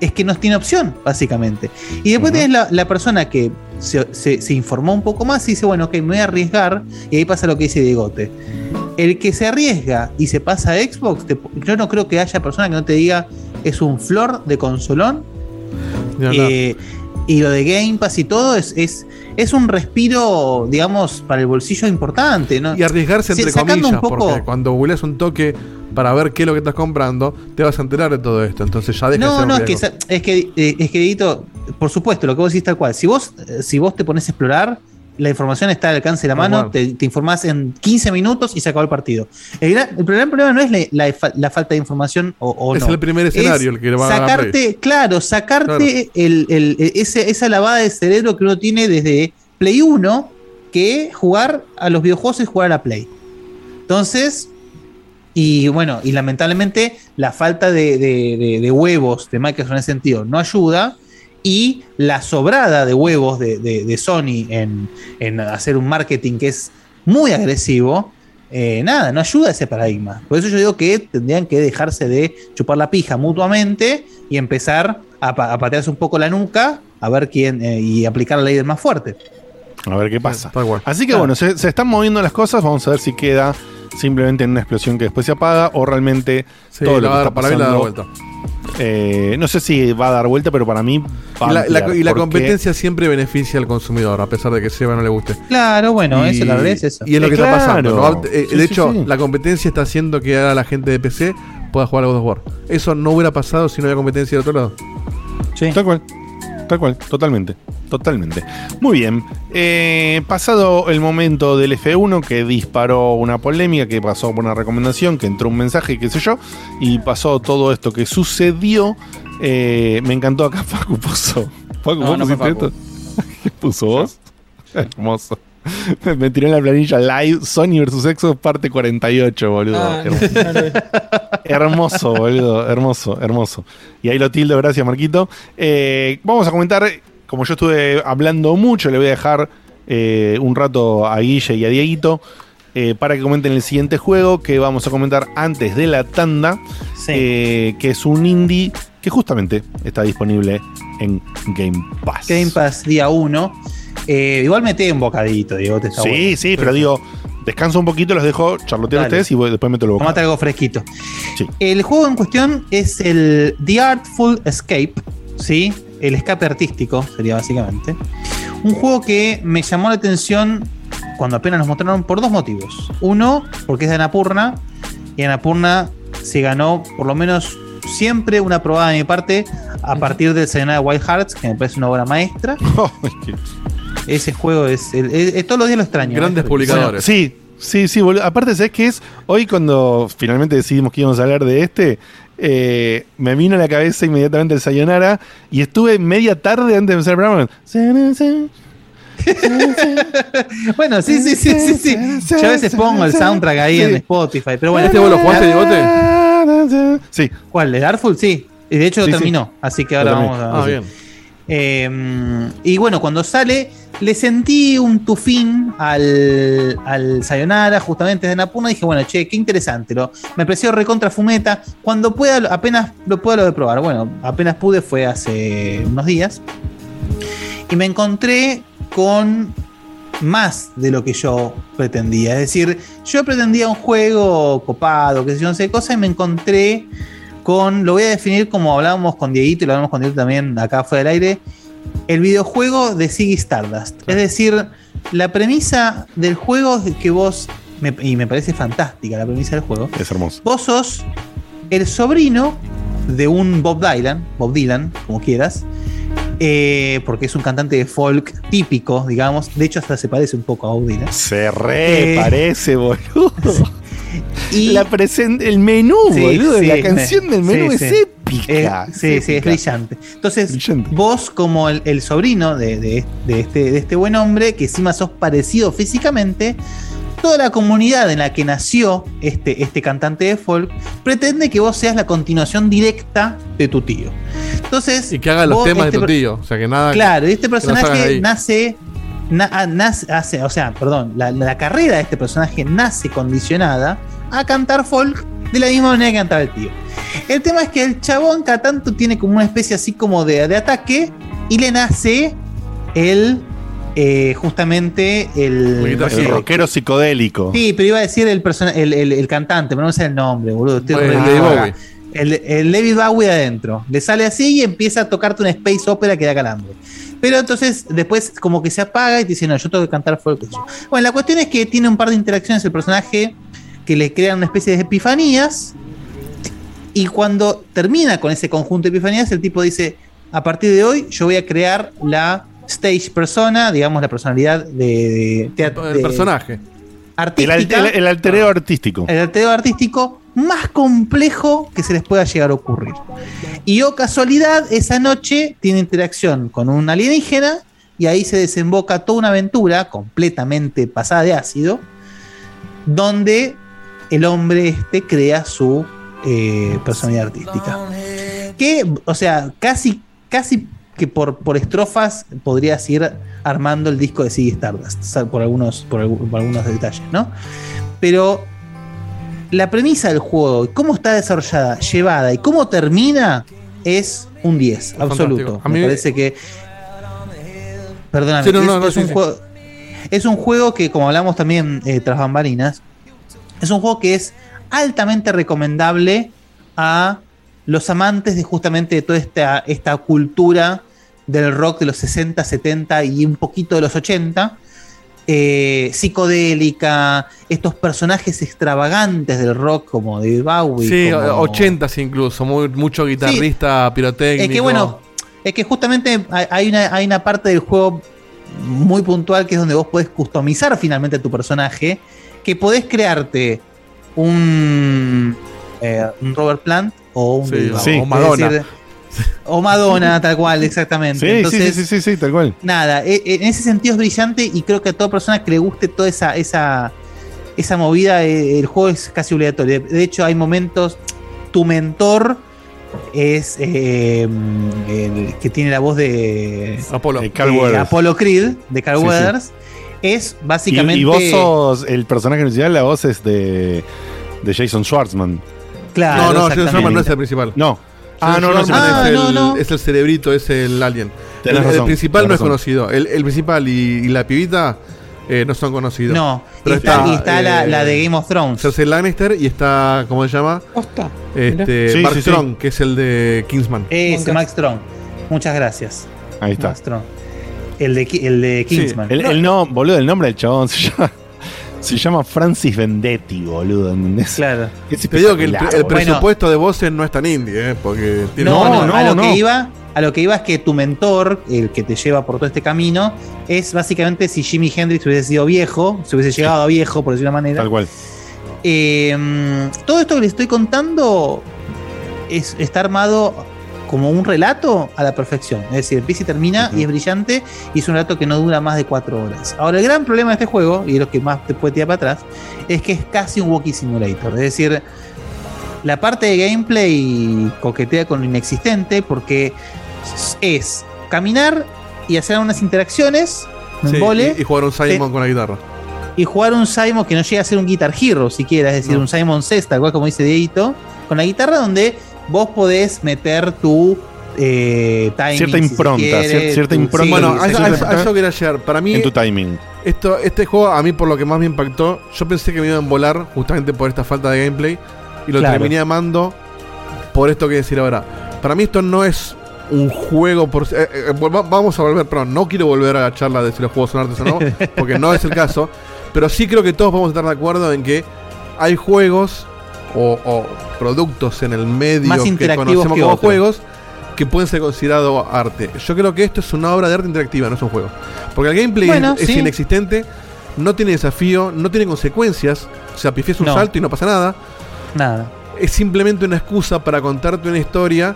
es que no tiene opción, básicamente. Y después tenés la, la persona que se, se- se informó un poco más y dice, bueno, ok, me voy a arriesgar, y ahí pasa lo que dice Diegote. El que se arriesga y se pasa a Xbox, te- yo no creo que haya persona que no te diga es un flor de consolón. Y lo de Game Pass y todo es, es, es un respiro, digamos, para el bolsillo importante, ¿no? Y arriesgarse entre comillas, un poco- porque cuando googleas un toque para ver qué es lo que estás comprando, te vas a enterar de todo esto. Entonces ya deja de No, un no, es que, es que, eh, es que, por supuesto, lo que vos decís tal cual. Si vos, eh, si vos te pones a explorar, la información está al alcance de la mano, te, te informás en 15 minutos y se acabó el partido. El gran, el gran problema no es la, la fa- la falta de información o, o Es no. el primer escenario el que va a Sacarte, claro, sacarte Claro. el- el- ese- esa lavada de cerebro que uno tiene desde Play 1 que jugar a los videojuegos es jugar a la Play. Entonces, y bueno, y lamentablemente la falta de, de- de- de huevos de Microsoft en ese sentido no ayuda. Y la sobrada de huevos de, de- de Sony en, en hacer un marketing que es muy agresivo, eh, nada, no ayuda a ese paradigma. Por eso yo digo que tendrían que dejarse de chupar la pija mutuamente y empezar a, pa- a patearse un poco la nuca a ver quién eh, y aplicar la ley del más fuerte. A ver qué pasa. Así que Claro. bueno, se, se están moviendo las cosas. Vamos a ver si queda simplemente en una explosión que después se apaga o realmente Sí, todo lo que va a está dar- para mí la da pasando. vuelta. Eh, no sé si va a dar vuelta, pero para mí va Y a la, la- ampliar, y la porque- competencia siempre beneficia al consumidor, a pesar de que Seba no le guste. Claro, bueno, y, eso la verdad es eso. Y es lo Eh, que claro. está pasando. ¿no? Eh, Sí, de sí, hecho, sí. la competencia está haciendo que ahora la gente de PC pueda jugar a God of War. Eso no hubiera pasado si no había competencia del otro lado. Tal cual. Tal cual, totalmente. Totalmente. Muy bien. Eh, pasado el momento del F1 que disparó una polémica, que pasó por una recomendación, que entró un mensaje, qué sé yo, y pasó todo esto que sucedió. eh, me encantó acá Facu puso. Facu, No, ¿vos no fue pusiste Facu. esto? ¿Qué puso vos? Hermoso. Me- tiré en la planilla live Sony vs Exos parte 48, boludo. Ah, Hermoso. boludo, hermoso, hermoso. Y ahí lo tildo, gracias Marquito. Eh, vamos a comentar, como yo estuve hablando mucho, le voy a dejar eh, un rato a Guille y a Dieguito eh, para que comenten el siguiente juego que vamos a comentar antes de la tanda, eh, que es un indie que justamente está disponible en Game Pass. Game Pass día 1. Igual mete un bocadito, digo, te está Sí, bueno. sí, pero digo, descanso un poquito, los dejo charlotear a ustedes y voy- después meto el bocado. Tomate algo fresquito. Sí. El juego en cuestión es el The Artful Escape, ¿sí? El escape artístico sería básicamente. Un juego que me llamó la atención cuando apenas nos mostraron por dos motivos. Uno, porque es de Anapurna, y Anapurna se ganó por lo menos siempre una probada de mi parte a partir del Sayonara Wild Hearts, que me parece una obra maestra. Ese juego es, el- es- es- todos los días lo extraño. Grandes ¿eh? publicadores. Sí, sí, sí, boludo. Aparte, ¿sabes qué es? Hoy cuando finalmente decidimos que íbamos a hablar de este, eh, me vino a la cabeza inmediatamente el Sayonara y estuve media tarde antes de empezar el programa. Bueno, sí, sí, sí, sí, sí. Yo a veces pongo el soundtrack ahí en Spotify, pero bueno. ¿Este vos lo jugaste, Diegote? Sí. ¿Cuál? ¿El Artful? Sí. Y de hecho Sí, lo sí. terminó, así que ahora vamos a. Ah, bien. Eh, y bueno, cuando sale, le sentí un tufín al, al Sayonara, justamente de Napuna. Dije, bueno, che, qué interesante. Lo, me pareció recontra fumeta. Cuando pueda, apenas lo pueda lo de probar. Bueno, apenas pude, fue hace unos días. Y me encontré con más de lo que yo pretendía. Es decir, yo pretendía un juego copado, que sé yo, no sé qué cosa, y me encontré con, lo voy a definir como hablábamos con Dieguito y lo hablamos con Dieguito también acá fuera del aire, el videojuego de Ziggy Stardust. Es decir, la premisa del juego es que vos, me- y me parece fantástica la premisa del juego, Es hermoso. vos sos el sobrino de un Bob Dylan, Bob Dylan, como quieras, eh, porque es un cantante de folk típico, digamos. De hecho, hasta se parece un poco a Bob Dylan. Se re Eh, parece, boludo. Y La el menú, Sí, boludo. sí, la canción del menú sí, es. Épica. Eh, sí, sí, es brillante. Entonces, vos, como el, el sobrino de, de- de este, de este buen hombre, que encima sos parecido físicamente, toda la comunidad en la que nació este, este cantante de folk pretende que vos seas la continuación directa de tu tío. Entonces, Y que haga los vos, temas este de tu per- tío. O sea, que nada. Claro, y este personaje nace, na- ah, nace- hace, o sea, perdón, la, la carrera de este personaje nace condicionada a cantar folk de la misma manera que cantaba el tío. El tema es que el chabón cada tanto tiene como una especie así como de, de ataque y le nace el, eh, justamente el... no sé, El rockero psicodélico. Sí, pero iba a decir el, persona- el, el- el cantante, pero no sé el nombre, boludo. Estoy Bueno, el. El, el David Bowie de adentro. Le sale así y empieza a tocarte una space opera que da calambre. Pero entonces después como que se apaga y te dice, no, yo tengo que cantar folk. Bueno, la cuestión es que tiene un par de interacciones el personaje que le crean una especie de epifanías. Y cuando termina con ese conjunto de epifanías, el tipo dice, a partir de hoy yo voy a crear la stage persona, digamos la personalidad de, de teatro. El personaje. Artística, el, el altereo artístico. el altero artístico más complejo que se les pueda llegar a ocurrir. Y o casualidad, esa noche tiene interacción con un alienígena y ahí se desemboca toda una aventura completamente pasada de ácido, donde el hombre este crea su eh, personalidad artística. Que, o sea, casi, casi que por, por estrofas podrías ir armando el disco de Ziggy Stardust, por algunos, por, algu- por algunos detalles, ¿no? Pero la premisa del juego, cómo está desarrollada, llevada y cómo termina es un 10, absoluto. Me parece que. Perdóname, Sí, no, es, no, sí, un sí. juego. Es un juego que, como hablamos también eh, tras bambalinas, es un juego que es altamente recomendable a los amantes de justamente de toda esta, esta cultura del rock de los 60, 70 y un poquito de los 80. eh, psicodélica, estos personajes extravagantes del rock como David Bowie. Sí, como- 80 incluso, muy- mucho guitarrista, pirotécnico. es que bueno, es que justamente hay- hay una, hay una parte del juego muy puntual que es donde vos podés customizar finalmente tu personaje, que podés crearte un, eh, un Robert Plant o un Sí, o Madonna. decir, o Madonna, tal cual, exactamente. Sí, sí, Entonces, sí, sí, sí, sí, tal cual. nada, e- e- en ese sentido es brillante y creo que a toda persona que le guste toda esa, esa, esa movida, eh, el juego es casi obligatorio. De hecho, hay momentos, tu mentor es eh, el que tiene la voz de Apolo. Eh, Carl de Weathers. Apollo Creed, de Carl Sí, sí. Es básicamente... y vos sos el personaje principal, la voz es de, de Jason Schwartzman. Claro, no, no, Jason. Schwartzman no es el principal. No. Ah, no, no, Ah, es, el, no, es el cerebrito, es el alien. El, Tenés el razón, principal no es razón. conocido. El, el principal y, y la pibita eh, no son conocidos. No, Pero y está, está, y está la, eh, la de Game of Thrones. Cersei Lannister y está, ¿cómo se llama? Posta. Este, Sí, Mark sí, sí. Strong, que es el de Kingsman. Ese, Max Strong. Muchas gracias. Ahí está. Max Strong. El de, el de Kingsman. El, el no, boludo, el nombre del chabón se llama, se llama Francis Vendetti, boludo. ¿entendés? Claro. Es Te digo que el, presupuesto de voces no es tan indie, ¿eh? Porque tiene No, no, no, a lo no. que iba, a lo que iba es que tu mentor, el que te lleva por todo este camino, es básicamente si Jimi Hendrix hubiese sido viejo, se hubiese llegado a viejo, por decir una manera. Tal cual. Eh, todo esto que les estoy contando es, está armado como un relato a la perfección. Es decir, empieza y termina y es brillante y es un relato que no dura más de cuatro horas. Ahora, el gran problema de este juego, y es lo que más te puede tirar para atrás, es que es casi un walkie simulator. Es decir, la parte de gameplay coquetea con lo inexistente porque es caminar y hacer unas interacciones, un Sí, embole, y, y jugar un Simon con la guitarra. y jugar un Simon que no llega a ser un Guitar Hero siquiera, es decir, No. un Simon Says, tal cual como dice Dieguito, con la guitarra donde vos podés meter tu eh, timing. Cierta impronta, cierta tu- impronta. sí, bueno, a, eso- a sí, eso- a eso quería llegar. Para mí, En tu timing. esto, este juego, a mí por lo que más me impactó, yo pensé que me iba a volar justamente por esta falta de gameplay. Y lo Claro. terminé amando por esto que decir ahora. Para mí esto no es un juego por... eh, eh, volva- vamos a volver, perdón, no quiero volver a la charla de si los juegos son artes o no, porque no es el caso. Pero sí creo que todos vamos a estar de acuerdo en que hay juegos o, o productos en el medio Más que conocemos que como juegos que pueden ser considerados arte. Yo creo que esto es una obra de arte interactiva, no es un juego. Porque el gameplay Bueno, es, inexistente, no tiene desafío, no tiene consecuencias. O sea, pifies un No. salto y no pasa nada. Nada. Es simplemente una excusa para contarte una historia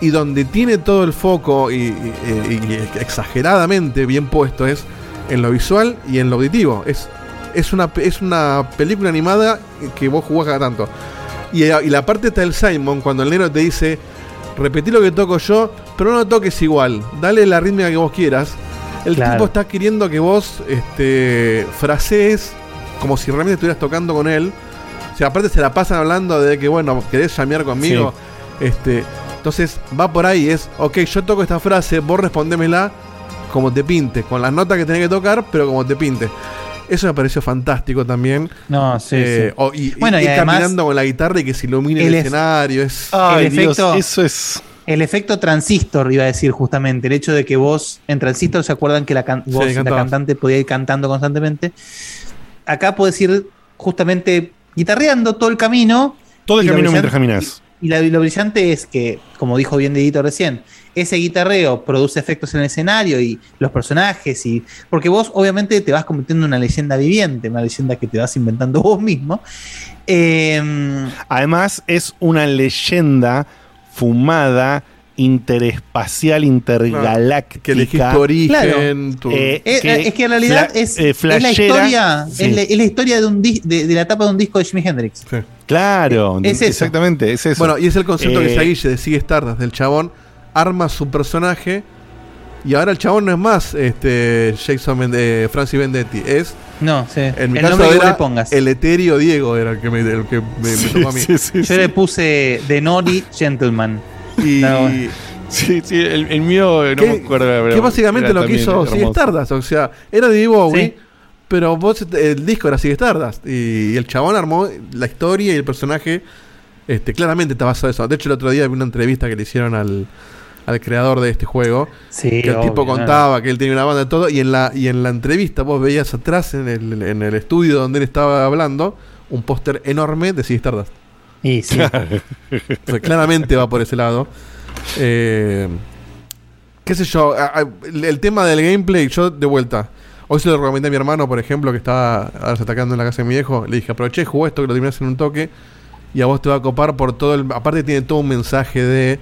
y donde tiene todo el foco y, y- y- y exageradamente bien puesto es en lo visual y en lo auditivo. Es, es, una, es una película animada que vos jugás cada tanto. Y, y la parte está el Simon, cuando el negro te dice, repetí lo que toco yo, pero no lo toques igual, dale la rítmica que vos quieras. El Claro. tipo está queriendo que vos este, frasees como si realmente estuvieras tocando con él. O sea, aparte se la pasan hablando de que, bueno, querés llamear conmigo. Este, entonces va por ahí, es, ok, yo toco esta frase, vos respondémela como te pinte, con las notas que tenés que tocar, pero como te pinte. Eso me pareció fantástico también. No, sí, Eh, sí. y, Bueno, y- y ir además- caminando con la guitarra y que se ilumine el, El es- escenario. Es, Ay, El Dios, efecto- eso es. El efecto transistor, iba a decir justamente, el hecho de que vos en transistor se acuerdan que la, can- Sí, vos, la cantante podía ir cantando constantemente. Acá podés ir justamente guitarreando todo el camino. Todo el camino mientras caminas. Y lo brillante es que, como dijo bien Dedito recién, ese guitarreo produce efectos en el escenario y los personajes, y porque vos obviamente te vas convirtiendo en una leyenda viviente, una leyenda que te vas inventando vos mismo. Eh, Además, es una leyenda fumada interespacial, intergaláctica. Que elegís tu origen, tu- Eh, Eh, que es que en realidad fla- es, eh, es la historia, Sí. es, la, es la historia de, un de, de la etapa de un disco de Jimi Hendrix. Claro, Es eso. exactamente, es eso. Bueno, y es el concepto que Eh, se Guille de Sigue Stardust, del chabón, arma su personaje y ahora el chabón no es más este Jason Mende- eh, Francis Vendetti, es No, sí. en mi el caso que era le pongas. el etéreo Diego era el que me, el que me, me tocó a mí. Yo le puse The Naughty Gentleman. Y No, Sí, sí, el, el mío no que, me acuerdo. pero que básicamente lo que hizo Sigue. Stardust, o sea, era de Bowie, Sí. pero vos el disco era Sigue Stardust y, el chabón armó la historia y el personaje este claramente está basado en eso. De hecho, el otro día vi una entrevista que le hicieron al al creador de este juego, Sí, que el obvio, tipo no, contaba que él tenía una banda y todo, y en la, y en la entrevista vos veías atrás en el, en el estudio donde él estaba hablando un póster enorme de Sigue Stardust. Y sí. Sea, claramente va por ese lado. Eh, ¿Qué sé yo? el, tema del gameplay, yo de vuelta. Hoy se lo recomendé a mi hermano, por ejemplo, que estaba atacando en la casa de mi viejo. Le dije, aproveché, jugó esto, que lo terminás en un toque. Y a vos te va a copar por todo el. Aparte, tiene todo un mensaje de.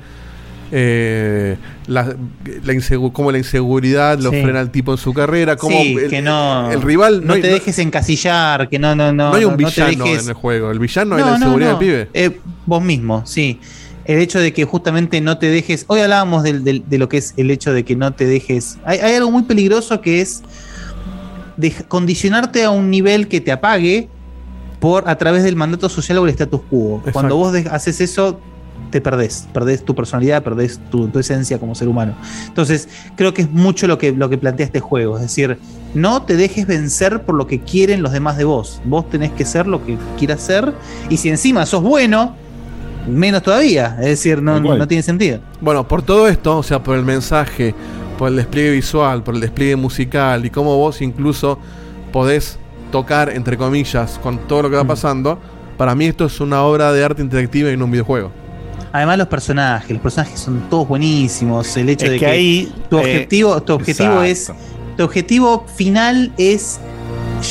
Eh, la, la insegu- cómo la inseguridad lo Sí. frena al tipo en su carrera. Cómo Sí, el, que no, el rival. no, te dejes encasillar, que no, no, no. no hay un villano dejes- en el juego. El villano es la inseguridad del pibe. Eh, vos mismo, sí. El hecho de que justamente no te dejes. Hoy hablábamos de lo que es el hecho de que no te dejes. Hay, hay algo muy peligroso que es condicionarte a un nivel que te apague por a través del mandato social o el status quo. Exacto. Cuando vos haces eso, te perdés. Perdés tu personalidad, perdés tu, tu esencia como ser humano. Entonces, creo que es mucho lo que, lo que plantea este juego. Es decir, no te dejes vencer por lo que quieren los demás de vos. Vos tenés que ser lo que quieras ser. Y si encima sos bueno, menos todavía. Es decir, no, no tiene sentido. Bueno, por todo esto, o sea, por el mensaje, por el despliegue visual, por el despliegue musical y cómo vos incluso podés tocar, entre comillas, con todo lo que va pasando, para mí esto es una obra de arte interactiva y no un videojuego. Además los personajes, los personajes son todos buenísimos. El hecho Es de que que, ahí, tu eh, objetivo, tu objetivo es, tu objetivo final es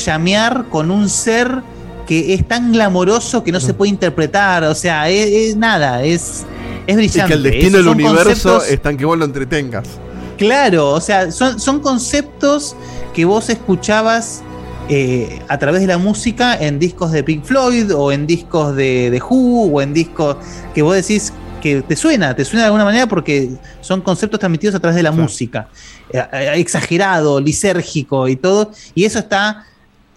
llamear con un ser que es tan glamoroso que no se puede interpretar. O sea, es, es nada, es, es Y brillante. que el destino del universo conceptos- está en que vos lo entretengas. Claro, o sea, son, son conceptos que vos escuchabas eh, a través de la música en discos de Pink Floyd o en discos de, de Who o en discos que vos decís que te suena, te suena de alguna manera porque son conceptos transmitidos a través de la música. Eh, eh, exagerado, lisérgico y todo. Y eso está.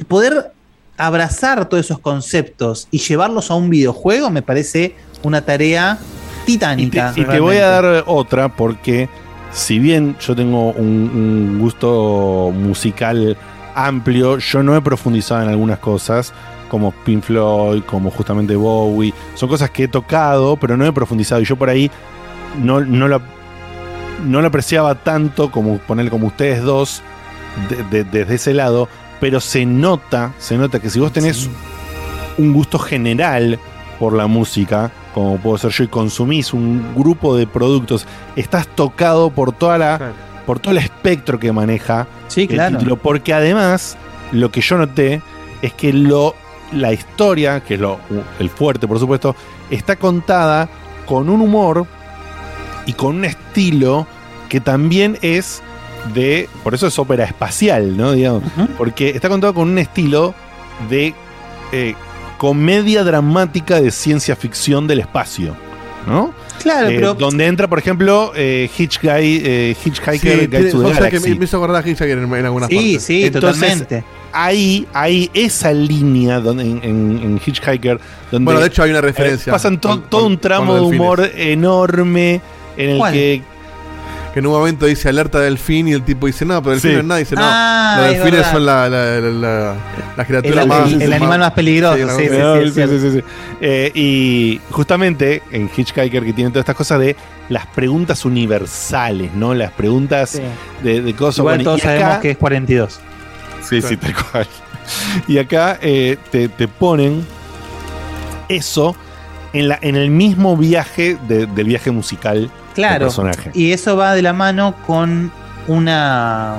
Poder abrazar todos esos conceptos y llevarlos a un videojuego me parece una tarea Y te, titánica. y te voy a dar otra porque si bien yo tengo un, un gusto musical amplio, yo no he profundizado en algunas cosas como Pink Floyd, como justamente Bowie. Son cosas que he tocado, pero no he profundizado. Y yo por ahí no, no la no lo apreciaba tanto como poner como ustedes dos de- de- desde ese lado, pero se nota, se nota que si vos tenés un gusto general por la música, como puedo ser yo, y consumís un grupo de productos, estás tocado por toda la, por todo el espectro que maneja Sí, el claro. título, porque además lo que yo noté es que lo la historia, que es lo, el fuerte por supuesto, está contada con un humor y con un estilo que también es de, por eso es ópera espacial, ¿no? Digamos, porque está contado con un estilo de eh, comedia dramática de ciencia ficción del espacio, ¿no? Claro, Eh, pero donde entra, por ejemplo, eh, Hitchhiker, eh, Hitchhiker Sí, Guide to the sea que Galaxy. me, me hizo acordar a Hitchhiker en, en algunas Sí, partes. sí, Entonces, totalmente. Ahí, ahí, esa línea donde, en, en- en Hitchhiker, donde Bueno, de hecho hay una referencia eh, pasan to- con- todo un tramo de humor enorme en el ¿Cuál? que Que en un momento dice alerta delfín y el tipo dice, no, pero delfín Sí. no es nada. Dice, no, Ah, los es delfines son la, la, la, la- la criatura El- más... el- el animal más peligroso, sí, sí, Ah, sí, sí. Eh, y justamente en Hitchhiker que tienen todas estas cosas de las preguntas universales, ¿no? Las preguntas Sí. de, de cosas. Igual Bueno, todos acá- sabemos que es 42. Sí, sí, tal cual. Y acá eh, te, te ponen eso en, la, en el mismo viaje de- del viaje musical Claro. personaje. Y eso va de la mano con una.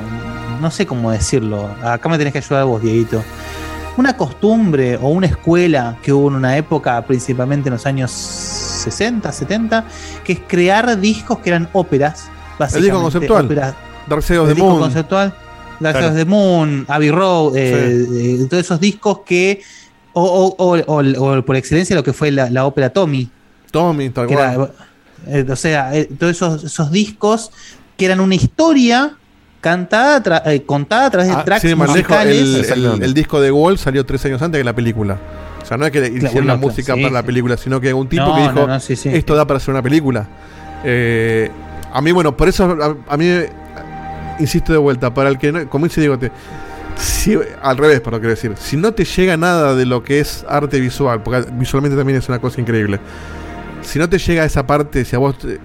No sé cómo decirlo. Acá me tenés que ayudar vos, Dieguito. Una costumbre o una escuela que hubo en una época, principalmente en los años 60, 70, que es crear discos que eran óperas. El disco conceptual. óperas- Dark Side of el the disco Moon. conceptual. Dark Side Claro. of the Moon, Abbey Road, eh, eh, todos esos discos que. O, o- o- o- o por excelencia lo que fue la, la ópera Tommy. Tommy, tal cual. era, eh, o sea, eh, todos esos, esos discos que eran una historia cantada, tra- eh, contada a través de Ah, tracks lejos, musicales. el, el- el disco de Wall salió tres años antes que la película. O sea, no es que hicieron bueno, la música sí, para la sí. película, sino que un tipo No, que dijo, no, no, sí, sí. esto da para hacer una película. Eh, a mí, bueno, por eso a, a mí, insisto de vuelta, para el que no, como dice Diego, te, si- al revés, para quiero decir, si no te llega nada de lo que es arte visual, porque visualmente también es una cosa increíble, si no te llega esa parte, si a vos te-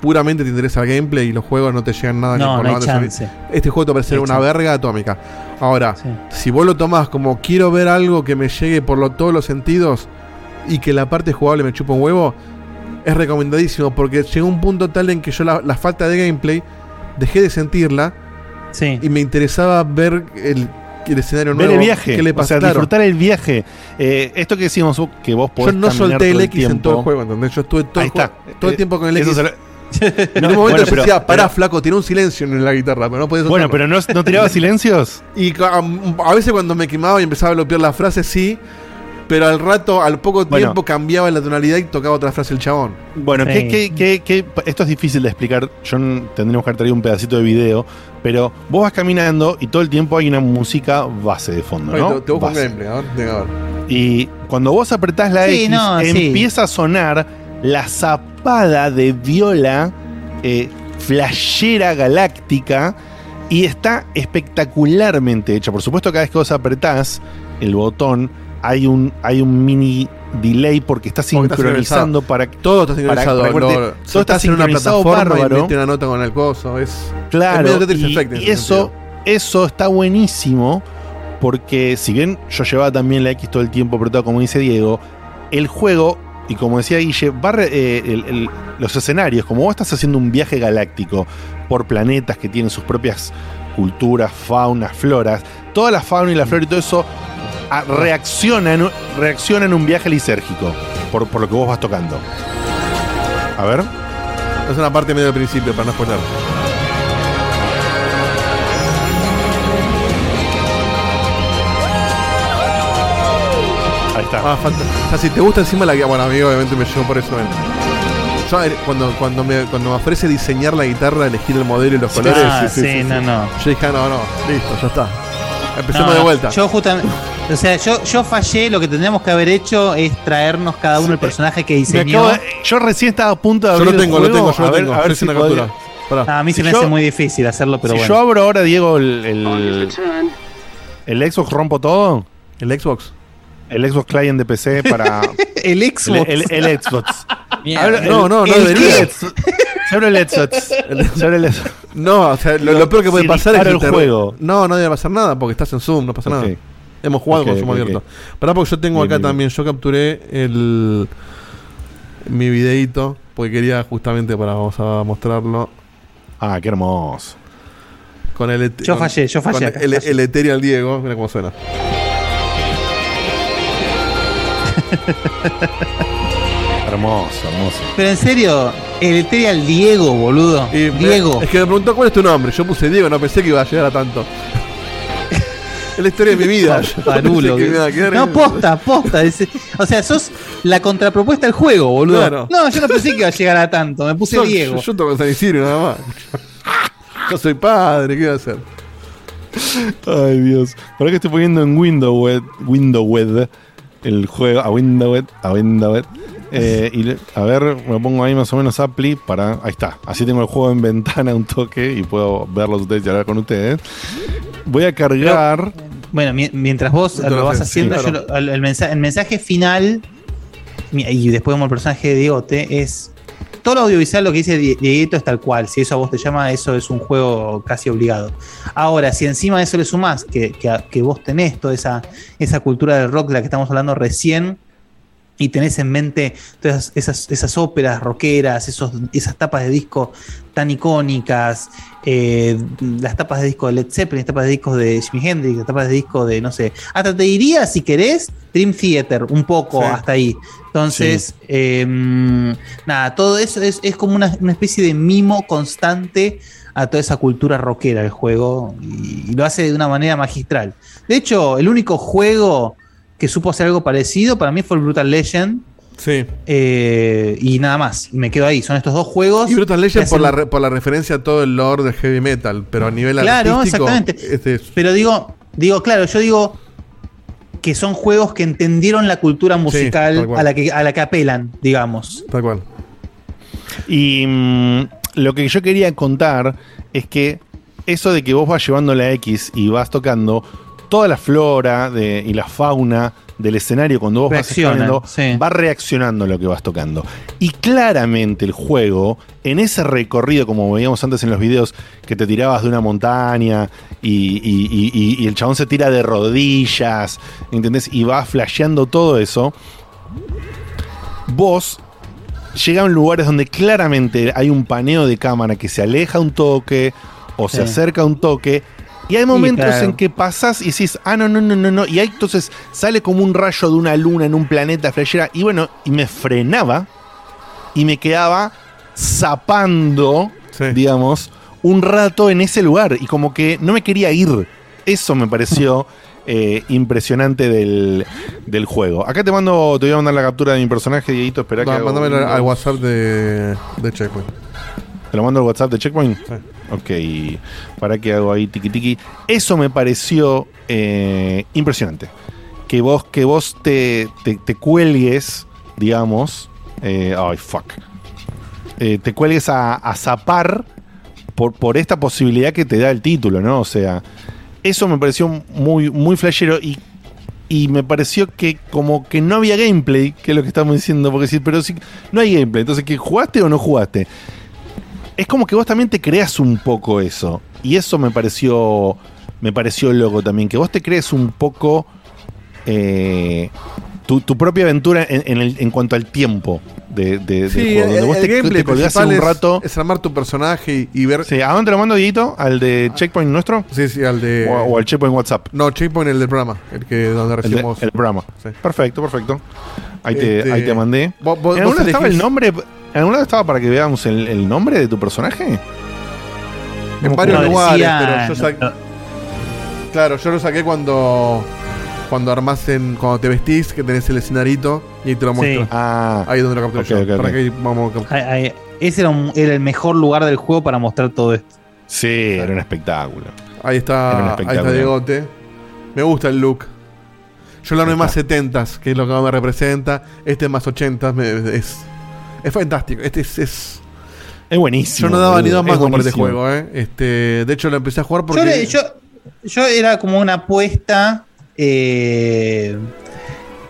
puramente te interesa el gameplay y los juegos no te llegan nada No, por no hay chance. este juego te va a parecer una chance. verga atómica. Ahora, si vos lo tomás como quiero ver algo que me llegue por lo- todos los sentidos y que la parte jugable me chupa un huevo, es recomendadísimo porque llegó un punto tal en que yo la, la falta de gameplay dejé de sentirla y me interesaba ver el, el escenario Ver nuevo. el viaje, ¿Qué le o pasa? sea, Claro. disfrutar el viaje. Eh, esto que decíamos que vos Yo podés no caminar solté el X en todo el juego, ¿entendés? Yo estuve todo, el, juego- todo el tiempo con el X. en No, un momento bueno, yo pero- decía, pará, pero- flaco, tiene un silencio en la guitarra, pero no podés Bueno, pero no, no tiraba silencios. Y um, a veces cuando me quemaba y empezaba a bloquear la frase, sí. Pero al rato, al poco Bueno. tiempo, cambiaba la tonalidad y tocaba otra frase el chabón. Bueno, Sí. ¿qué, qué- qué- qué- esto es difícil de explicar. Yo tendríamos que haber traído un pedacito de video. Pero vos vas caminando y todo el tiempo hay una música base de fondo, Oye, ¿no? te, te busco un gameplay, a ver, venga, a ver. Y cuando vos apretás la Sí, X, no, sí. empieza a sonar la zapada de viola eh, flashera galáctica y está espectacularmente hecha. Por supuesto, cada vez que vos apretás el botón, hay un, hay un mini delay porque está está sincronizando sincronizado. para que Todo está sincronizado. para- para- lo- todo está saltás en una sincronizado plataforma y bárbaro. mete una nota con el coso. Es, Claro, y, Effect y eso, sentido. eso está buenísimo porque si bien yo llevaba también la X todo el tiempo apretado como dice Diego, el juego, y como decía Guille, va eh, el- el- los escenarios, como vos estás haciendo un viaje galáctico por planetas que tienen sus propias culturas, faunas, floras, toda la fauna y la flora y todo eso ah, reacciona, en, un- reacciona en un viaje lisérgico por, por lo que vos vas tocando. A ver. Es una parte medio del principio, para no spoiler. Ahí está. Ah. O sea, si te gusta encima la guitarra. Bueno, amigo, obviamente me llevo por eso. Yo, cuando, cuando, me, cuando me ofrece diseñar la guitarra, elegir el modelo y los colores. Ah, sí, no, no. Yo dije, ah, no, no, listo, ya está. Empecemos No, de vuelta. Yo justamente. O sea, yo, yo fallé. Lo que tendríamos que haber hecho es traernos cada uno el personaje que diseñó. acabo yo recién estaba a punto de Yo abrir lo tengo, el lo tengo, yo a lo ver, tengo. a ver si podía- captura. Pará. Ah, a mí se me yo- hace muy difícil hacerlo, pero si bueno. yo abro ahora, Diego, el, el, el Xbox rompo todo. ¿El Xbox? El Xbox Client de PC para. el Xbox. El, el- el Xbox. No, no, no debería. abre el Xbox. Se abre el Xbox. No, o sea, lo, lo peor que puede Si pasar es que el juego. No, no debe pasar nada porque estás en Zoom, no pasa nada. Hemos jugado Ok, con Zoom ok, abierto. Pará, porque yo tengo Bien, acá bien, también, yo capturé el mi videito porque quería justamente para vamos a mostrarlo. Ah, qué hermoso. Con el et- Yo fallé, yo fallé con acá, el, fallé. el Ethereal Diego, mira cómo suena. Hermoso, hermoso. Pero en serio, el Ethereal Diego, boludo. Y me- Diego. es que me preguntó cuál es tu nombre. Yo puse Diego, no pensé que iba a llegar a tanto. Es la historia de mi vida. Parulo, No, posta, posta. es- o sea, sos la contrapropuesta del juego, boludo. Claro. No, yo no pensé que iba a llegar a tanto. Me puse Yo- Diego. Yo, yo toco San Isidro nada más. Yo soy padre, ¿qué voy a hacer? Ay, Dios. Por que estoy poniendo en Windowed, Windowed el juego, a Windowed, a Windowed. Eh, y a ver, me pongo ahí más o menos Apply para. Ahí está. Así tengo el juego en ventana un toque y puedo verlos ustedes y hablar con ustedes. Voy a cargar. Bueno, mi- mientras vos lo vas sí, haciendo, claro. yo lo- el, el mensaje, el mensaje final, y después como el personaje de Diegote, es todo lo audiovisual, lo que dice Die- Dieguito es tal cual. Si eso a vos te llama, eso es un juego casi obligado. Ahora, si encima de eso le sumás que, que, que vos tenés toda esa, esa cultura del rock de la que estamos hablando recién, y tenés en mente todas esas, esas óperas rockeras, esos, esas tapas de disco tan icónicas, eh, las tapas de disco de Led Zeppelin, las tapas de discos de Jimi Hendrix, las tapas de disco de, no sé, hasta te diría, si querés, Dream Theater, un poco Sí. hasta ahí. Entonces, eh, nada, todo eso es, es como una, una especie de mimo constante a toda esa cultura rockera el juego y, y lo hace de una manera magistral. De hecho, el único juego que supo hacer algo parecido para mí fue el Brutal Legend. Sí. Eh, y nada más, y me quedo ahí. Son estos dos juegos. Y Brutal Legend por hacen- la, re- por la referencia a todo el lore del heavy metal, pero a nivel Claro, artístico. exactamente. este es- Pero digo, digo, claro, yo digo que son juegos que entendieron la cultura musical a, la que, a la que apelan, digamos. Tal cual. Y mm, lo que yo quería contar es que eso de que vos vas llevando la X y vas tocando, toda la flora de- y la fauna del escenario cuando vos vas explorando, va reaccionando a lo que vas tocando. Y claramente el juego, en ese recorrido, como veíamos antes en los videos, que te tirabas de una montaña y, y- y- y- y el chabón se tira de rodillas, ¿entendés? Y va flasheando todo eso. Vos llegan lugares donde claramente hay un paneo de cámara que se aleja un toque o se acerca un toque. Y hay momentos claro. en que pasas y decís, ah, no, no, no, no, no. Y ahí entonces sale como un rayo de una luna en un planeta flashera. Y bueno, y me frenaba y me quedaba zapando, digamos, un rato en ese lugar. Y como que no me quería ir. Eso me pareció eh, impresionante del, del juego. Acá te mando, te voy a mandar la captura de mi personaje, Dieguito. Espera que. Mándamelo un- al WhatsApp de, de Checkpoint. ¿Te lo mando al WhatsApp de Checkpoint? Ok, para que hago ahí tiki tiki. Eso me pareció eh, impresionante. Que vos, que vos te, te, te cuelgues, digamos. eh, ay, fuck. Eh, te cuelgues a, a zapar por, por esta posibilidad que te da el título, ¿no? O sea, eso me pareció muy, muy flashero y, y me pareció que como que no había gameplay, que es lo que estamos diciendo, porque sí, pero sí, no hay gameplay. Entonces, ¿que jugaste o no jugaste? Es como que vos también te creas un poco eso. Y eso me pareció. Me pareció loco también. Que vos te crees un poco. eh, tu, tu propia aventura en, en el- en cuanto al tiempo de, de- Sí, del juego. Donde el, vos el te, gameplay te colgás principal un rato. Es, armar tu personaje y, y ver. Sí, ¿a dónde te lo mando, Dieguito? ¿Al de Checkpoint nuestro? Sí, sí, al de. O, o al Checkpoint WhatsApp. No, Checkpoint el del programa. El que donde El, de- recibimos. el programa. Sí. Perfecto, perfecto. Ahí te, Este, ahí te mandé. vos- vos- ¿En vos estaba el nombre? ¿En algún lado estaba para que veamos el, el nombre de tu personaje? En varios No, lugares, decía- pero yo saqué. Claro, yo lo saqué cuando. Cuando armás en. Cuando te vestís, que tenés el escenarito y ahí te lo Sí. muestro. Ah, Ahí es donde lo capturé yo. Para que vamos a Ahí- ahí- ese era, un- era el mejor lugar del juego para mostrar todo esto. Sí, era un espectáculo. Ahí está, ahí está Diegote. Me gusta el look. Yo lo armé más 70s, que es lo que más me representa. Este es más 80s. me- es, es fantástico. Este es, es- Es buenísimo. Yo no daba ni dos más por este juego, ¿eh? Este, de hecho, lo empecé a jugar porque. Yo, yo, yo era como una apuesta eh,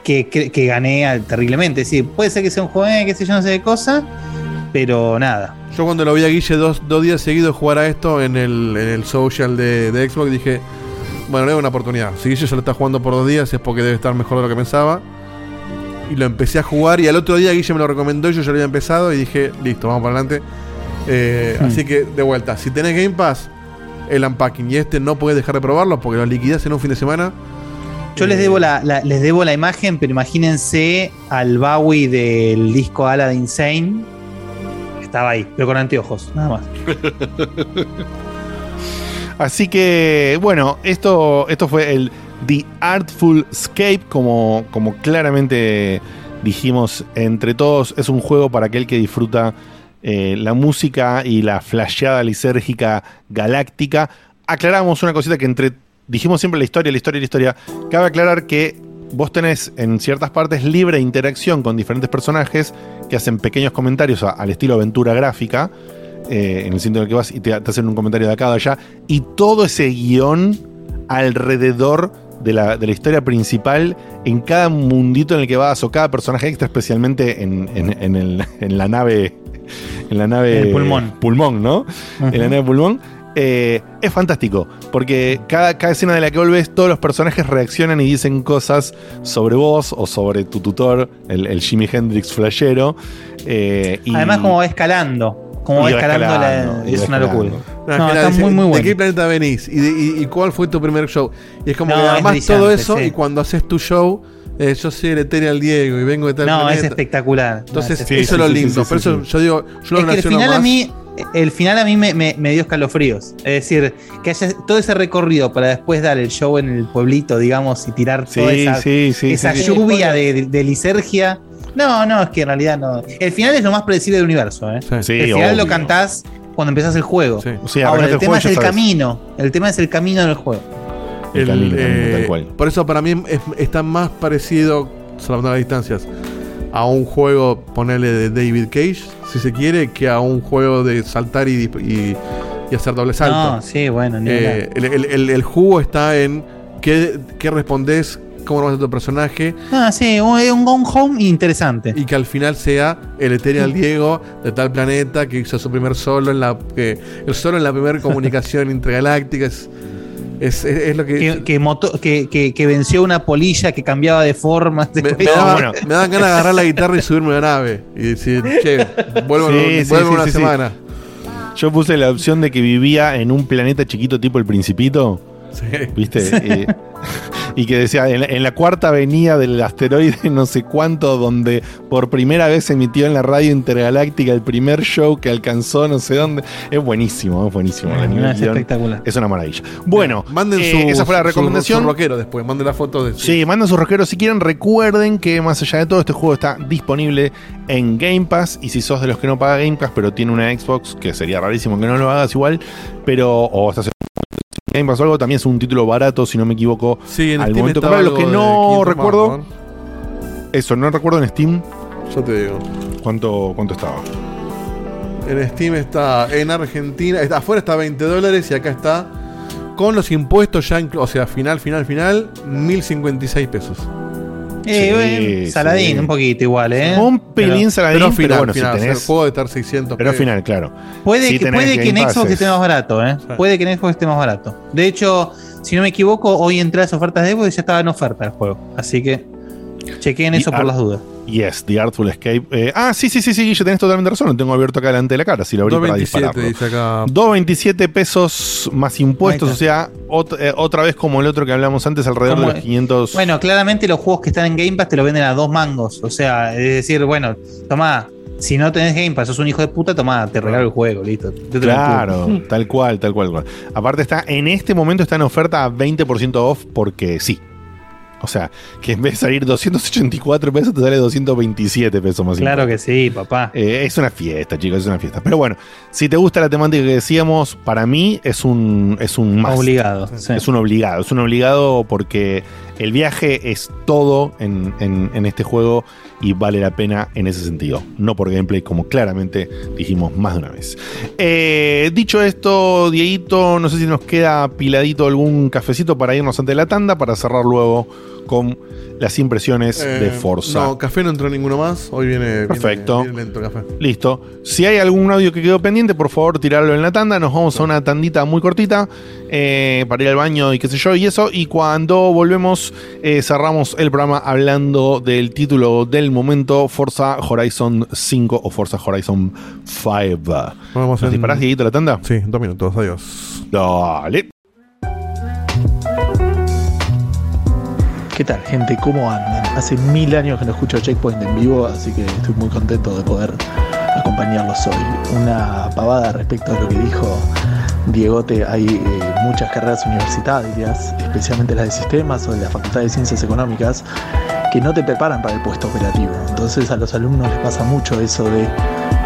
que, que, que gané al- terriblemente. Sí, puede ser que sea un juego, eh, qué sé yo, no sé qué cosa, pero nada. Yo cuando lo vi a Guille dos, dos días seguidos jugar a esto en el, en el social de, de Xbox, dije, bueno, le doy una oportunidad. Si Guille se lo está jugando por dos días es porque debe estar mejor de lo que pensaba. Y lo empecé a jugar y al otro día Guille me lo recomendó y yo ya lo había empezado y dije, listo, vamos para adelante. Eh, Hmm. Así que, de vuelta, si tenés Game Pass, el unpacking y este no puedes dejar de probarlo porque lo liquidás en un fin de semana. Yo les debo la, la- les debo la imagen, pero imagínense al Bowie del disco Ala de Insane. Estaba ahí, pero con anteojos, nada más. Así que, bueno, esto, esto fue el The Artful Escape, como, como claramente dijimos entre todos, es un juego para aquel que disfruta eh, la música y la flasheada lisérgica galáctica. Aclaramos una cosita que entre dijimos siempre la historia, la historia, la historia. Cabe aclarar que vos tenés en ciertas partes libre interacción con diferentes personajes que hacen pequeños comentarios al estilo aventura gráfica, eh, en el sitio en el que vas y te, te hacen un comentario de acá o de allá, y todo ese guion alrededor de la, de la historia principal en cada mundito en el que vas o cada personaje extra, especialmente en, en- en el- en la nave. En la nave. El pulmón. Pulmón, ¿no? En la nave pulmón. eh, es fantástico, porque cada, cada escena de la que volvés, todos los personajes reaccionan y dicen cosas sobre vos o sobre tu tutor, el, el Jimi Hendrix flashero. eh, y- Además, como va escalando. Como Y escalando, la- es una locura. No, No, que está dice, muy, muy ¿De bueno. qué planeta venís? ¿Y, de- y- y cuál fue tu primer show? Y es como No, que además todo eso, sí. y cuando haces tu show, eh, yo soy el Ethereal Diego y vengo de tal No, es espectacular. Entonces, No, eso es es lo lindo. Por eso yo digo, yo lo es que el final a mí el final a mí me, me- me dio escalofríos es decir que haya todo ese recorrido para después dar el show en el pueblito digamos y tirar Sí, toda esa, sí, sí, esa sí, sí. lluvia de, de- de lisergia no no es que en realidad no el final es lo más predecible del universo ¿eh? Sí, el final lo cantás cuando empezás el juego Sí, ahora arrancás el el tema juego y es el sabes. camino el tema es el camino del juego El camino, eh, tal cual. Por eso para mí es- está más parecido, salvando las distancias, a un juego, ponerle de David Cage, si se quiere, que a un juego de saltar y, y- y hacer doble salto. no sí bueno ni Eh, el, el- el- el jugo está en qué, qué respondés, cómo vas a tu personaje. ah sí un, un Gone Home interesante Y que al final sea el Ethereal Diego de tal planeta que hizo su primer solo en la. que el solo en la primera comunicación intergaláctica. Es, es, es- es lo que. que, que, moto- que, que- que venció una polilla que cambiaba de forma me, me daba- me daban ganas de agarrar la guitarra y subirme a la nave y decir, che, vuelvo, en- Sí, sí, vuelvo sí, una sí, sí. semana. Yo puse la opción de que vivía en un planeta chiquito tipo el Principito. ¿Viste? Eh, y que decía, en la, en la cuarta avenida del asteroide no sé cuánto, donde por primera vez se emitió en la radio intergaláctica el primer show que alcanzó no sé dónde. Es buenísimo, es buenísimo. No, A nivel es espectacular. Es una maravilla. Bueno, Manden eh, su, esa fue la su- recomendación. Su, rockero después, manden la foto de su. Sí, manden sus rosqueros si quieren. Recuerden que más allá de todo, este juego está disponible en Game Pass. Y si sos de los que no paga Game Pass, pero tiene una Xbox, que sería rarísimo que no lo hagas igual, pero o estás en Game Pass o algo, también es un título barato, si no me equivoco. Sí, en al Steam momento. Lo que no 500 más, recuerdo. ¿no? Eso, no recuerdo en Steam. Yo te digo. ¿Cuánto, cuánto estaba? En Steam está en Argentina, está, afuera está 20 dólares y acá está con los impuestos ya, o sea, final, final, final, 1056 pesos. Eh, Sí, bueno, Saladín, sí. un poquito igual, ¿eh? Un pelín Pero- saladín, Pero pero, final, bueno, final, si tenés. el juego de estar 600 Pero final, claro. Puede, Si que, puede que en Xbox esté es- más barato, ¿eh? Sí. Puede que en Xbox esté más barato. De hecho, si no me equivoco, hoy entré a las ofertas de Xbox y ya estaba en oferta el juego. Así que chequeen Y eso por ar- las dudas. Yes, The Artful Escape. Eh, ah, sí, sí, sí, sí, yo tenés totalmente razón. Lo tengo abierto acá delante de la cara. Si lo abrí para 227 dispararlo. dice acá. 2.27 pesos más impuestos, o sea, ot- eh, otra vez como el otro que hablamos antes, alrededor de los 500. Bueno, claramente los juegos que están en Game Pass te lo venden a dos mangos. O sea, es decir, bueno, tomá, si no tenés Game Pass, sos un hijo de puta, tomá, te regalo el juego, listo. Te Claro, tal cual, tal cual, cual. Aparte está, en este momento está en oferta a 20% off porque sí. O sea, que en vez de salir 284 pesos, te sale 227 pesos más. Claro que sí, papá. Eh, es una fiesta, chicos, es una fiesta. Pero bueno, si te gusta la temática que decíamos, para mí es un, es un must. Obligado. sí. Es un obligado, es un obligado porque el viaje es todo en, en- en este juego y vale la pena en ese sentido. No por gameplay, como claramente dijimos más de una vez. Eh, dicho esto, Dieguito, no sé si nos queda piladito algún cafecito para irnos ante la tanda para cerrar luego con las impresiones de Eh, Forza. No, café no entró ninguno más. Hoy viene, Perfecto. viene lento café. Listo. Si hay algún audio que quedó pendiente, por favor, tirarlo en la tanda. Nos vamos a una tandita muy cortita eh, para ir al baño y qué sé yo y eso. Y cuando volvemos, eh, cerramos el programa hablando del título del momento, Forza Horizon 5 o Forza Horizon 5. Vamos ¿Nos en- disparás, Dieguito, la tanda? Sí, dos minutos. Adiós. Dale. ¿Qué tal, gente? ¿Cómo andan? Hace mil años que no escucho Checkpoint en vivo, así que estoy muy contento de poder acompañarlos hoy. Una pavada respecto a lo que dijo Diegote, hay eh, muchas carreras universitarias, especialmente las de sistemas o de la Facultad de Ciencias Económicas, que no te preparan para el puesto operativo. Entonces a los alumnos les pasa mucho eso de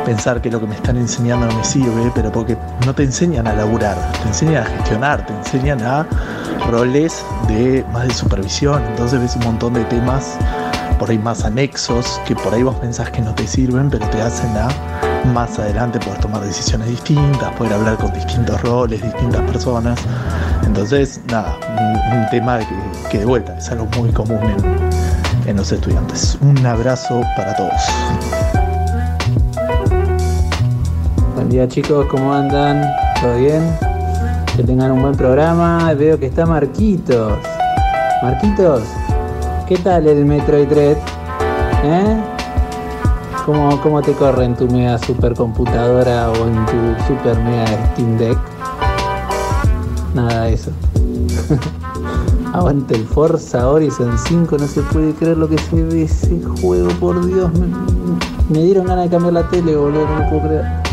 pensar que lo que me están enseñando no me sirve, pero porque no te enseñan a laburar, te enseñan a gestionar, te enseñan a roles de más de supervisión, entonces ves un montón de temas por ahí más anexos que por ahí vos pensás que no te sirven, pero te hacen a más adelante poder tomar decisiones distintas, poder hablar con distintos roles, distintas personas. Entonces, nada, un, un tema que, que de vuelta es algo muy común en, en los estudiantes. Un abrazo para todos. Día chicos, ¿cómo andan? ¿Todo bien? Que tengan un buen programa. Veo que está Marquitos. Marquitos, ¿qué tal el Metroid Dread? ¿Eh? ¿Cómo, ¿Cómo te corre en tu mega supercomputadora o en tu super mega Steam Deck? Nada de eso. Aguante el Forza Horizon 5, no se puede creer lo que se ve ese juego, por Dios. Me, dieron ganas de cambiar la tele, boludo, no puedo creer.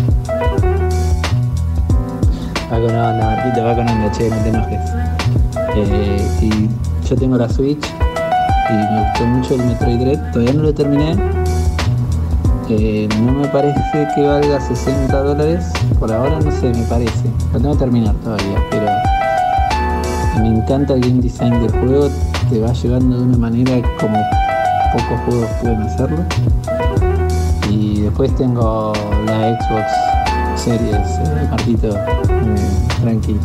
Va con onda, Marquito, va con onda, che, no te enojes. Eh, y yo tengo la Switch y me gustó mucho el Metroid Dread, todavía no lo terminé. Eh, no me parece que valga 60 dólares, por ahora no sé, me parece. Lo tengo que terminar todavía, pero me encanta el game design del juego, te va llevando de una manera como pocos juegos pueden hacerlo. Y después tengo la Xbox Series, eh, Martito, eh, tranqui,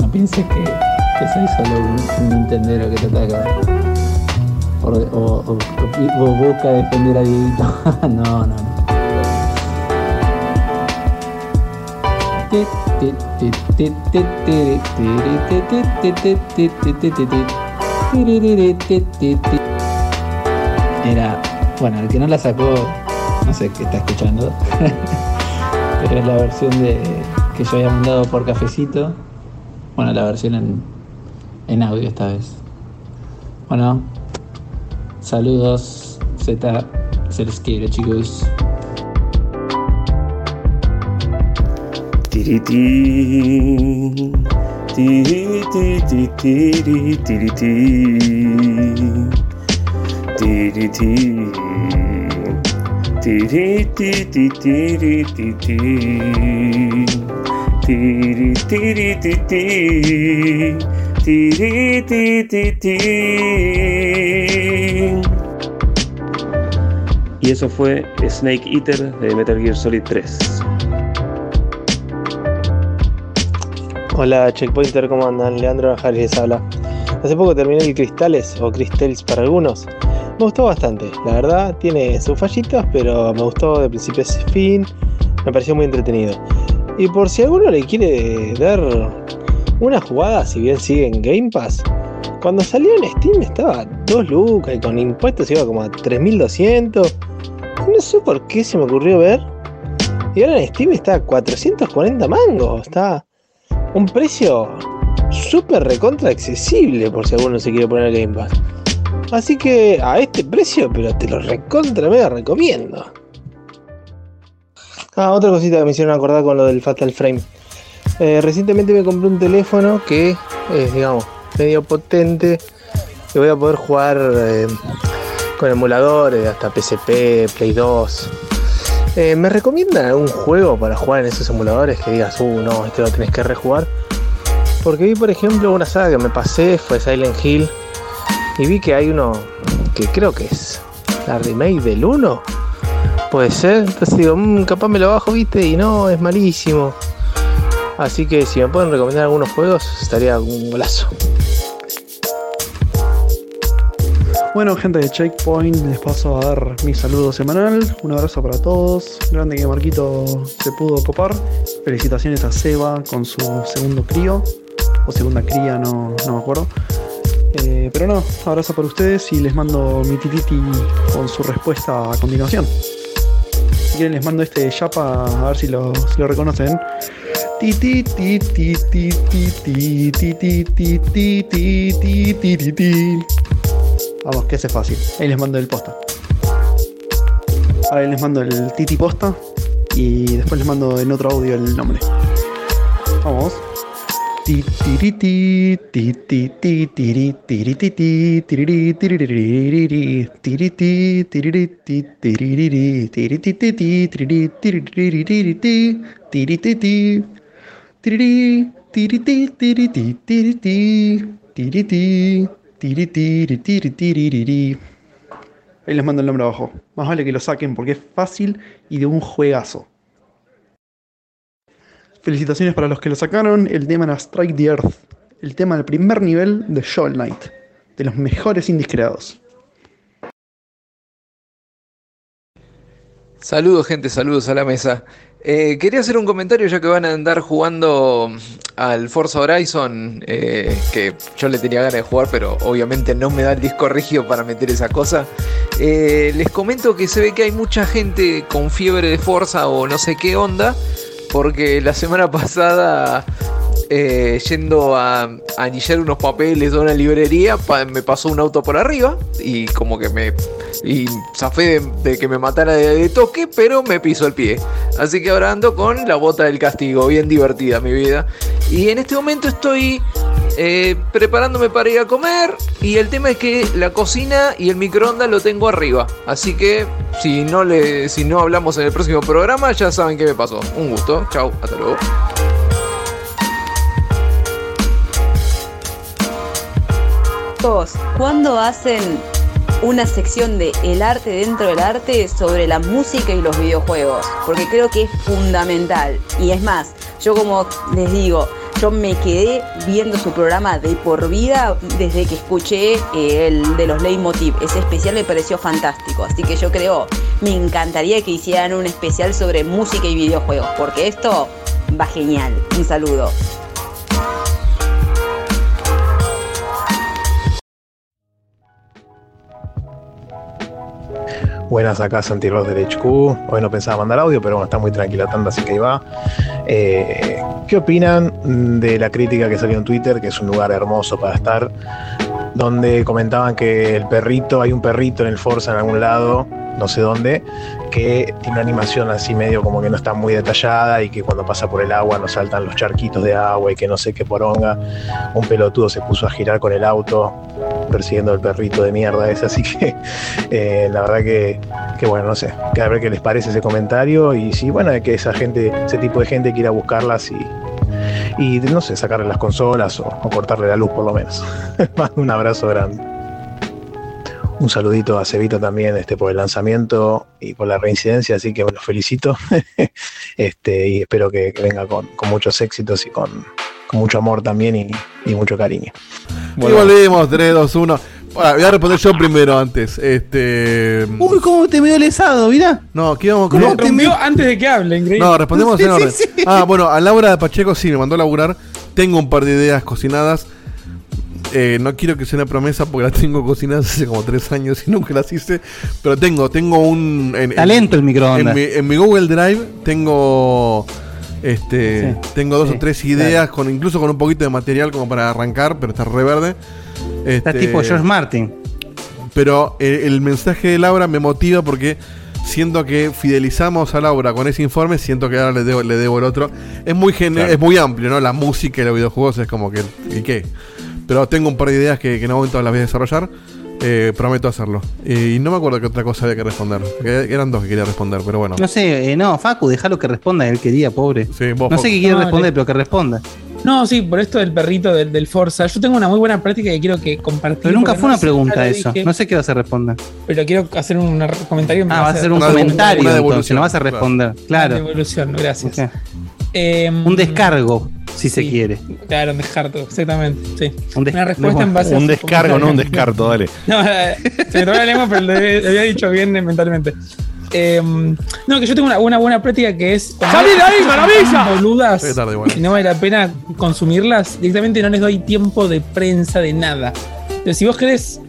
no pienses que, que soy solo un, Nintendero que te ataca. O, o- o- o- o busca defender a Dieguito. no, no, no. Era, bueno, el que no la sacó, no sé qué está escuchando, pero es la versión de que yo había mandado por cafecito. Bueno, la versión en, en audio esta vez. Bueno, saludos, Z, se les quiere, chicos. Y eso fue Snake Eater de Metal Gear Solid 3. Hola Checkpointer, ¿cómo andan? Leandro Najares les habla. Hace poco terminé el Cristales o Cristales para algunos. Me gustó bastante, la verdad tiene sus fallitos, pero me gustó de principio a fin, me pareció muy entretenido. Y por si alguno le quiere dar una jugada, si bien sigue en Game Pass, cuando salió en Steam estaba a 2 lucas y con impuestos iba como a 3200. No sé por qué se me ocurrió ver. Y ahora en Steam está a 440 mangos, está un precio súper recontra accesible por si alguno se quiere poner Game Pass. Así que a este precio, pero te lo recontra mega recomiendo. Ah, otra cosita que me hicieron acordar con lo del Fatal Frame. Eh, recientemente me compré un teléfono que es, digamos, medio potente. Que voy a poder jugar eh, con emuladores hasta PSP, Play 2. Eh, ¿Me recomiendan algún juego para jugar en esos emuladores que digas, uh, no, este lo tenés que rejugar? Porque vi, por ejemplo, una saga que me pasé, fue Silent Hill, y vi que hay uno que creo que es la remake del 1. Puede ser, entonces digo, "Mm, capaz me lo bajo, viste, y no, es malísimo. Así que si me pueden recomendar algunos juegos, estaría un golazo. Bueno, gente de Checkpoint, les paso a dar mi saludo semanal. Un abrazo para todos. Grande que Marquito se pudo copar. Felicitaciones a Seba con su segundo crío. O segunda cría, no, no me acuerdo. Pero no, abrazo para ustedes y les mando mi tititi con su respuesta a continuación. Si quieren les mando este chapa a ver si lo, lo reconocen. Vamos, que ese es fácil. Ahí les mando el posta. Ahora les mando el titi posta y después les mando en otro audio el nombre. Vamos. Ahí les mando el nombre abajo. Más vale que lo saquen porque es fácil y de un juegazo. Felicitaciones para los que lo sacaron. El tema era Strike the Earth. El tema del primer nivel de Shovel Knight. De los mejores indies creados. Saludos, gente, saludos a la mesa. Eh, quería hacer un comentario ya que van a andar jugando al Forza Horizon, eh, que yo le tenía ganas de jugar, pero obviamente no me da el disco rígido para meter esa cosa. Eh, les comento que se ve que hay mucha gente con fiebre de Forza o no sé qué onda, porque la semana pasada eh, yendo a, anillar unos papeles de una librería, me pasó un auto por arriba y como que me y zafé de, de que me matara de, de toque, pero me pisó el pie. Así que ahora ando con la bota del castigo, bien divertida mi vida. Y en este momento estoy eh, preparándome para ir a comer y el tema es que la cocina y el microondas lo tengo arriba. Así que si no le si no hablamos en el próximo programa, ya saben qué me pasó. Un gusto. Chau, hasta luego. ¿cuándo hacen una sección de el arte dentro del arte sobre la música y los videojuegos? Porque creo que es fundamental. Y es más, yo como les digo, yo me quedé viendo su programa de por vida desde que escuché eh, el de los Leitmotiv. Ese especial me pareció fantástico. Así que yo creo, me encantaría que hicieran un especial sobre música y videojuegos. Porque esto va genial. Un saludo. Buenas acá Santi Ross del HQ. Hoy no pensaba mandar audio, pero bueno, está muy tranquila tanda, así que ahí va. Eh, ¿Qué opinan de la crítica que salió en Twitter, que es un lugar hermoso para estar? Donde comentaban que el perrito, hay un perrito en el Forza en algún lado, no sé dónde, que tiene una animación así medio como que no está muy detallada y que cuando pasa por el agua nos saltan los charquitos de agua y que no sé qué poronga. Un pelotudo se puso a girar con el auto persiguiendo al perrito de mierda ese, así que eh, la verdad que, que bueno, no sé, que ver qué les parece ese comentario y si bueno, que esa gente, ese tipo de gente quiera buscarlas y, y no sé, sacarle las consolas o, o cortarle la luz por lo menos. Un abrazo grande. Un saludito a Cevito también este, por el lanzamiento y por la reincidencia, así que bueno, felicito este, y espero que, que venga con, con muchos éxitos y con mucho amor también y, y mucho cariño. Y volvimos, 3, 2, 1. Bueno, voy a responder yo primero antes. Este. Uy, cómo te medio lesado, mirá. No, ¿qué vamos ¿Cómo rompió antes de que hable? Increíble. No, respondemos Sí, en orden. sí. Ah, bueno, a Laura de Pacheco sí me mandó a laburar. Tengo un par de ideas cocinadas. Eh, no quiero que sea una promesa porque las tengo cocinadas hace como tres años y nunca las hice. Pero tengo, tengo un. en- en- Talento el microondas. En mi, en mi Google Drive tengo. Este. Sí. Tengo dos Sí, o tres ideas, con incluso con un poquito de material como para arrancar, pero está re verde. Está Este, tipo George Martin. pero eh, el mensaje de Laura me motiva porque siento que fidelizamos a Laura con ese informe, siento que ahora le debo, le debo el otro. Es muy Claro. es muy amplio, ¿no? La música y los videojuegos es como que. ¿Y qué? Pero tengo un par de ideas que, que en algún momento las voy a desarrollar. Eh, prometo hacerlo. Y no me acuerdo qué otra cosa había que responder. Que eran dos que quería responder, pero bueno. No sé, eh, no, Facu, déjalo que responda, él quería, pobre. vos, no Facu. sé qué quiere No, responder, le- pero que responda. No, sí, por esto del perrito del, del Forza. Yo tengo una muy buena práctica que quiero que compartir. Pero nunca fue no una pregunta eso. dije, No sé qué vas a responder. Pero quiero hacer un comentario. Ah, vas a hacer un comentario, entonces, no vas a responder. Claro. Una devolución, gracias. Ok. Em, Un descargo, si se quiere. Claro, un descarto, exactamente. Sí. Un des- Una respuesta en base a Un descargo, no un descarto, dale. No, eh, se me tomó la lengua, pero lo había dicho bien mentalmente. Em, no, que yo tengo una, una buena práctica que es. ¡Salí de ahí, maravilla! Boludas. Tarde, bueno. Y no vale la pena consumirlas. Directamente no les doy tiempo de prensa de nada. Entonces, si vos querés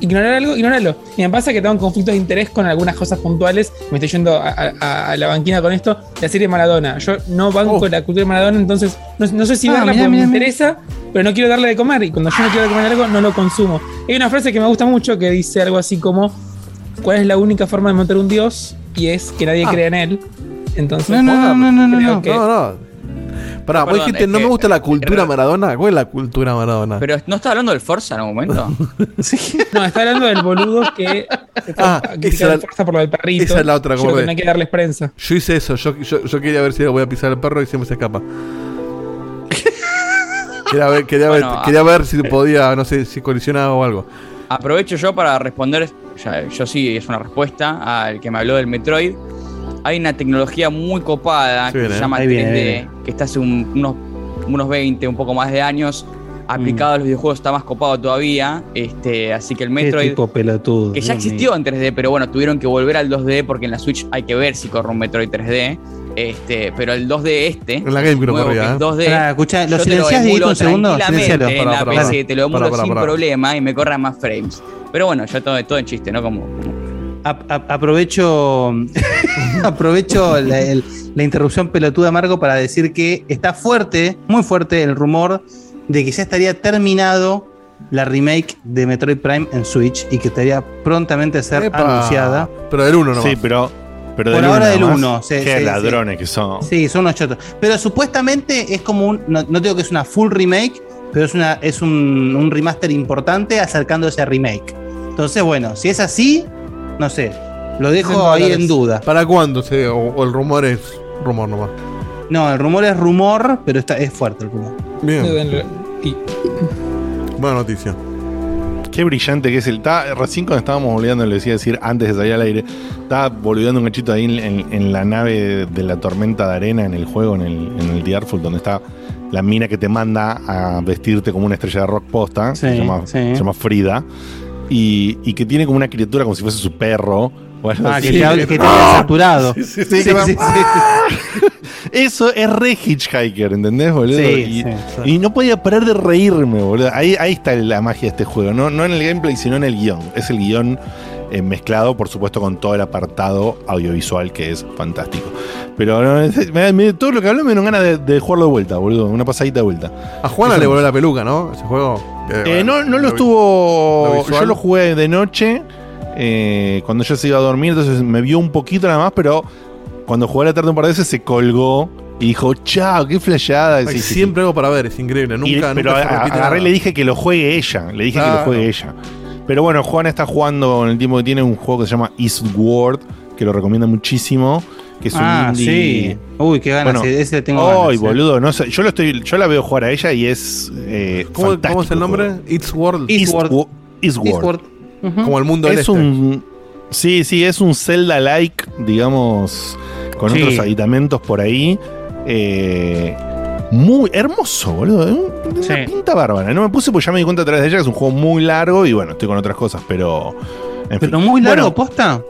ignorar algo, ignoralo. Y me pasa que tengo conflictos de interés con algunas cosas puntuales. Me estoy yendo a, a- a la banquina con esto. La serie Maradona. Yo no banco la cultura de Maradona, entonces no, no sé si Ah, verla mirá, porque mirá, me mirá. interesa, pero no quiero darle de comer. Y cuando yo no quiero de comer algo, no lo consumo. Hay una frase que me gusta mucho que dice algo así como: ¿Cuál es la única forma de montar un dios? Y es que nadie Ah. crea en él. Entonces, No, no, no, no, no, no. No, no. Pará, vos Perdón, dijiste, es no que- me gusta la cultura Maradona. ¿Cuál es la cultura Maradona? Pero no está hablando del Forza en algún momento. No, está hablando del boludo que se fue Ah, esa a es la- fuerza por lo del perrito. esa es la otra, Yo acordé. que no hay que darles prensa. Yo hice eso, yo, yo, yo quería ver si le voy a pisar el perro y siempre se escapa. quería ver, quería ver, quería ver si podía, no sé, si colisionaba o algo. Aprovecho yo para responder, ya- yo sí, es una respuesta al que me habló del Metroid. Hay una tecnología muy copada Sí, que viene, se llama ahí 3D, viene, ahí viene. que está hace un- unos, unos 20, un poco más de años. Aplicado a los videojuegos está más copado todavía. Este, así que el Metroid, tipo pelotudo. que ya existió en 3D, pero bueno, tuvieron que volver al 2D porque en la Switch hay que ver si corre un Metroid 3D. Este, pero el 2D este. En la GameCube nuevo, corría, que es ¿eh? 2D. Pará, escuchá, ¿lo yo te silenciás, emulo un segundo? Silencialo. En la PC te lo emulo sin problema y me corra más frames. Pero bueno, yo todo, todo en chiste, ¿no? Como. A- a- aprovecho aprovecho la, el- la interrupción pelotuda, Marco, para decir que está fuerte, muy fuerte el rumor de que ya estaría terminado la remake de Metroid Prime en Switch y que estaría prontamente a ser Epa. anunciada. Pero del 1 nomás. Sí, pero. pero Por ahora del nomás. uno, sí, Qué sí, ladrones que son. Sí, son unos chotos. Pero supuestamente es como un. No, no digo que es una full remake, pero es, una, es un, un remaster importante acercándose a remake. Entonces, bueno, si es así, no sé. Lo dejo ahí en duda. ¿Para cuándo? Se, o, o el rumor es rumor nomás. No, el rumor es rumor, pero está, es fuerte el rumor. Bien. Buena noticia. Qué brillante que es el. Estaba, recién cuando estábamos volviendo, le decía decir antes de salir al aire, estaba volviendo un cachito ahí en, en- en la nave de la tormenta de arena en el juego, en el, en el The Artful, donde está la mina que te manda a vestirte como una estrella de rock posta, Sí, se, llama, sí. se llama Frida, y, y que tiene como una criatura como si fuese su perro. Ah, que te, que saturado. Sí, sí, sí, Eso es re Hitchhiker, ¿entendés, boludo? Sí, y, sí, y no podía parar de reírme, boludo. Ahí, ahí está la magia de este juego. No, no en el gameplay, sino en el guion. Es el guion eh, mezclado, por supuesto, con todo el apartado audiovisual que es fantástico. Pero no, me- me- todo lo que habló me dieron ganas de, de jugarlo de vuelta, boludo. Una pasadita de vuelta. A Juana le volvió la peluca, ¿no? Ese juego. Eh, bueno, no, no lo estuvo. lo yo lo jugué de noche. eh, cuando ya se iba a dormir, entonces me vio un poquito nada más, pero cuando jugué a la tarde un par de veces se colgó y dijo, chao, qué flayada. Sí, sí, sí. siempre algo para ver, es increíble. Y- Nunca, pero nunca se a- agarré y nada. le dije que lo juegue ella. Le dije que lo juegue ella. Pero bueno, Juana está jugando en el tiempo que tiene un juego que se llama Eastward, que lo recomienda muchísimo. Que es un Ah, indie. sí. Uy, qué ganas. ese ese tengo. Ay, boludo, no sé, yo lo estoy, yo la veo jugar a ella y es eh, ¿Cómo, cómo es el nombre? juego. It's World. Eastward. Eastward. Eastward. Ujú. Como el mundo del es este. un sí sí es un Zelda like digamos con Sí. otros aditamentos por ahí Eh, muy hermoso boludo Un- una pinta bárbara no me puse porque ya me di cuenta a través de ella que es un juego muy largo y bueno estoy con otras cosas pero en Pero fin. muy largo, Bueno, posta.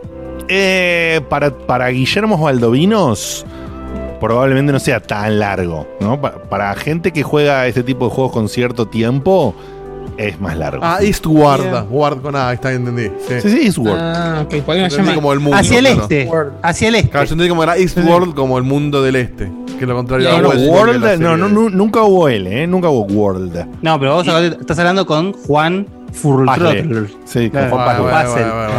Eh, para, para Guillermo Valdovinos probablemente no sea tan largo ¿no? Pa- para gente que juega este tipo de juegos con cierto tiempo es más largo Ah, Eastward. Ward con A, está entendí. Sí, Sí, sí, Eastward. Ah, ok. ¿Por qué me Entendí llama? como el mundo. Hacia el claro. este. Hacia el este. Claro, yo entendí como era Eastworld como el mundo del este. Que es lo contrario No, a no, World, no, no, nu- nunca hubo L, ¿eh? Nunca hubo World. No, pero vos ahora estás hablando con Juan. Puzzle. Sí, Claro, con Juan bueno, bueno, bueno,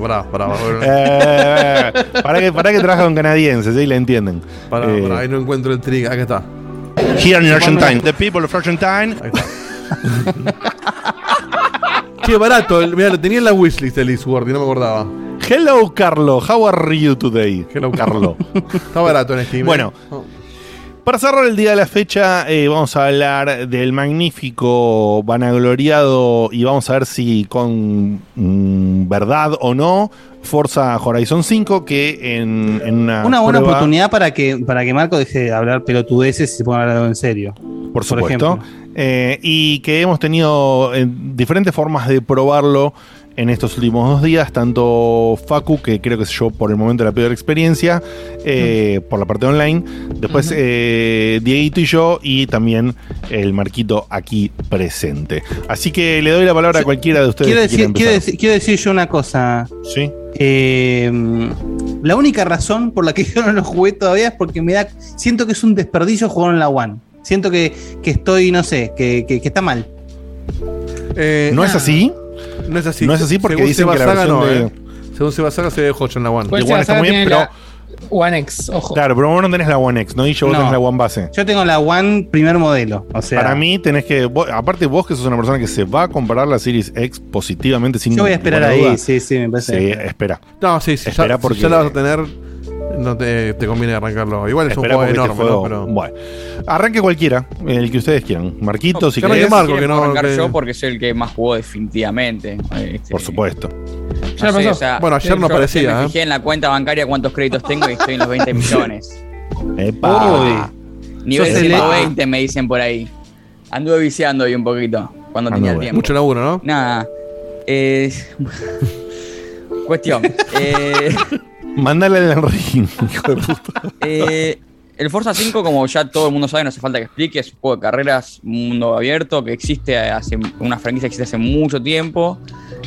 Pará, pará, pará. Eh, para que, para que trabaja con canadienses, ¿sí? Le entienden. Pará, Eh, pará, ahí no encuentro el trick. Acá está. Here in Argentine, the people of Argentine. Ahí está. Qué barato. Mirá, lo tenía en la wishlist el Eastward y no me acordaba. Hello, Carlo. How are you today? Hello, Carlo. Está barato en Steam. ¿eh? Bueno. Oh. Para cerrar el día de la fecha, eh, vamos a hablar del magnífico, vanagloriado y vamos a ver si con mm, verdad o no, Forza Horizon 5, que en, en una, Una buena prueba- oportunidad para que, para que Marco deje de hablar pelotudeces y se ponga a hablar en serio. por supuesto. Eh, y que hemos tenido eh, diferentes formas de probarlo en estos últimos dos días, tanto Facu, que creo que es yo por el momento la peor experiencia, eh, por la parte online, después eh, Dieguito y yo, y también el Marquito aquí presente. Así que le doy la palabra a cualquiera de ustedes. Quiero que quiera decir, quiero, decir, quiero decir yo una cosa. Sí. Eh, la única razón por la que yo no lo jugué todavía es porque me da. Siento que es un desperdicio jugar en la One. Siento que, que estoy, no sé, que, que- que está mal. Eh, ¿No es así? No es así. No es así porque Según dicen que la no, de- eh. Según Seba Saga se ve jocho en la One. ¿Cuál Igual se está muy bien, pero- One X, ojo. Claro, pero vos no tenés la One X, no dicho vos No. tenés la One base. Yo tengo la One primer modelo. O sea, Para mí tenés que, vos- aparte vos que sos una persona que se va a comparar la Series X positivamente sin yo voy a esperar ahí. duda. Sí, sí, me parece. Sí, espera. No, sí, sí. Espera ya, porque- ya la vas a tener. No te, te conviene arrancarlo. Igual es un juego este enorme, juego- ¿no? Pero. Bueno, arranque cualquiera, el que ustedes quieran. Marquito, si que querés. Marco, Quieren que no- arrancar que- yo porque soy el que más jugó definitivamente. Este, Por supuesto. No sé, o sea, Bueno, ayer no parecía, Me ¿eh? fijé en la cuenta bancaria cuántos créditos tengo y estoy en los 20 millones. Epa. Nivel Sos el- 120 me dicen por ahí. Anduve viciando hoy un poquito cuando tenía Anduve. tiempo. Mucho laburo, ¿no? Nada. Eh, cuestión. Eh, Mándale al ring, hijo de puta. Eh, el Forza 5, como ya todo el mundo sabe, no hace falta que explique, es un juego de carreras, mundo abierto, que existe hace una franquicia que existe hace mucho tiempo.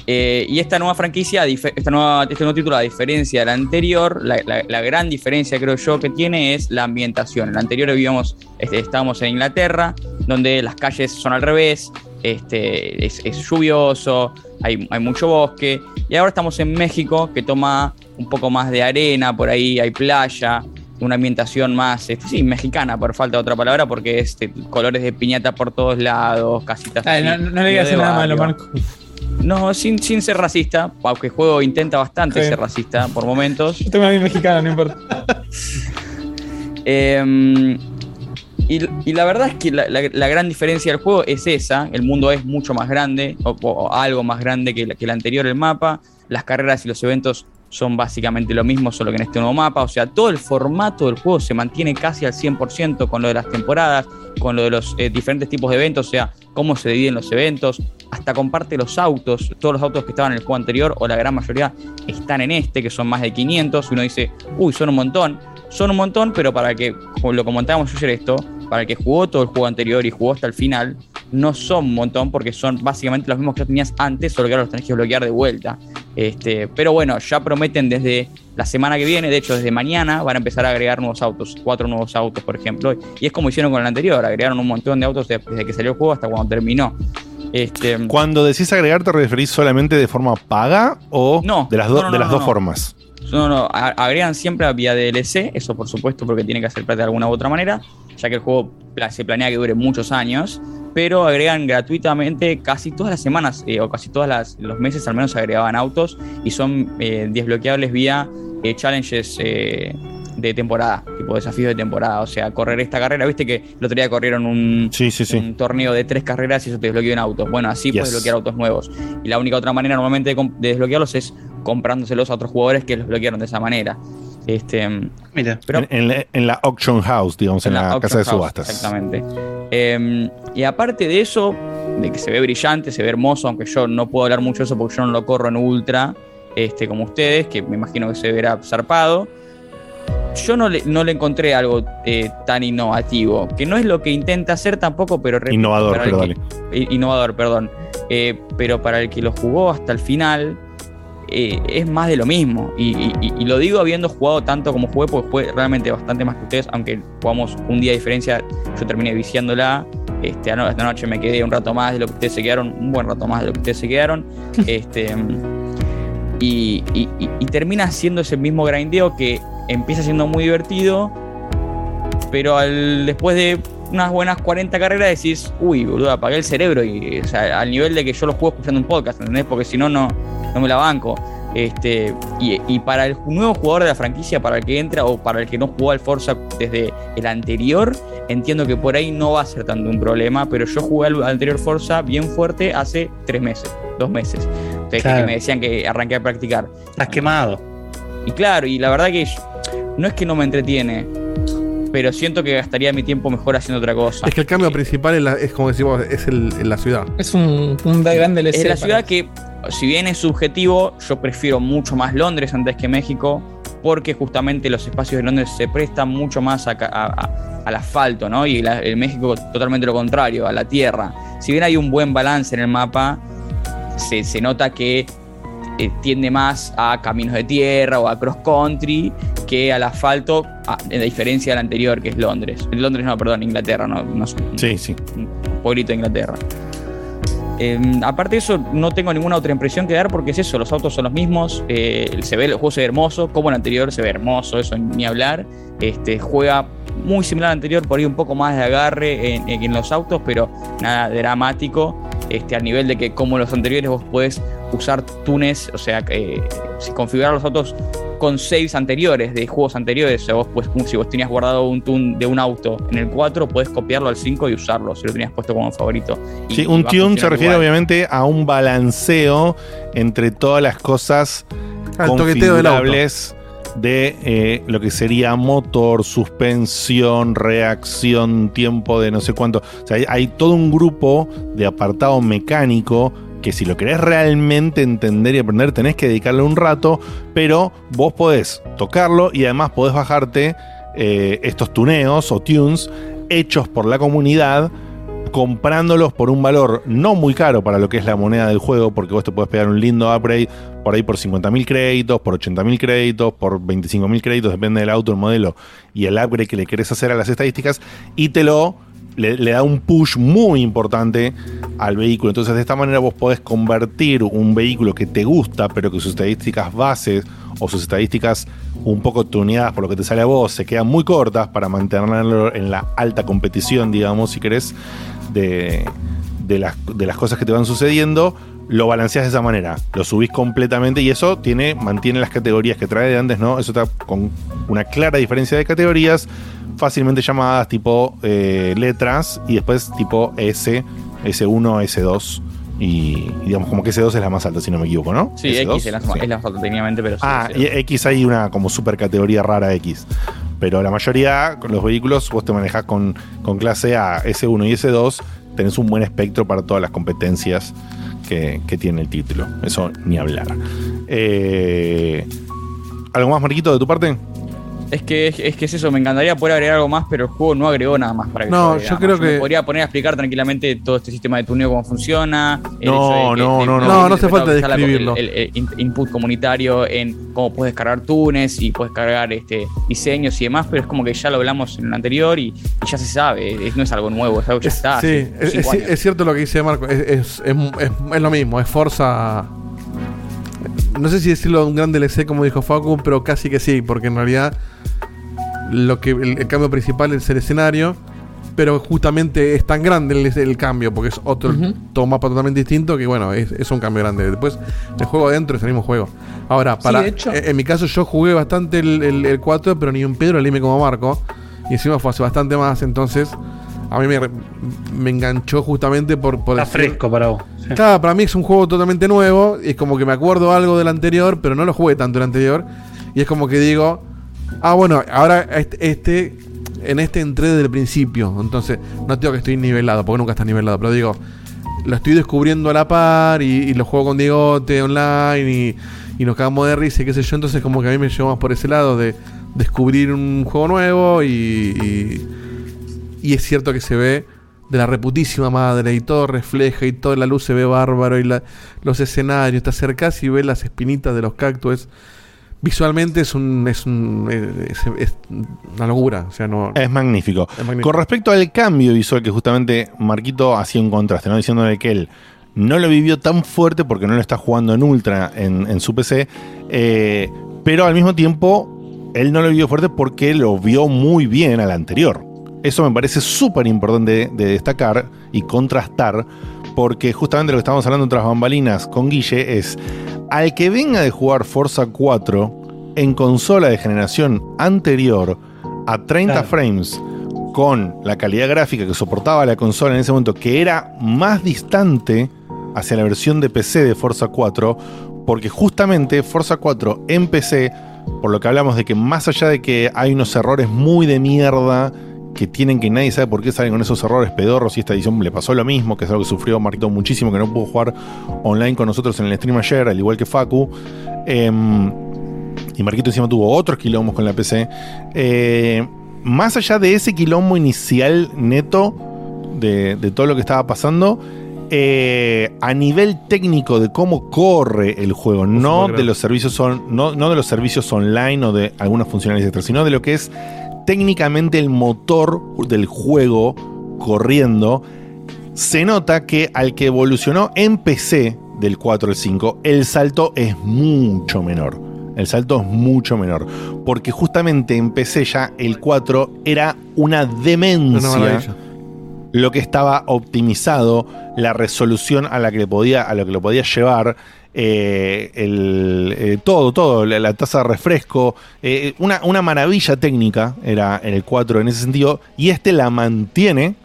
Eh, y esta nueva franquicia, esta nueva, este nuevo título, a diferencia anterior, la, la- la gran diferencia creo yo que tiene es la ambientación. En el anterior vivíamos, este, estábamos en Inglaterra, donde las calles son al revés, este, es, es lluvioso, hay, hay mucho bosque. Y ahora estamos en México, que toma un poco más de arena, por ahí hay playa, una ambientación más, este, sí, mexicana, por falta de otra palabra, porque es este, colores de piñata por todos lados, casitas. Ay, así, no, no le digas nada malo. Marco. No, sin, sin ser racista, aunque el juego intenta bastante Sí. ser racista por momentos. Yo tengo a mi mexicana, no importa. Eh, y, la verdad es que la, gran diferencia del juego es esa, el mundo es mucho más grande, o, algo más grande que, que el anterior, el mapa, las carreras y los eventos son básicamente lo mismo, solo que en este nuevo mapa, o sea, todo el formato del juego se mantiene casi al 100% con lo de las temporadas, con lo de los eh, diferentes tipos de eventos, o sea, cómo se dividen los eventos, hasta comparte los autos, todos los autos que estaban en el juego anterior, o la gran mayoría están en este, que son más de 500, y uno dice, uy, son un montón, son un montón, pero para que, como lo comentábamos ayer esto, para el que jugó todo el juego anterior y jugó hasta el final, no son un montón porque son básicamente los mismos que tenías antes, solo que ahora los tenés que bloquear de vuelta. Este, pero bueno, ya prometen desde la semana que viene, de hecho desde mañana van a empezar a agregar nuevos autos, cuatro nuevos autos por ejemplo, y es como hicieron con el anterior, agregaron un montón de autos de- desde que salió el juego hasta cuando terminó. Este, Cuando decís agregar, ¿te referís solamente de forma paga o No, de las, do- no, no, de las dos formas? No, no, agregan siempre vía DLC, eso por supuesto porque tiene que hacer plata de alguna u otra manera, ya que el juego se planea que dure muchos años, pero agregan gratuitamente casi todas las semanas eh, o casi todos los meses al menos agregaban autos y son eh, desbloqueables vía eh, challenges de temporada, tipo desafíos de temporada, o sea, correr esta carrera, viste que el otro día corrieron un, un torneo de tres carreras y eso te desbloqueó en autos, bueno, así puedes desbloquear autos nuevos. Y la única otra manera normalmente de desbloquearlos es comprándoselos a otros jugadores que los bloquearon de esa manera. Este, Mira, pero en, en la, en la auction house, digamos, en, la, casa de house, subastas. Exactamente. Eh, y aparte de eso, de que se ve brillante, se ve hermoso, aunque yo no puedo hablar mucho de eso porque yo no lo corro en ultra, este, como ustedes, que me imagino que se verá zarpado. Yo no le, no le encontré algo eh, tan innovativo, que no es lo que intenta hacer tampoco, pero repito, Innovador, pero que- innovador, perdón. Eh, pero para el que lo jugó hasta el final, eh, es más de lo mismo. Y, y- y- y lo digo habiendo jugado tanto como jugué, porque jugué realmente bastante más que ustedes, aunque jugamos un día de diferencia, yo terminé viciándola. Este, esta noche me quedé un rato más de lo que ustedes se quedaron, un buen rato más de lo que ustedes se quedaron. este, y- y termina siendo ese mismo grindeo que empieza siendo muy divertido, pero al, después de unas buenas 40 carreras decís, uy, boludo, apagué el cerebro y, o sea, al nivel de que yo lo juego escuchando un podcast, ¿entendés? Porque si no, no me la banco. Este, y, y para el nuevo jugador de la franquicia, para el que entra o para el que no jugó al Forza desde el anterior, entiendo que por ahí no va a ser tanto un problema, pero yo jugué al anterior Forza bien fuerte hace tres meses, dos meses. Ustedes Claro. que me decían que arranqué a practicar. Estás quemado. Y claro, y la verdad que no es que no me entretiene, pero siento que gastaría mi tiempo mejor haciendo otra cosa. Es que el cambio principal es, la- es como decimos, es el, en la ciudad. Es un, un gran DLC. Es la ciudad que, si bien es subjetivo, yo prefiero mucho más Londres antes que México, porque justamente los espacios de Londres se prestan mucho más a a- a- al asfalto, ¿no? Y la- el México totalmente lo contrario, a la tierra. Si bien hay un buen balance en el mapa, se, se nota que eh, tiende más a caminos de tierra o a cross country que al asfalto, a, a diferencia del anterior, que es Londres. Londres no, perdón, Inglaterra, no, no. Sí, sí. Un pueblito de Inglaterra. Eh, aparte de eso, no tengo ninguna otra impresión que dar porque es eso, los autos son los mismos, eh, se ve, el juego se ve hermoso, como el anterior se ve hermoso, eso ni hablar. Este, juega muy similar al anterior, por ahí un poco más de agarre en, en los autos, pero nada dramático. Este, al nivel de que como los anteriores vos podés usar tunes, o sea, eh, si configurar los autos con saves anteriores, de juegos anteriores, o sea, vos pues, si vos tenías guardado un tune de un auto en el 4, podés copiarlo al 5 y usarlo, si lo tenías puesto como favorito. Y- Sí, un tune se refiere igual. obviamente a un balanceo entre todas las cosas configurables de eh, lo que sería motor, suspensión, reacción, tiempo de no sé cuánto. O sea, hay, hay todo un grupo de apartado mecánico que si lo querés realmente entender y aprender tenés que dedicarle un rato, pero vos podés tocarlo y además podés bajarte eh, estos tuneos o tunes hechos por la comunidad comprándolos por un valor no muy caro para lo que es la moneda del juego, porque vos te puedes pegar un lindo upgrade por ahí por 50.000 créditos, por 80.000 créditos, por 25.000 créditos, depende del auto, el modelo y el upgrade que le querés hacer a las estadísticas, y te lo le da un push muy importante al vehículo. Entonces, de esta manera vos podés convertir un vehículo que te gusta, pero que sus estadísticas bases o sus estadísticas un poco tuneadas por lo que te sale a vos se quedan muy cortas para mantenerlo en la alta competición, digamos, si querés, de, de las, de las cosas que te van sucediendo, lo balanceás de esa manera, lo subís completamente y eso tiene, mantiene las categorías que trae de antes, ¿no? Eso está con una clara diferencia de categorías, fácilmente llamadas tipo eh, letras y después tipo S, S1, S2. Y, digamos como que S2 es la más alta, si no me equivoco, ¿no? Sí, S2, X es la, sí. es la falta técnicamente, pero sí. Ah, y X hay una como super categoría rara X. Pero la mayoría, con los vehículos, vos te manejás con, con clase A, S1 y S2, tenés un buen espectro para todas las competencias que, que tiene el título. Eso ni hablar. Eh, ¿Algo más, Marquito, de tu parte? Es que, es, es que es eso, me encantaría poder agregar algo más, pero el juego no agregó nada más para que No, yo, creo más. me que- podría poner a explicar tranquilamente todo este sistema de tuneo, cómo funciona. el No, de que- no, de- no, de- no, de- no hace falta de- el- describirlo. El, el in- input comunitario en cómo puedes cargar tunes y puedes cargar este, diseños y demás, pero es como que ya lo hablamos en el anterior y, y ya se sabe, es- no es algo nuevo, es algo que ya está. Sí, es, cierto lo que dice Marco, es, es- es- es- es lo mismo, es Forza. No sé si decirlo un gran DLC como dijo Facu, pero casi que sí, porque en realidad lo que el, el cambio principal es el escenario, pero justamente es tan grande el, el cambio, porque es otro todo un mapa totalmente distinto, que bueno, es, es un cambio grande. Después, el juego adentro es el mismo juego. Ahora, para, hecho- en, en mi caso yo jugué bastante el, el, el 4, pero ni un Pedro le como Marco, y encima fue hace bastante más, entonces a mí me, me enganchó justamente por, por Está decir- fresco para vos. Claro, para mí es un juego totalmente nuevo. Y es como que me acuerdo algo del anterior, pero no lo jugué tanto el anterior. Y es como que digo, ah, bueno, ahora este, en este entré desde el principio. Entonces, no tengo que estoy nivelado, porque nunca está nivelado. Pero digo, lo estoy descubriendo a la par y, lo juego con Diegote online y, y nos cagamos de risa y qué sé yo. Entonces, como que a mí me llevó más por ese lado de descubrir un juego nuevo y, y es cierto que se ve de la reputísima madre y todo refleja y toda la luz se ve bárbaro y la- los escenarios, te acercás y ves las espinitas de los cactus. visualmente es un es, un, es, es una locura, o sea, no Es magnífico. Es magnífico. Con respecto al cambio visual que justamente Marquito hacía un contraste, ¿no? Diciéndole que él no lo vivió tan fuerte porque no lo está jugando en Ultra en, en su PC, eh, pero al mismo tiempo él no lo vivió fuerte porque lo vio muy bien al anterior. Eso me parece súper importante de destacar y contrastar, porque justamente lo que estábamos hablando otras bambalinas con Guille es, al que venga de jugar Forza 4 en consola de generación anterior a 30 Claro. frames con la calidad gráfica que soportaba la consola en ese momento, que era más distante hacia la versión de PC de Forza 4, porque justamente Forza 4 en PC, por lo que hablamos de que más allá de que hay unos errores muy de mierda, que tienen que nadie sabe por qué salen con esos errores pedorros y esta edición le pasó lo mismo, que es algo que sufrió Marquito muchísimo, que no pudo jugar online con nosotros en el stream ayer, al igual que Facu. Em, y Marquito encima tuvo otros quilombos con la PC. Eh, más allá de ese quilombo inicial neto de, de todo lo que estaba pasando, eh, a nivel técnico de cómo corre el juego, no de los servicios no de los servicios online o de algunas funcionalidades extras, sino de lo que es técnicamente el motor del juego corriendo, se nota que al que evolucionó en PC del 4 al 5, el salto es mucho menor. El salto es mucho menor. Porque justamente en PC ya el 4 era una demencia lo que estaba optimizado, la resolución a la que le podía, a lo que lo podía llevar, eh, el, eh, todo, todo, la, la tasa de refresco, eh, una, una maravilla técnica era el 4 en ese sentido, y este la mantiene,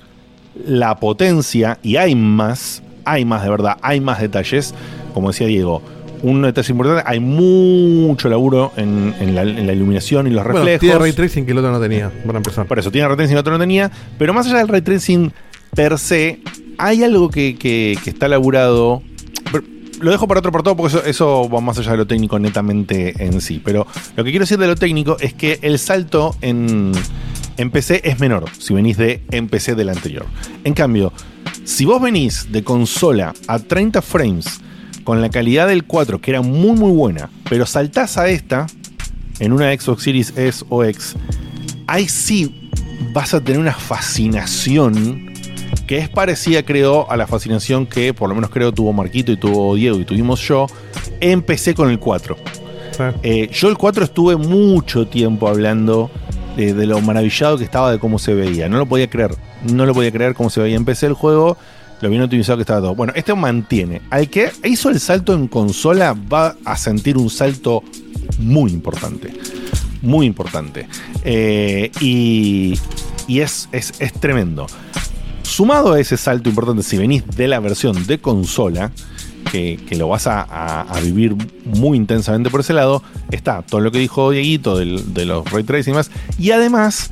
la potencia, y hay más, hay más de verdad, hay más detalles, como decía Diego. Un detalle importante, hay mucho laburo en, en la, en la iluminación y los Bueno, reflejos. tiene ray tracing que el otro no tenía, para empezar. Por eso, tiene ray tracing y otro no tenía. Pero más allá del ray tracing per se, hay algo que, que- que está laburado. Lo dejo para otro portado porque eso, eso va más allá de lo técnico netamente en sí. Pero lo que quiero decir de lo técnico es que el salto en, en PC es menor si venís de en PC del anterior. En cambio, si vos venís de consola a 30 frames con la calidad del 4, que era muy muy buena, pero saltás a esta en una Xbox Series S o X, ahí sí vas a tener una fascinación que es parecida, creo, a la fascinación que por lo menos creo tuvo Marquito y tuvo Diego y tuvimos yo. Empecé con el 4. Eh, yo el 4 estuve mucho tiempo hablando de, de lo maravillado que estaba de cómo se veía. No lo podía creer. No lo podía creer cómo se veía. Empecé el juego, lo bien optimizado que estaba todo. Bueno, este mantiene. Al que hizo el salto en consola va a sentir un salto muy importante. Muy importante. Eh, y y es, es, es tremendo. Sumado a ese salto importante, si venís de la versión de consola, que, que lo vas a, vivir muy intensamente por ese lado, está todo lo que dijo Dieguito del- de los ray tracing y más. Y además,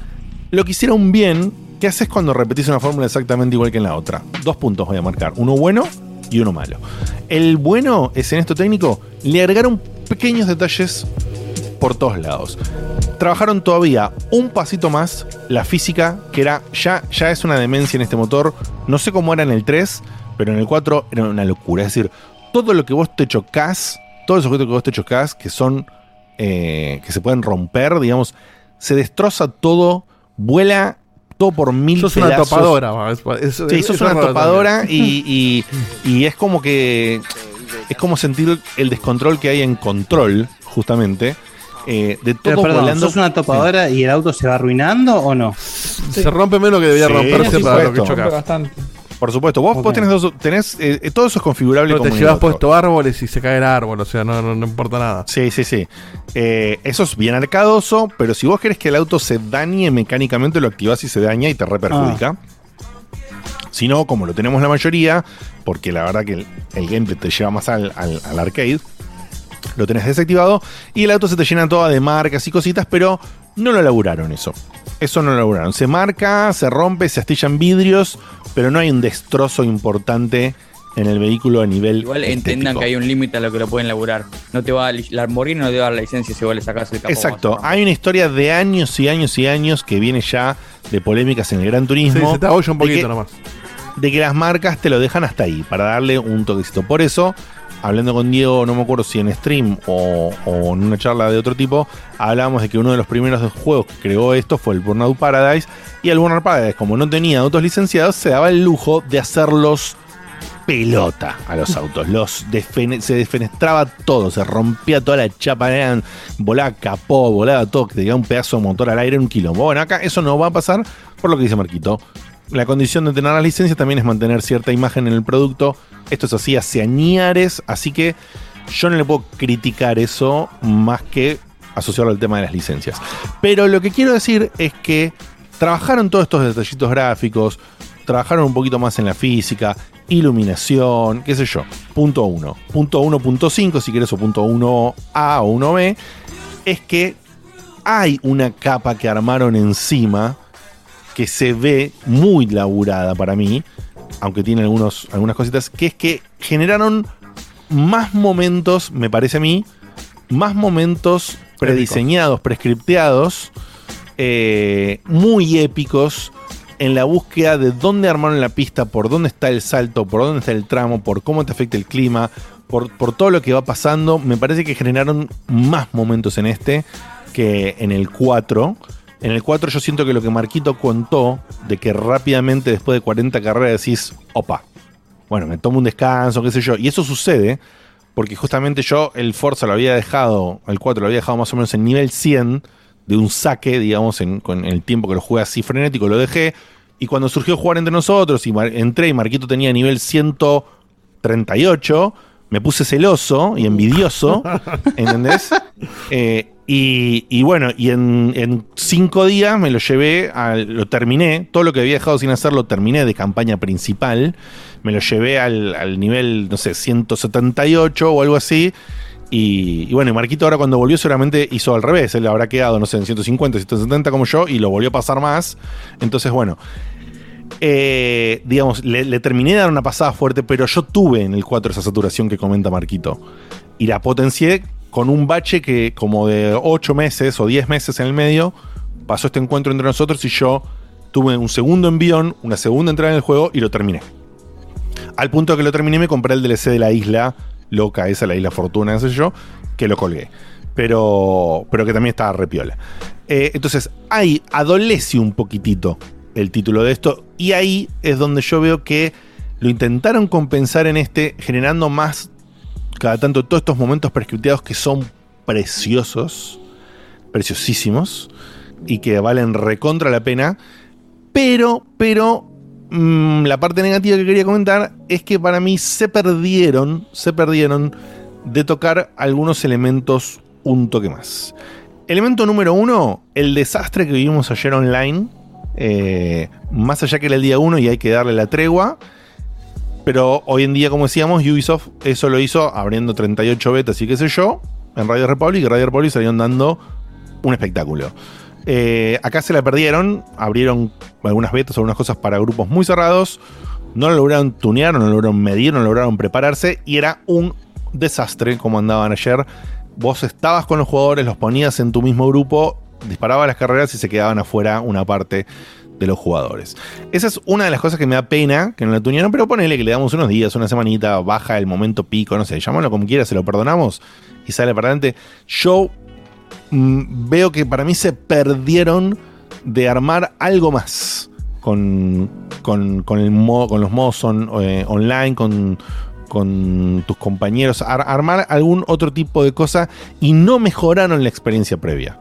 lo que hicieron bien, ¿qué haces cuando repetís una fórmula exactamente igual que en la otra? Dos puntos voy a marcar, uno bueno y uno malo. El bueno es en esto técnico, le agregaron pequeños detalles por todos lados. Trabajaron todavía un pasito más la física, que era ya, ya es una demencia en este motor. No sé cómo era en el 3, pero en el 4 era una locura. Es decir, todo lo que vos te chocas, todos los objetos que vos te chocas, que son. eh, que se pueden romper, digamos, se destroza todo, vuela todo por mil Sos una topadora, va, es- es- Sí, sos es una topadora y- y es como que. Es como sentir el descontrol que hay en control, justamente. Eh, de todo Pero perdón, volando. ¿sos una topadora y el auto se va arruinando o no? Se rompe menos que debería Sí, romperse por para lo que supuesto. chocas. Bastante. Por supuesto, vos, vos tenés, dos- tenés eh, todo eso es configurable Pero te llevas puesto árboles y se cae el árbol, o sea, no, no, no importa nada. Sí, sí, sí. Eh, eso es bien arcadoso, pero si vos querés que el auto se dañe mecánicamente, lo activás y se daña y te reperjudica. Si no, como lo tenemos la mayoría, porque la verdad que el, el gameplay te lleva más al, al- al arcade, lo tenés desactivado y el auto se te llena toda de marcas y cositas, pero no lo laburaron eso. Eso no lo laburaron. Se marca, se rompe, se astillan vidrios, pero no hay un destrozo importante en el vehículo a nivel. Igual entendan que hay un límite a lo que lo pueden laburar. No te va a, la Lamborghini no te va a dar la licencia si vos le sacás el capó. Exacto, hay una historia de años y años y años que viene ya de polémicas en el Gran Turismo. Sí, se te un de poquito que- nomás. De que las marcas te lo dejan hasta ahí, para darle un toquecito. Por eso, hablando con Diego, no me acuerdo si en stream o, o en una charla de otro tipo, hablábamos de que uno de los primeros juegos que creó esto fue el Burnout Paradise. Y el Burnout Paradise, como no tenía autos licenciados, se daba el lujo de hacerlos pelota a los autos. Los se desfenestraba todo, se rompía toda la chapa, eran- volaba capó, volaba todo, que tenía un pedazo de motor al aire, un quilombo. Bueno, acá eso no va a pasar por lo que dice Marquito. La condición de tener las licencias también es mantener cierta imagen en el producto. Esto es así hace añares, así que yo no le puedo criticar eso más que asociarlo al tema de las licencias. Pero lo que quiero decir es que trabajaron todos estos detallitos gráficos, trabajaron un poquito más en la física, iluminación, qué sé yo. Punto 1. Punto 1.5, si querés, o punto 1A o 1B, es que hay una capa que armaron encima que se ve muy laburada para mí, aunque tiene algunos, algunas cositas, que es que generaron más momentos, me parece a mí, más momentos prediseñados, prescripteados, eh, muy épicos en la búsqueda de dónde armaron la pista, por dónde está el salto, por dónde está el tramo, por cómo te afecta el clima, por, por todo lo que va pasando. Me parece que generaron más momentos en este que en el 4. En el 4 yo siento que lo que Marquito contó, de que rápidamente después de 40 carreras decís, opa, bueno, me tomo un descanso, qué sé yo. Y eso sucede porque justamente yo el Forza lo había dejado, el 4 lo había dejado más o menos en nivel 100 de un saque, digamos, en, con el tiempo que lo jugué así frenético, lo dejé. Y cuando surgió jugar entre nosotros y entré y Marquito tenía nivel 138, me puse celoso y envidioso, ¿entendés? Eh, y, bueno, y en, cinco días me lo llevé, al- lo terminé, todo lo que había dejado sin hacer lo terminé de campaña principal, me lo llevé al, nivel, no sé, 178 o algo así. Y, bueno, Marquito ahora cuando volvió seguramente hizo al revés, él habrá quedado, no sé, en 150, 170 como yo y lo volvió a pasar más. Entonces, bueno, eh, digamos, le, le terminé de dar una pasada fuerte, pero yo tuve en el 4 esa saturación que comenta Marquito. Y la potencié con un bache que, como de 8 meses o 10 meses en el medio, pasó este encuentro entre nosotros y yo tuve un segundo envión, una segunda entrada en el juego y lo terminé. Al punto que lo terminé, me compré el DLC de la isla loca, esa, la isla Fortuna, no sé yo, que lo colgué. Pero, pero que también estaba repiola. Eh, entonces, ahí adolece un poquitito el título de esto. Y ahí es donde yo veo que lo intentaron compensar en este, generando más, cada tanto, todos estos momentos prescripteados que son preciosos, preciosísimos, y que valen recontra la pena. Pero, pero, mm, la parte negativa que quería comentar es que para mí se perdieron, se perdieron de tocar algunos elementos un toque más. Elemento número uno, el desastre que vivimos ayer online. eh, más allá que era el día uno y hay que darle la tregua. Pero hoy en día, como decíamos, Ubisoft eso lo hizo abriendo 38 betas y qué sé yo, en Radio Republic. Y Radio Republic salieron dando un espectáculo. Eh, acá se la perdieron, abrieron algunas betas, algunas cosas para grupos muy cerrados. No lo lograron tunear, no lo lograron medir, no lograron prepararse. Y era un desastre como andaban ayer. Vos estabas con los jugadores, los ponías en tu mismo grupo, disparabas las carreras y se quedaban afuera una parte de los jugadores. Esa es una de las cosas que me da pena que no la tunearon, pero ponele que le damos unos días, una semanita, baja el momento pico, no sé, llámalo como quieras, se lo perdonamos y sale para adelante. Yo mm, veo que para mí se perdieron de armar algo más con, con, con el modo, con los modos eh, online, con, con tus compañeros, ar- armar algún otro tipo de cosa y no mejoraron la experiencia previa.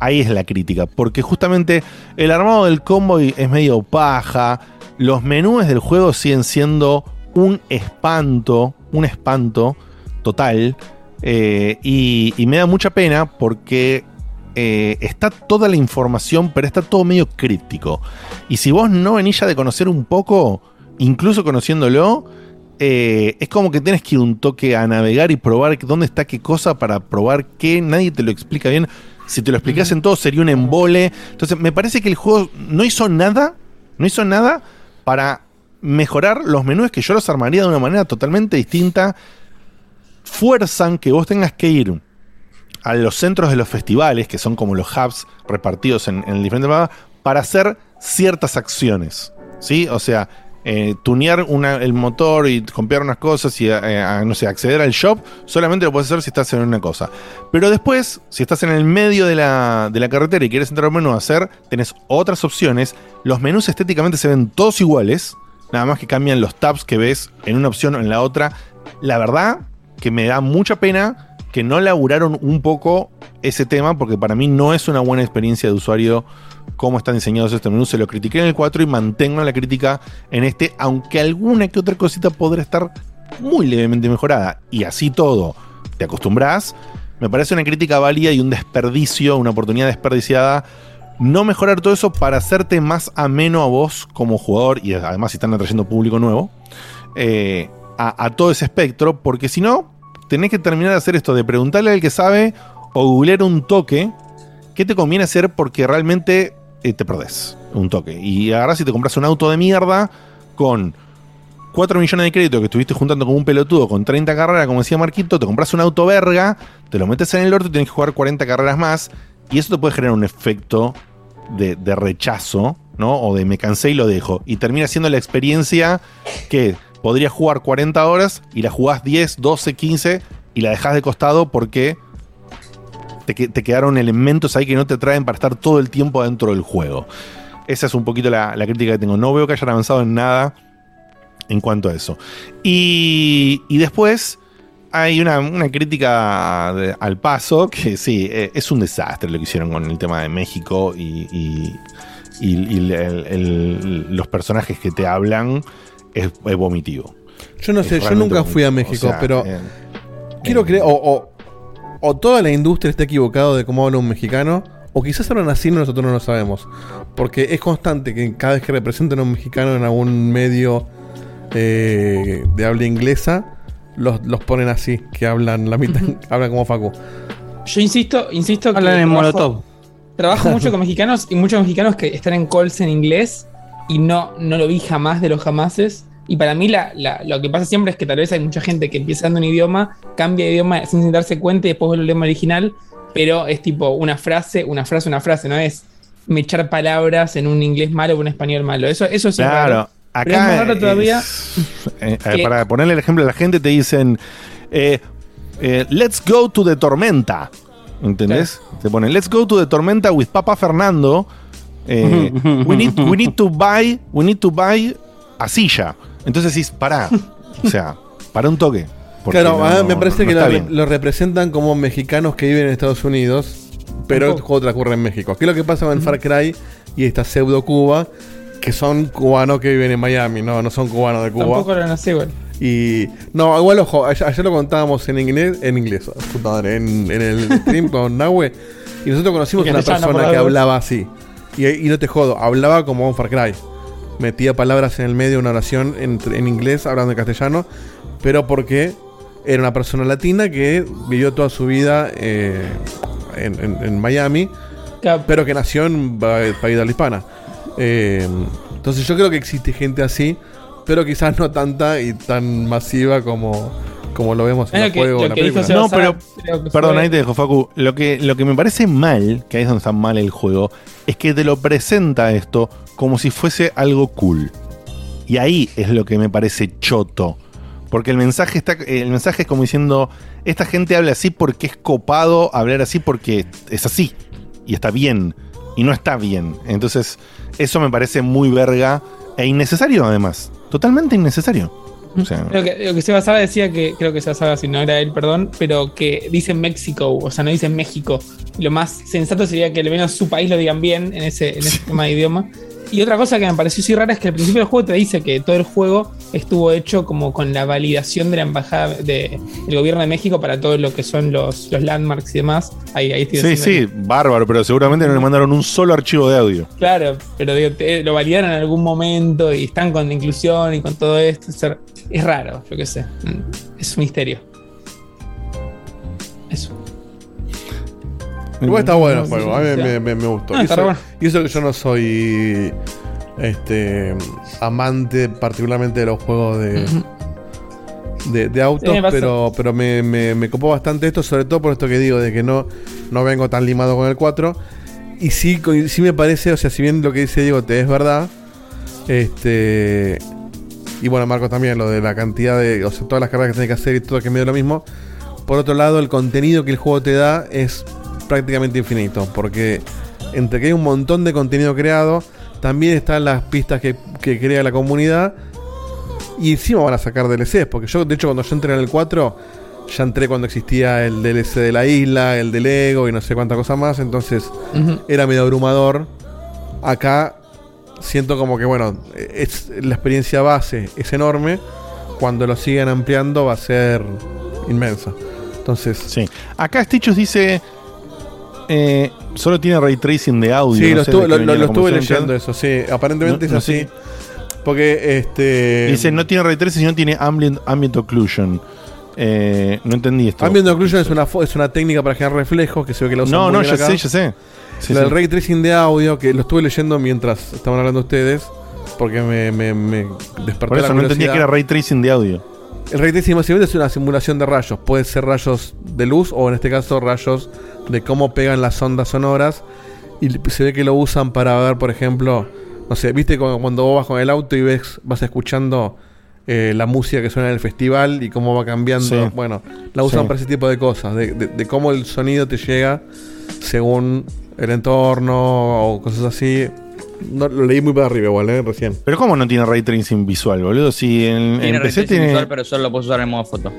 Ahí es la crítica, porque justamente el armado del combo es medio paja, los menús del juego siguen siendo un espanto, un espanto total, eh, y, y me da mucha pena porque eh, está toda la información, pero está todo medio críptico. Y si vos no venís ya de conocer un poco, incluso conociéndolo, eh, es como que tienes que ir un toque a navegar y probar dónde está qué cosa para probar qué. Nadie te lo explica bien. Si te lo explicasen todo sería un embole. Entonces me parece que el juego no hizo nada, no hizo nada para mejorar los menús que yo los armaría de una manera totalmente distinta. Fuerzan que vos tengas que ir a los centros de los festivales, que son como los hubs repartidos en, en diferentes mapas, para hacer ciertas acciones. ¿Sí? O sea, eh, tunear el motor y copiar unas cosas y, eh, no sé, acceder al shop, solamente lo puedes hacer si estás en una cosa. Pero después, si estás en el medio de la, de la carretera y quieres entrar al menú a hacer, tenés otras opciones. Los menús estéticamente se ven todos iguales, nada más que cambian los tabs que ves en una opción o en la otra. La verdad que me da mucha pena que no laburaron un poco ese tema, porque para mí no es una buena experiencia de usuario cómo están diseñados estos menús. Se lo critiqué en el 4 y mantengo la crítica en este, aunque alguna que otra cosita podrá estar muy levemente mejorada. Y así todo, te acostumbras. Me parece una crítica válida y un desperdicio, una oportunidad desperdiciada. No mejorar todo eso para hacerte más ameno a vos como jugador y además si están atrayendo público nuevo eh, a, a todo ese espectro, porque si no, tenés que terminar de hacer esto de preguntarle al que sabe o googlear un toque qué te conviene hacer porque realmente eh, te perdés un toque. Y ahora si te compras un auto de mierda con 4 millones de créditos que estuviste juntando como un pelotudo con 30 carreras, como decía Marquito, te compras un auto verga, te lo metes en el orto y tienes que jugar 40 carreras más. Y eso te puede generar un efecto de, de rechazo, ¿no? O de me cansé y lo dejo. Y termina siendo la experiencia que podrías jugar 40 horas y la jugás 10, 12, 15 y la dejas de costado porque te, que- te quedaron elementos ahí que no te traen para estar todo el tiempo dentro del juego. Esa es un poquito la, crítica que tengo. No veo que hayan avanzado en nada en cuanto a eso. Y, y después hay una, una crítica al paso que sí, eh, es un desastre lo que hicieron con el tema de México y, y- los personajes que te hablan es, es vomitivo. Yo no Es sé, yo nunca fui a. México, O sea, pero eh, quiero creer, o, o, o toda la industria está equivocado de cómo habla un mexicano, o quizás hablan así y nosotros no lo sabemos. Porque es constante que cada vez que representan a un mexicano en algún medio eh, de habla inglesa, los, los ponen así, que hablan la mitad, hablan como Facu. Yo insisto, insisto Hablan en trabajo- Molotov. Trabajo mucho con mexicanos y muchos mexicanos que están en calls en inglés y no, no lo vi jamás de los jamases. Y para mí la- la- lo que pasa siempre es que tal vez hay mucha gente que empieza dando un idioma, cambia de idioma sin, darse cuenta y después vuelve al idioma original, pero es tipo una frase, una frase, una frase, no es mechar palabras en un inglés malo o un español malo. Eso, eso es Claro, raro. Es acá raro todavía. eh, eh, que- para ponerle el ejemplo a la gente te dicen eh, let's go to the tormenta ¿entendés? te ponen let's go to the tormenta with Papa Fernando eh, we, need, we need to buy we need to buy a silla entonces decís pará o sea para un toque Claro, no- ah, me parece no que lo, representan como mexicanos que viven en Estados Unidos, pero el juego transcurre en México. ¿Qué es lo que pasa con el Far Cry y esta pseudo Cuba? Que son cubanos que viven en Miami, no, no son cubanos de Cuba. Tampoco lo nací, igual. Y. No, igual, ojo, ayer, ayer lo contábamos en inglés, en inglés, puta madre, en, en el stream con Nahue. Y nosotros conocimos En una persona que hablaba así. Y, y no te jodo, hablaba como un Far Cry. Metía palabras en el medio de una oración en, en inglés, hablando en castellano, pero porque era una persona latina que vivió toda su vida eh, en, en- en Miami, pero que nació en país de habla hispana. Eh, entonces yo creo que existe gente así, pero quizás no tanta y tan masiva como, como lo vemos en el lo que- juego. lo en la que dijo No, pero. que Perdón, fue- ahí te dejo, Facu. Lo que, lo que me parece mal, que ahí es donde está mal el juego, es que te lo presenta esto como si fuese algo cool. Y ahí es lo que me parece choto. Porque el mensaje está. El mensaje es como diciendo. Esta gente habla así porque es copado hablar así porque es así. Y está bien. Y no está bien. Entonces, eso me parece muy verga e innecesario, además. Totalmente innecesario. O sea, Lo que, lo que Seba Saba decía que, creo que Seba Saba, si no era él, perdón, pero que dicen México, o sea, no dicen México. Lo más sensato sería que al menos su país lo digan bien en ese, en ese tema de idioma. Y otra cosa que me pareció así rara es que al principio del juego te dice que todo el juego estuvo hecho como con la validación de la embajada de- del gobierno de México para todo lo que son los, los landmarks y demás. Ahí, ahí sí, sí, bárbaro, pero seguramente no le mandaron un solo archivo de audio. Claro, pero digo, te- lo validaron en algún momento y están con la inclusión y con todo esto. Es, es raro, yo qué sé. Mm, Es un misterio. Eso. Igual está bueno el juego, a mí me, me- me gustó. Ah, y, eso, bueno. y eso que yo no soy este amante particularmente de los juegos de, de, de autos, Sí, me pero, pero me, me, me copó bastante esto, sobre todo por esto que digo, de que no, no vengo tan limado con el 4. Y sí, sí me parece, o sea, si bien lo que dice Diego te es verdad, este. Y bueno, Marco también, lo de la cantidad de. O sea, todas las carreras que tenés que hacer y todo que es medio lo mismo. Por otro lado, el contenido que el juego te da es prácticamente infinito. Porque entre que hay un montón de contenido creado, también están las pistas que, que crea la comunidad. Y encima van a sacar DLCs. Porque yo, de hecho, cuando yo entré en el 4, ya entré cuando existía el DLC de la isla, el del Lego y no sé cuánta cosa más. Entonces era medio abrumador. Acá siento como que, bueno, es, la experiencia base es enorme. Cuando lo sigan ampliando va a ser inmensa. Entonces, sí. Acá Stitchus dice. Eh, solo tiene ray tracing de audio. Sí, no lo, sé estuve, lo, lo- lo la leyendo eso, sí. Aparentemente No- es así. sé. Porque este. Dice, no tiene ray tracing, sino tiene ambient, ambient occlusion. Eh, no entendí esto. Ambient occlusion es una, es una técnica para generar reflejos que se ve que la usan No, no, ya acá. sé, ya sé. Sí, sí. ray tracing de audio, que lo estuve leyendo mientras estaban hablando ustedes, porque me, me, me despertó Por la eso no entendía que era ray tracing de audio. El ray tracing básicamente es una simulación de rayos. Puede ser rayos de luz o en este caso rayos de cómo pegan las ondas sonoras. Y se ve que lo usan para ver, por ejemplo, no sé, viste cu- cuando vos vas con el auto y ves, vas escuchando eh, la música que suena en el festival y cómo va cambiando. Sí. Bueno, la usan Sí. para ese tipo de cosas, de, de- de cómo el sonido te llega según el entorno o cosas así. No, lo leí muy para arriba igual, ¿eh? Recién. Pero ¿cómo no tiene ray tracing visual, boludo? Si en, Tiene en PC tiene... visual, pero solo lo puedes usar en modo foto.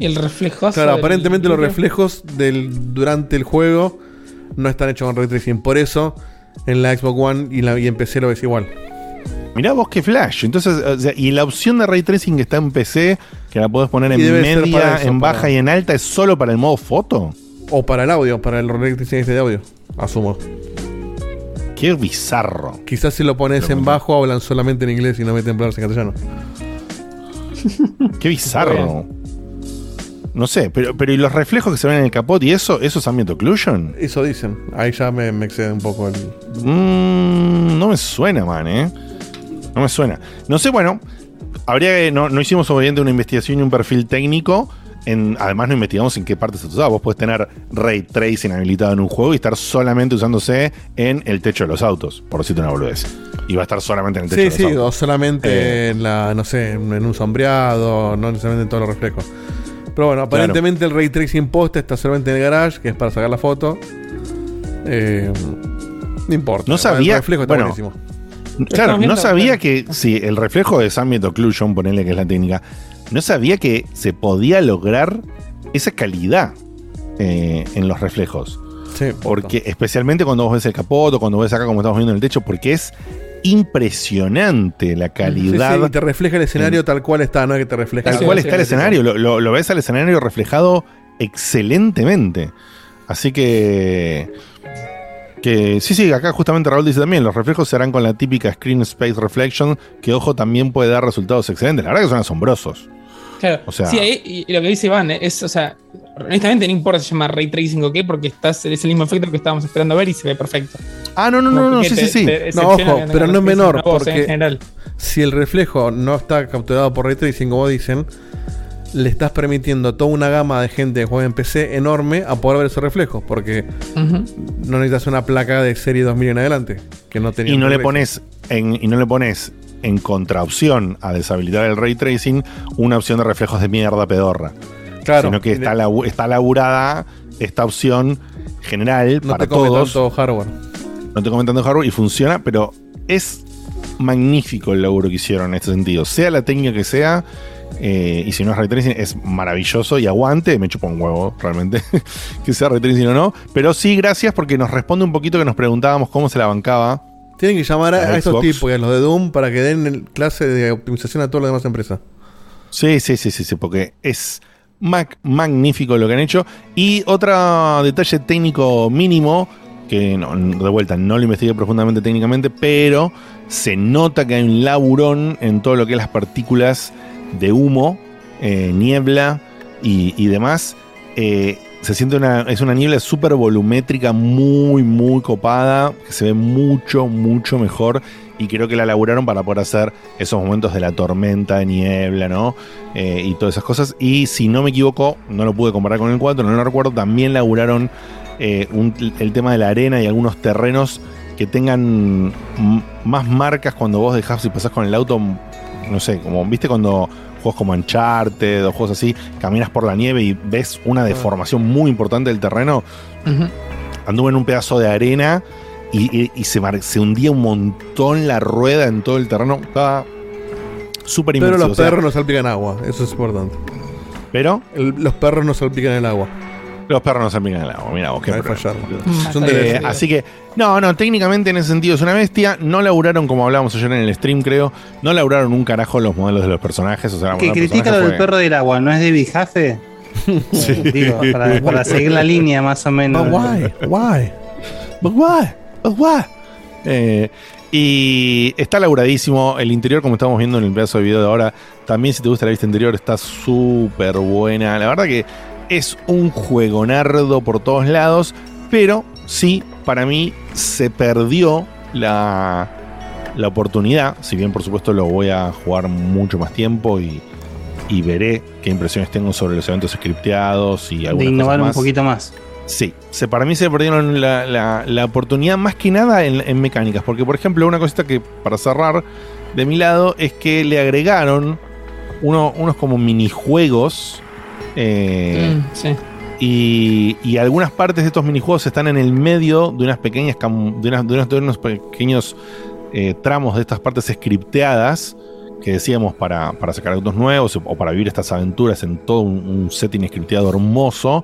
El reflejo. Claro, aparentemente los reflejos del, durante el juego no están hechos con ray tracing. Por eso en la Xbox One y, la, y en PC lo ves igual. Mirá vos qué flash. Entonces, o sea, y la opción de ray tracing que está en PC, que la podés poner en media, eso, en para- baja y en alta, es solo para el modo foto. O para el audio, para el ray tracing este de audio. Asumo. Qué bizarro. Quizás si lo pones en bajo hablan solamente en inglés y no meten palabras en castellano. Qué bizarro. No sé, pero, pero ¿y los reflejos que se ven en el capot y eso? ¿Eso es ambient occlusion? Eso dicen. Ahí ya me, me excede un poco el. Mm, no me suena, man, ¿eh? No me suena. No sé, bueno, habría que. No, no hicimos obviamente una investigación y un perfil técnico. En, además, no investigamos en qué parte se usaba. Vos puedes tener ray tracing habilitado en un juego y estar solamente usándose en el techo de los autos, por decirte una boludez. Y va a estar solamente en el techo Sí, de los sí, autos. o solamente Eh. en la, no sé, en un sombreado, no necesariamente en todos los reflejos. Pero bueno, aparentemente el ray tracing post está solamente en el garage, que es para sacar la foto. Eh, no importa. No sabía- El reflejo está bueno, buenísimo. Claro, no sabía que si el reflejo de ambient occlusion, ponele que es la técnica, no sabía que se podía lograr esa calidad eh, en los reflejos. porque especialmente cuando vos ves el capot o cuando ves acá como estamos viendo en el techo, porque es impresionante la calidad. Sí, sí, y te refleja el escenario tal cual está, no que te refleja. Tal cual está el escenario, lo, lo- lo ves al escenario reflejado excelentemente. Así que. Que sí, sí, acá justamente Raúl dice también, los reflejos se harán con la típica Screen Space Reflection, que ojo también puede dar resultados excelentes. La verdad que son asombrosos. Claro. O sea- sí, ahí, y, y lo que dice Iván es, o sea, honestamente no importa si se llama ray tracing o qué, porque estás, es el mismo efecto que estábamos esperando ver y se ve perfecto. Ah, no, no, no, no, Porque sí, te- sí, sí. No, ojo, pero no es menor, una voz, en porque general. si el reflejo no está capturado por ray tracing, como dicen, le estás permitiendo a toda una gama de gente que juega en PC enorme a poder ver esos reflejos, porque no necesitas una placa de serie 2000 en adelante, que no tenía y no le reflejo. pones en, y no le pones en contraopción a deshabilitar el ray tracing una opción de reflejos de mierda pedorra. Claro. Sino que está, labu- está laburada esta opción general No para te come todos. tanto hardware. No te comentando hardware y funciona, pero es magnífico el laburo que hicieron en este sentido. Sea la técnica que sea, eh, y si no es ray tracing, es maravilloso y aguante. Me chupa un huevo, realmente, que sea ray tracing o no. Pero sí, gracias porque nos responde un poquito que nos preguntábamos cómo se la bancaba. Tienen que llamar a, a estos tipos y a los de Doom para que den clase de optimización a todas las demás empresas. Sí, sí, sí, sí, sí, porque es mag- magnífico lo que han hecho. Y otro detalle técnico mínimo, que no, de vuelta no lo investigué profundamente técnicamente, pero se nota que hay un laburón en todo lo que es las partículas de humo, eh, niebla y, y demás. Eh, se siente una, es una niebla súper volumétrica, muy, muy copada, que se ve mucho, mucho mejor. Y creo que la laburaron para poder hacer esos momentos de la tormenta de niebla, ¿no? Eh, y todas esas cosas. Y si no me equivoco, no lo pude comparar con el 4, no lo recuerdo, también laburaron eh, el tema de la arena y algunos terrenos que tengan más marcas cuando vos dejás, si pasás con el auto, no sé, como, ¿viste cuando juegos como Uncharted o juegos así, caminas por la nieve y ves una deformación muy importante del terreno? Ujú. anduve en un pedazo de arena y, y- y se, se hundía un montón la rueda en todo el terreno. Estaba súper Pero los o sea, perros no salpican agua, eso es importante. ¿Pero? los perros no salpican el agua. Los perros no salpican el agua, mira vos, qué Hay problema. fallar. Eh, Son de- así que, no, no, técnicamente en ese sentido es una bestia. No laburaron, como hablábamos ayer en el stream, creo, no laburaron un carajo los modelos de los personajes. O sea, Que critica lo del perro del agua, ¿no es. Digo, para, para seguir la línea más o menos. But why? Why? But why? But why? Eh, y está laburadísimo. El interior, como estamos viendo en el pedazo de video de ahora, también si te gusta la vista interior, está súper buena. La verdad que es un juegonardo por todos lados, pero sí, para mí se perdió la, la oportunidad. Si bien, por supuesto, lo voy a jugar mucho más tiempo y, y veré qué impresiones tengo sobre los eventos scripteados y De algunas innovar cosas un más. poquito más. Sí, se, para mí se perdieron la, la- la oportunidad más que nada en, en mecánicas. Porque, por ejemplo, una cosita que para cerrar de mi lado es que le agregaron uno- unos como minijuegos. Eh, Mm, sí. y, y algunas partes de estos minijuegos están en el medio de unas pequeñas de, unas- de unos, de unos pequeños eh, tramos de estas partes scripteadas que decíamos para, para sacar autos nuevos o para vivir estas aventuras en todo un, un setting scripteado hermoso.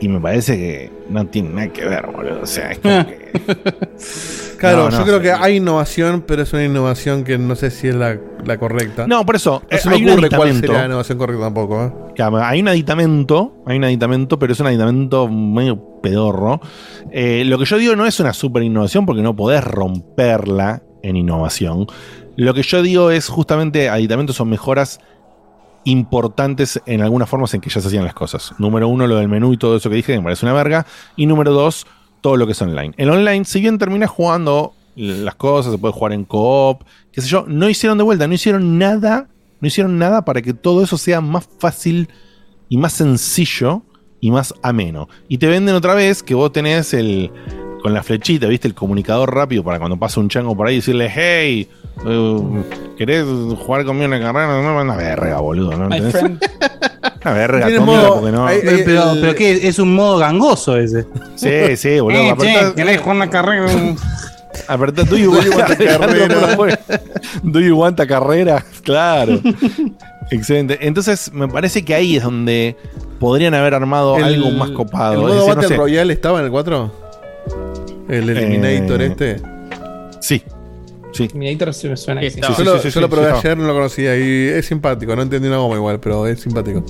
Y me parece que no tiene nada que ver, boludo. O sea, es como que. Claro, No, yo creo que hay innovación, pero es una innovación que no sé si es la, la correcta. No, por eso. No eh, se me hay un ocurre cuál sería la innovación correcta tampoco. ¿eh? Claro, Hay un aditamento, hay un aditamento, pero es un aditamento medio pedorro. Eh, lo que yo digo no es una super innovación porque no podés romperla en innovación. Lo que yo digo es justamente aditamentos son mejoras importantes en algunas formas en que ya se hacían las cosas. Número uno, lo del menú y todo eso que dije, que me parece una verga. Y número dos, todo lo que es online. El online, si bien termina jugando las cosas, se puede jugar en co-op, qué sé yo, no hicieron de vuelta, no hicieron nada, no hicieron nada para que todo eso sea más fácil y más sencillo y más ameno. Y te venden otra vez que vos tenés el con la flechita, ¿viste? El comunicador rápido para cuando pasa un chango por ahí decirle, hey, eh, ¿querés jugar conmigo una carrera? No, una verga, boludo, ¿no? My. Tiene tómela, modo- porque no. pero, pero, pero ¿qué? Es un modo gangoso ese. Sí, sí, boludo. Eh, che, ¿querés jugar una carrera? Apretá, do you want a carrera? Do you want a carrera? Claro. Excelente. Entonces, me parece que ahí es donde podrían haber armado El- algo más copado. ¿El modo decir, no Battle sé, Royale estaba en el 4? ¿El Eliminator Eh, este? Sí. Sí. Eliminator se me suena que sí. yo lo, yo lo probé ayer, no lo conocía y es simpático. No entendí una goma igual, pero es simpático.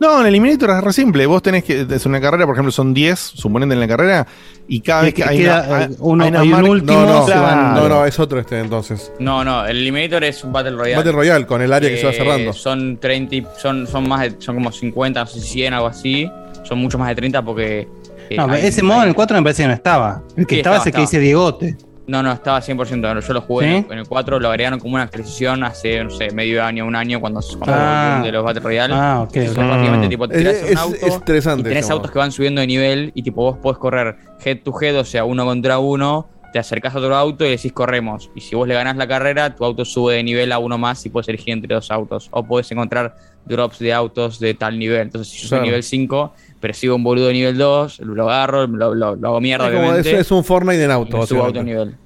No, en el Eliminator es re simple. Vos tenés que. Es una carrera, por ejemplo, son 10, suponente en la carrera. Y cada vez que hay queda, una, eh, uno- hay una hay un último, No, no, se van- no, no, es otro este entonces. No, no, el Eliminator es un Battle Royale. Battle Royale, con el área que se va Eh, cerrando. Son 30, y- son, son más de, son como 50, no sé si 100, algo así. Son mucho más de 30 porque... eh, No, ese modo en el 4 me parece que no estaba. El que Sí, estaba, estaba, es el que dice Diegote. No, no, estaba 100%. Yo lo jugué ¿Sí? en, el, en el 4, lo agregaron como una actualización hace, no sé, medio año, un año, cuando, cuando Ah. de los Battle Royale. Ah, ok, Entonces, ok. básicamente, tipo, te Es- un auto es interesante y tenés autos que van subiendo de nivel y tipo vos podés correr head to head, o sea, uno contra uno, te acercás a otro auto y decís corremos. Y si vos le ganás la carrera, tu auto sube de nivel a uno más y puedes elegir entre dos autos. O puedes encontrar drops de autos de tal nivel. Entonces, si yo soy Claro. nivel 5, persigo un boludo de nivel 2, lo agarro, lo, lo- lo hago mierda, Es, como- obviamente. es- un Fortnite en auto. me subo a auto nivel.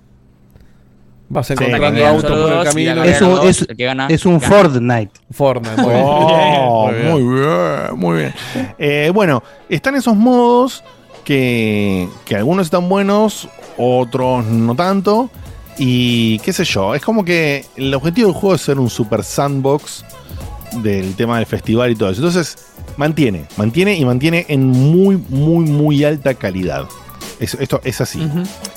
Vas Sí, encontrando autos solo por el camino. Es un, los es, dos, el que gana, es un gana. Fortnite. Fortnite, muy Oh, bien. muy bien, muy bien. Eh, bueno, están esos modos que, que algunos están buenos, otros no tanto. Y qué sé yo, es como que el objetivo del juego es ser un super sandbox del tema del festival y todo eso. Entonces, mantiene, mantiene y mantiene en muy, muy, muy alta calidad. Es- esto es así.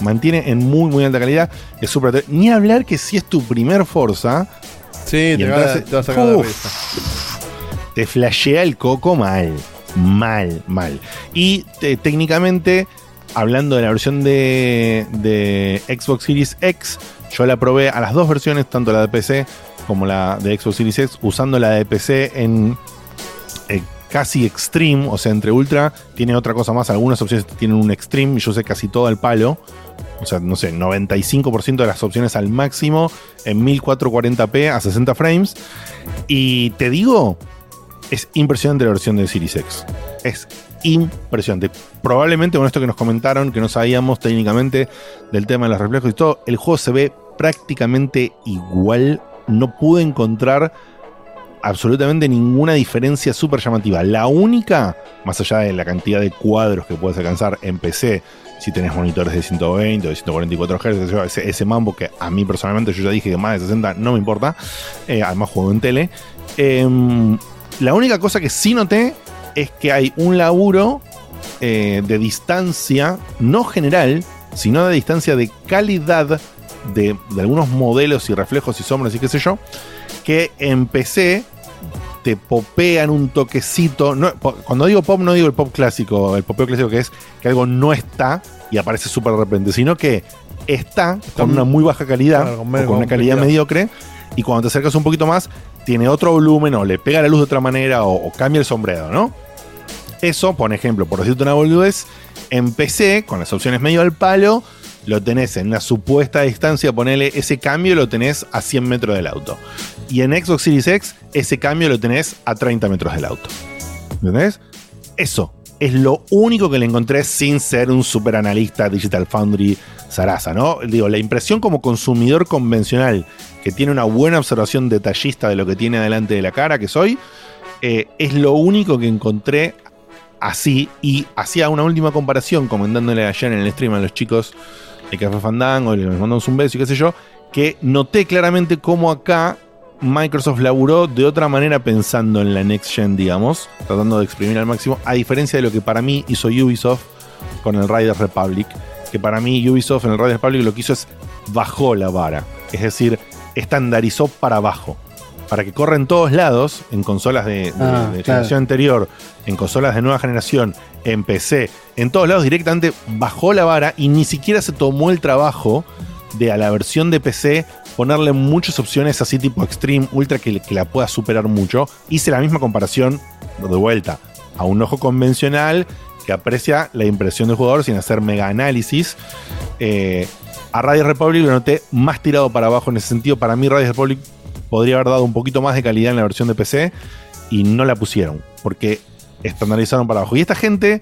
Mantiene en muy, muy alta calidad. Es súper. Ni hablar que si es tu primer Forza. Sí, te va, entras- te va a sacar Uf, risa. te flashea el coco mal. Mal, mal. Y te- técnicamente, hablando de la versión de, de Xbox Series X, yo la probé a las dos versiones, tanto la de PC como la de Xbox Series X, usando la de PC en eh, casi extreme, o sea, entre ultra, tiene otra cosa más. Algunas opciones tienen un extreme, yo sé casi todo al palo. O sea, no sé, 95% de las opciones al máximo en 1440p a 60 frames. Y te digo, es impresionante la versión de Series X. Es impresionante. Probablemente con esto que nos comentaron, que no sabíamos técnicamente del tema de los reflejos y todo, el juego se ve prácticamente igual. No pude encontrar absolutamente ninguna diferencia súper llamativa. La única, más allá de la cantidad de cuadros que puedes alcanzar en PC, si tenés monitores de 120 o de 144 Hz, ese, ese mambo que a mí personalmente yo ya dije que más de 60 no me importa, eh, además juego en tele. Em, la única cosa que sí noté es que hay un laburo eh, de distancia, no general, sino de distancia de calidad de, de algunos modelos y reflejos y sombras y qué sé yo, que en PC te popean un toquecito. No, cuando digo pop, no digo el pop clásico, el popeo clásico que es que algo no está y aparece súper de repente, sino que está con una muy baja calidad, Claro, con o medio- con una calidad mediocre, y cuando te acercas un poquito más, tiene otro volumen, o le pega la luz de otra manera, o, o cambia el sombreado, ¿no? Eso, por ejemplo, por decirte una boludez, en PC, con las opciones medio al palo, lo tenés en una supuesta distancia, ponele ese cambio lo tenés a 100 metros del auto. Y en Xbox Series X, ese cambio lo tenés a 30 metros del auto. ¿Entendés? Eso es lo único que le encontré sin ser un super analista Digital Foundry Sarasa, ¿no? Digo, la impresión como consumidor convencional que tiene una buena observación detallista de lo que tiene delante de la cara que soy, eh, es lo único que encontré así y hacía una última comparación comentándole ayer en el stream a los chicos de Café Fandango, les mandamos un beso y qué sé yo, que noté claramente cómo acá Microsoft laburó de otra manera pensando en la next gen, digamos, tratando de exprimir al máximo, a diferencia de lo que para mí hizo Ubisoft con el Riders Republic, que para mí Ubisoft en el Riders Republic lo que hizo es bajó la vara, es decir, estandarizó para abajo. para que corra en todos lados, en consolas de, de- Ah, de claro. generación anterior, en consolas de nueva generación, en PC, en todos lados directamente bajó la vara y ni siquiera se tomó el trabajo de a la versión de PC ponerle muchas opciones así tipo Extreme, Ultra, que, la pueda superar mucho. Hice la misma comparación de vuelta a un ojo convencional que aprecia la impresión del jugador sin hacer mega análisis. Eh, a Radio Republic lo noté más tirado para abajo en ese sentido. Para mí Radio Republic podría haber dado un poquito más de calidad en la versión de PC y no la pusieron porque estandarizaron para abajo. Y esta gente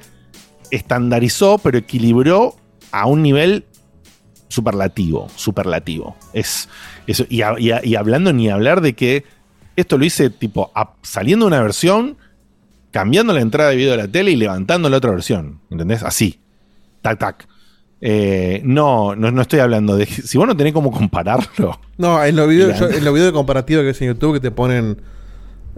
estandarizó pero equilibró a un nivel superlativo, superlativo. Es eso y, a- y a- y hablando ni hablar de que esto lo hice tipo a- saliendo una versión, cambiando la entrada de video de la tele y levantando la otra versión, ¿entendés? Así. Tac tac. Eh, no, no, no estoy hablando de. Si vos no tenés cómo compararlo. No, en los videos, en los videos de comparativo que es en YouTube que te ponen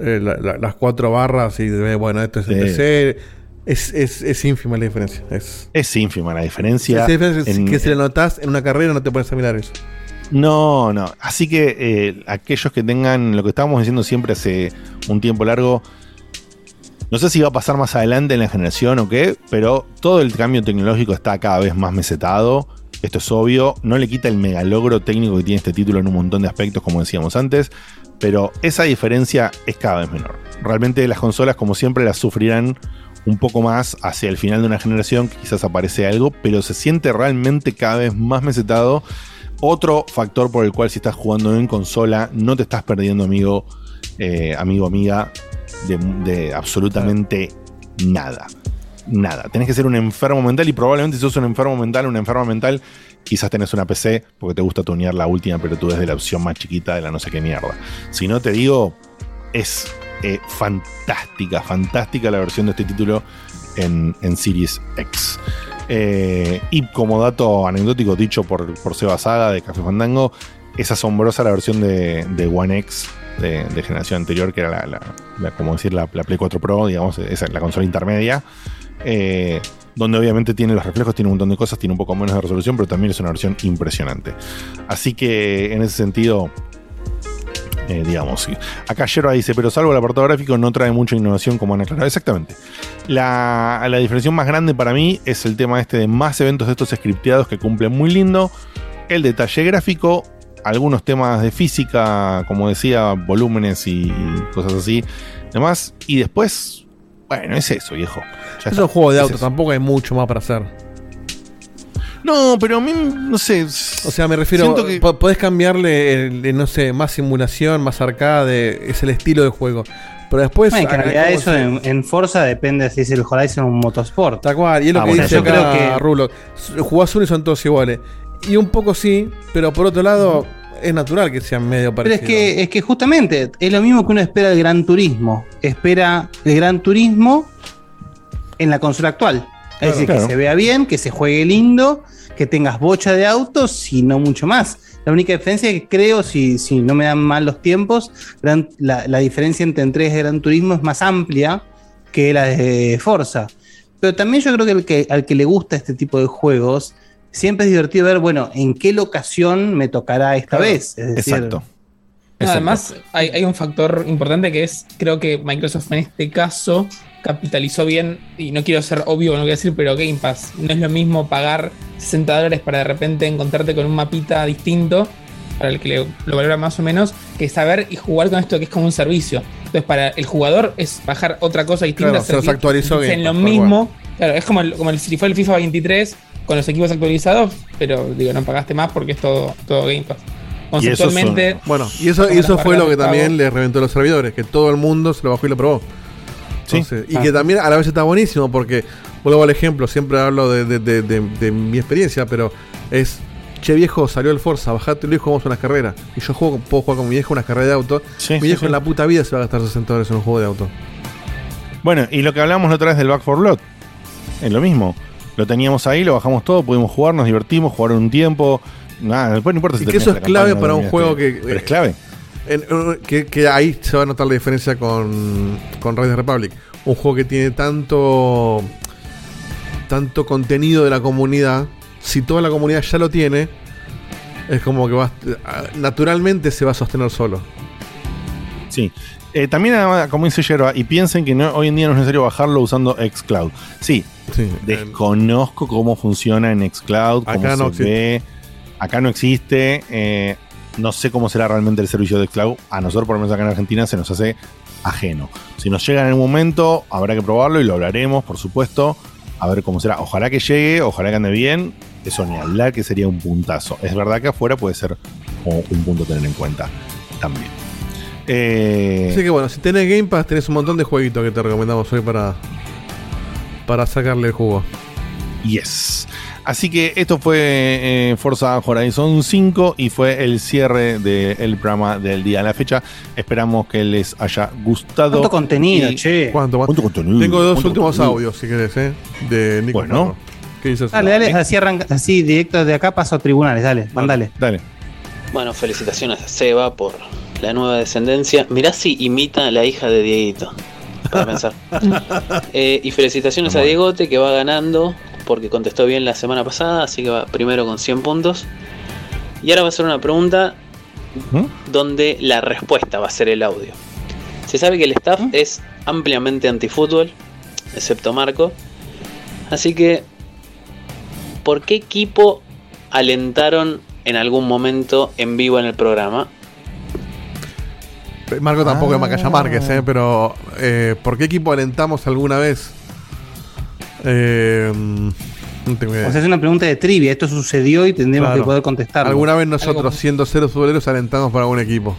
eh, la- la- las cuatro barras y eh, bueno, esto es el. PC. Es, es, es ínfima la diferencia. Es, Es ínfima la diferencia. Diferencia en- que si la notas en una carrera no te a mirar eso. No, no. Así que eh, aquellos que tengan lo que estábamos diciendo siempre hace un tiempo largo, no sé si va a pasar más adelante en la generación o qué, pero todo el cambio tecnológico está cada vez más mesetado. Esto es obvio, no le quita el megalogro técnico que tiene este título en un montón de aspectos, como decíamos antes, pero esa diferencia es cada vez menor. Realmente las consolas, como siempre, las sufrirán un poco más hacia el final de una generación, quizás aparece algo, pero se siente realmente cada vez más mesetado. Otro factor por el cual si estás jugando en consola, no te estás perdiendo, amigo, eh, amigo, amiga, de, de absolutamente nada. Nada. Tenés que ser un enfermo mental y probablemente si sos un enfermo mental, una enferma mental, quizás tenés una PC porque te gusta tunear la última, pero tú desde la opción más chiquita de la no sé qué mierda. Si no te digo, es eh, fantástica, fantástica la versión de este título en, Series X. Eh, y como dato anecdótico dicho por, por Seba Saga de Café Fandango, es asombrosa la versión de, One X de, generación anterior, que era la, la- decir, la, la Play 4 Pro, digamos, esa es la consola intermedia. eh, donde obviamente tiene los reflejos, tiene un montón de cosas, tiene un poco menos de resolución, pero también es una versión impresionante. Así que en ese sentido, eh, digamos, acá Yerba dice, pero salvo el apartado gráfico no trae mucha innovación como han aclarado. Exactamente. La, la diferenciación más grande para mí es el tema este de más eventos de estos scripteados que cumplen muy lindo, el detalle gráfico, algunos temas de física, como decía, volúmenes y cosas así, demás, y después, bueno, es eso, viejo. Ya Es está. un juego de Es auto, eso. tampoco hay mucho más para hacer. No, pero a mí, no sé. O sea, me refiero. Siento que- po- Podés cambiarle, el- el, no sé, más simulación, más arcade, es el estilo de juego. Pero después. Bueno, que en realidad ¿cómo eso se- en, en Forza depende si es el Horizon o un Motorsport. Tal cual, y es lo Ah, que bueno, dice yo acá creo que Rulo. Jugás uno y son todos iguales. Y un poco sí, pero por otro lado, es natural que sean medio Pero es parecidos. que, es que justamente es lo mismo que uno espera del Gran Turismo. Espera el Gran Turismo en la consola actual. Es Claro, decir, claro. que se vea bien, que se juegue lindo, que tengas bocha de autos y no mucho más. La única diferencia es que creo, si, si no me dan mal los tiempos, Gran- la, la diferencia entre entregas de Gran Turismo es más amplia que la de Forza. Pero también yo creo que, el que al que le gusta este tipo de juegos, siempre es divertido ver, bueno, en qué locación me tocará esta vez. Es decir, Exacto. No, además, hay, hay un factor importante que es, creo que Microsoft en este caso capitalizó bien, y no quiero ser obvio, no quiero decir, pero Game Pass, no es lo mismo pagar 60 dólares para de repente encontrarte con un mapita distinto, para el que le- lo valora más o menos, que saber y jugar con esto que es como un servicio. Entonces, para el jugador es bajar otra cosa distinta. Claro, se los actualizó Game en lo mismo. Claro, es como, el, como el, si fue el FIFA 23 con los equipos actualizados, pero digo, no pagaste más porque es todo, todo Game Pass. Conceptualmente. Bueno, y eso, y eso fue lo que también le reventó los servidores, que todo el mundo se lo bajó y lo probó. Entonces, Y Ah. que también a la vez está buenísimo porque, vuelvo al ejemplo, siempre hablo de, de- de- de- de mi experiencia, pero es, che viejo, salió el Forza, bajate y jugamos unas carreras. Y yo juego, puedo jugar con mi viejo una carrera de auto. mi sí, viejo sí. en la puta vida se va a gastar 60 dólares en un juego de auto. Bueno, y lo que hablamos la otra vez del Back 4 Blood, es lo mismo. Lo teníamos ahí, lo bajamos todo, pudimos jugar, nos divertimos, jugar un tiempo. Nada, después no importa si Y que eso es clave campaña para no un juego que. Pero es clave. en- en- que, que ahí se va a notar la diferencia con, con of the Republic. Un juego que tiene tanto. tanto contenido de la comunidad. Si toda la comunidad ya lo tiene, es como que va, naturalmente se va a sostener solo. Sí. Eh, también, además, como dice Yerba, y piensen que no, hoy en día no es necesario bajarlo usando Xcloud. Sí, desconozco cómo funciona en Xcloud, cómo Acá no se existe. ve. Acá no existe. eh, no sé cómo será realmente el servicio de Xcloud. A nosotros, por lo menos acá en Argentina, se nos hace ajeno. Si nos llega en algún momento, habrá que probarlo y lo hablaremos, por supuesto. A ver cómo será. Ojalá que llegue, ojalá que ande bien. Eso ni hablar que sería un puntazo. Es verdad que afuera puede ser un punto a tener en cuenta también. Eh, Así que bueno, si tenés Game Pass, tenés un montón de jueguitos que te recomendamos hoy para, para sacarle el jugo. Yes. Así que esto fue eh, Forza Horizon 5 y fue el cierre del programa del día a la fecha. Esperamos que les haya gustado. ¿Cuánto contenido, Y- che? ¿Cuánto, ¿Cuánto contenido? Tengo dos ¿Cuánto últimos contenido? audios, si querés, ¿eh? De Nico. Bueno. ¿Qué dices? Dale, dale, así arranca, así directo de acá paso a tribunales, dale, mandale. Dale. Bueno, felicitaciones a Seba por la nueva descendencia. Mirá si imita a la hija de Dieguito. Para pensar. Eh, y felicitaciones a Diegote que va ganando porque contestó bien la semana pasada, así que va primero con 100 puntos. Y ahora va a ser una pregunta donde la respuesta va a ser el audio. Se sabe que el staff es ampliamente antifútbol, excepto Marco. Así que, ¿por qué equipo alentaron en algún momento en vivo en el programa? Marco tampoco Ah. es Macaya Márquez, ¿eh? Pero, eh, ¿por qué equipo alentamos alguna vez? Eh, no tengo idea. O sea, es una pregunta de trivia, esto sucedió y tendremos Claro. que poder contestar. Alguna vez nosotros, siendo seres futboleros, alentamos para algún equipo.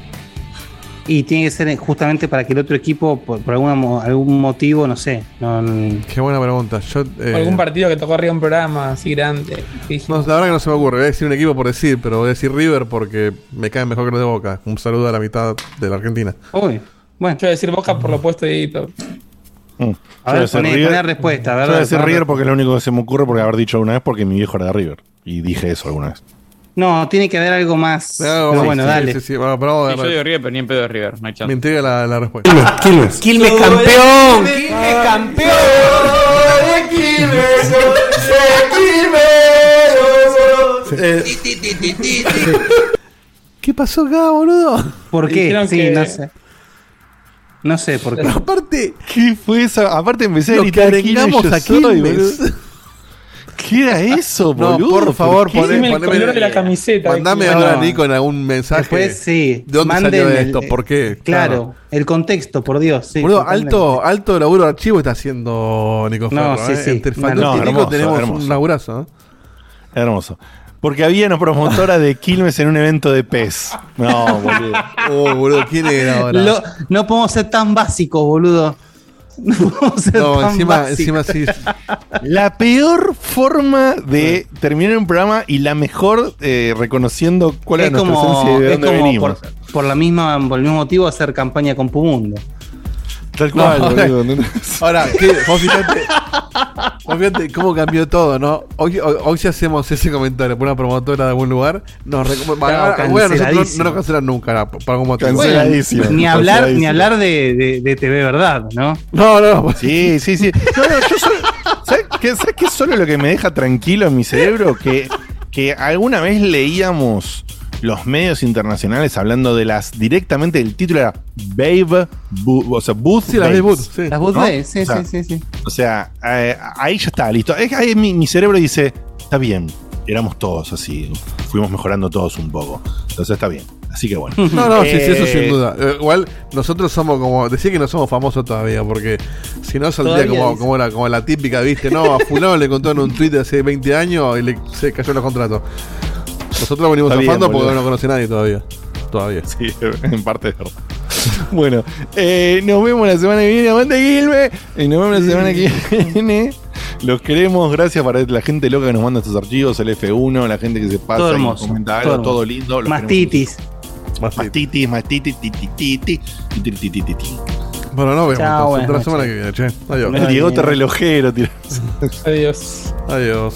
Y tiene que ser justamente para que el otro equipo, por, por alguna mo- algún motivo, no sé. No, Qué buena pregunta. Yo, eh, Algún partido que tocó arriba un programa así grande. no, la verdad que no se me ocurre. Voy a decir un equipo por decir, pero voy a decir River porque me caen mejor que los de Boca. Un saludo a la mitad de la Argentina. Uy, bueno. Yo voy a decir Boca por lo opuesto de. A ver, Yo voy a decir poné- River. poné respuesta, a ver, Yo voy a decir River porque es lo único que se me ocurre porque haber dicho alguna vez porque mi viejo era de River. Y dije eso alguna vez. No, tiene que haber algo más. Pero bueno, dale. Sí, sí, bueno, pero a Sí, yo ver. digo River, pero ni en pedo de River, no hay chance. Me intriga la, la respuesta. Quilmes. Quilmes campeón. Quilmes campeón. Eh, ¿Qué pasó acá, boludo? ¿Por qué? Sí, que- no sé. No sé por qué. Aparte, ¿Qué fue eso? Aparte empecé a gritar Quilmes, a yo soy, Quilmes. boludo. ¿Qué era eso, No, boludo? por favor, poné- Dime el poneme- color de la camiseta. Mandame de a Quilmes. Nico en algún mensaje. Después sí. ¿De dónde manden salió el- esto? ¿Por qué? Claro, el contexto, por Dios. Sí, Boludo, alto, alto laburo de archivo está haciendo Nico No, Ferro. sí, ¿eh? sí. Entre No, no, y Nico hermoso, tenemos hermoso. un laburazo. ¿eh? Hermoso. Porque había una promotora de Quilmes en un evento de PES. No, boludo. Oh, boludo, ¿quién era ahora? Lo- no podemos ser tan básicos, boludo. No encima, encima sí. La peor forma de terminar un programa y la mejor eh, reconociendo cuál es es nuestra como, esencia y de es dónde como venimos. por, por la misma, por el mismo motivo hacer campaña con Pumundo. Tal cual, No, boludo. ¿no? Ahora, ¿qué? Vos fíjate, vos fíjate cómo cambió todo, ¿no? Hoy, hoy, hoy si hacemos ese comentario por una promotora de algún lugar, nos recom- Claro, bueno, bueno, nosotros no, nos cancelan nunca, por algún motivo. Cancel- Canceladísimo. ni hablar, ni hablar de, de, de TV Verdad, ¿no? No, no, Sí, sí, sí. No, no, yo soy- ¿sabes, qué, ¿Sabes qué es solo lo que me deja tranquilo en mi cerebro? Que, que alguna vez leíamos los medios internacionales hablando de las. Directamente el título era Babe, Bu- o sea, Booth. Sí, las Booth, sí. Las Booth sí, O sea, sí, sí, sí. O sea, eh, ahí ya está, listo. Es que ahí mi, mi cerebro dice: Está bien, éramos todos así. Fuimos mejorando todos un poco. Entonces está bien. Así que bueno. No, no, sí, sí, eso Eh, sin duda. Eh, igual nosotros somos como. Decía que no somos famosos todavía, porque si no saldría como, como, la, como la típica, ¿viste? No, a Fulano le contó en un tweet de hace 20 años y le, se cayó los contratos. Nosotros venimos Está bien, zafando porque boludo. no conoce nadie todavía. Todavía. Sí, en parte es verdad. Bueno, eh, nos vemos la semana que viene. Aguante Gilme. Y nos vemos la semana que viene. Los queremos. Gracias para la gente loca que nos manda estos archivos, el F1, la gente que se pasa Todo y hermoso, comenta algo, todo todo lindo. Los Más queremos. titis. Más titis, más titis, titi, titi, titi, titi, titi. Bueno, nos vemos. Chao, Hasta la semana que viene, che. Adiós. El Diegote relojero, tira. Adiós. Adiós.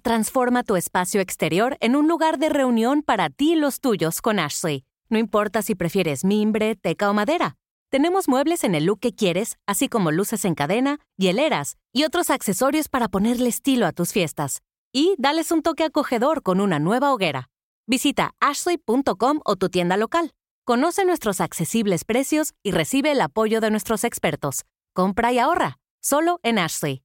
Transforma tu espacio exterior en un lugar de reunión para ti y los tuyos con Ashley. No importa si prefieres mimbre, teca o madera. Tenemos muebles en el look que quieres, así como luces en cadena, hieleras y otros accesorios para ponerle estilo a tus fiestas. Y dales un toque acogedor con una nueva hoguera. Visita ashley.com o tu tienda local. Conoce nuestros accesibles precios y recibe el apoyo de nuestros expertos. Compra y ahorra, solo en Ashley.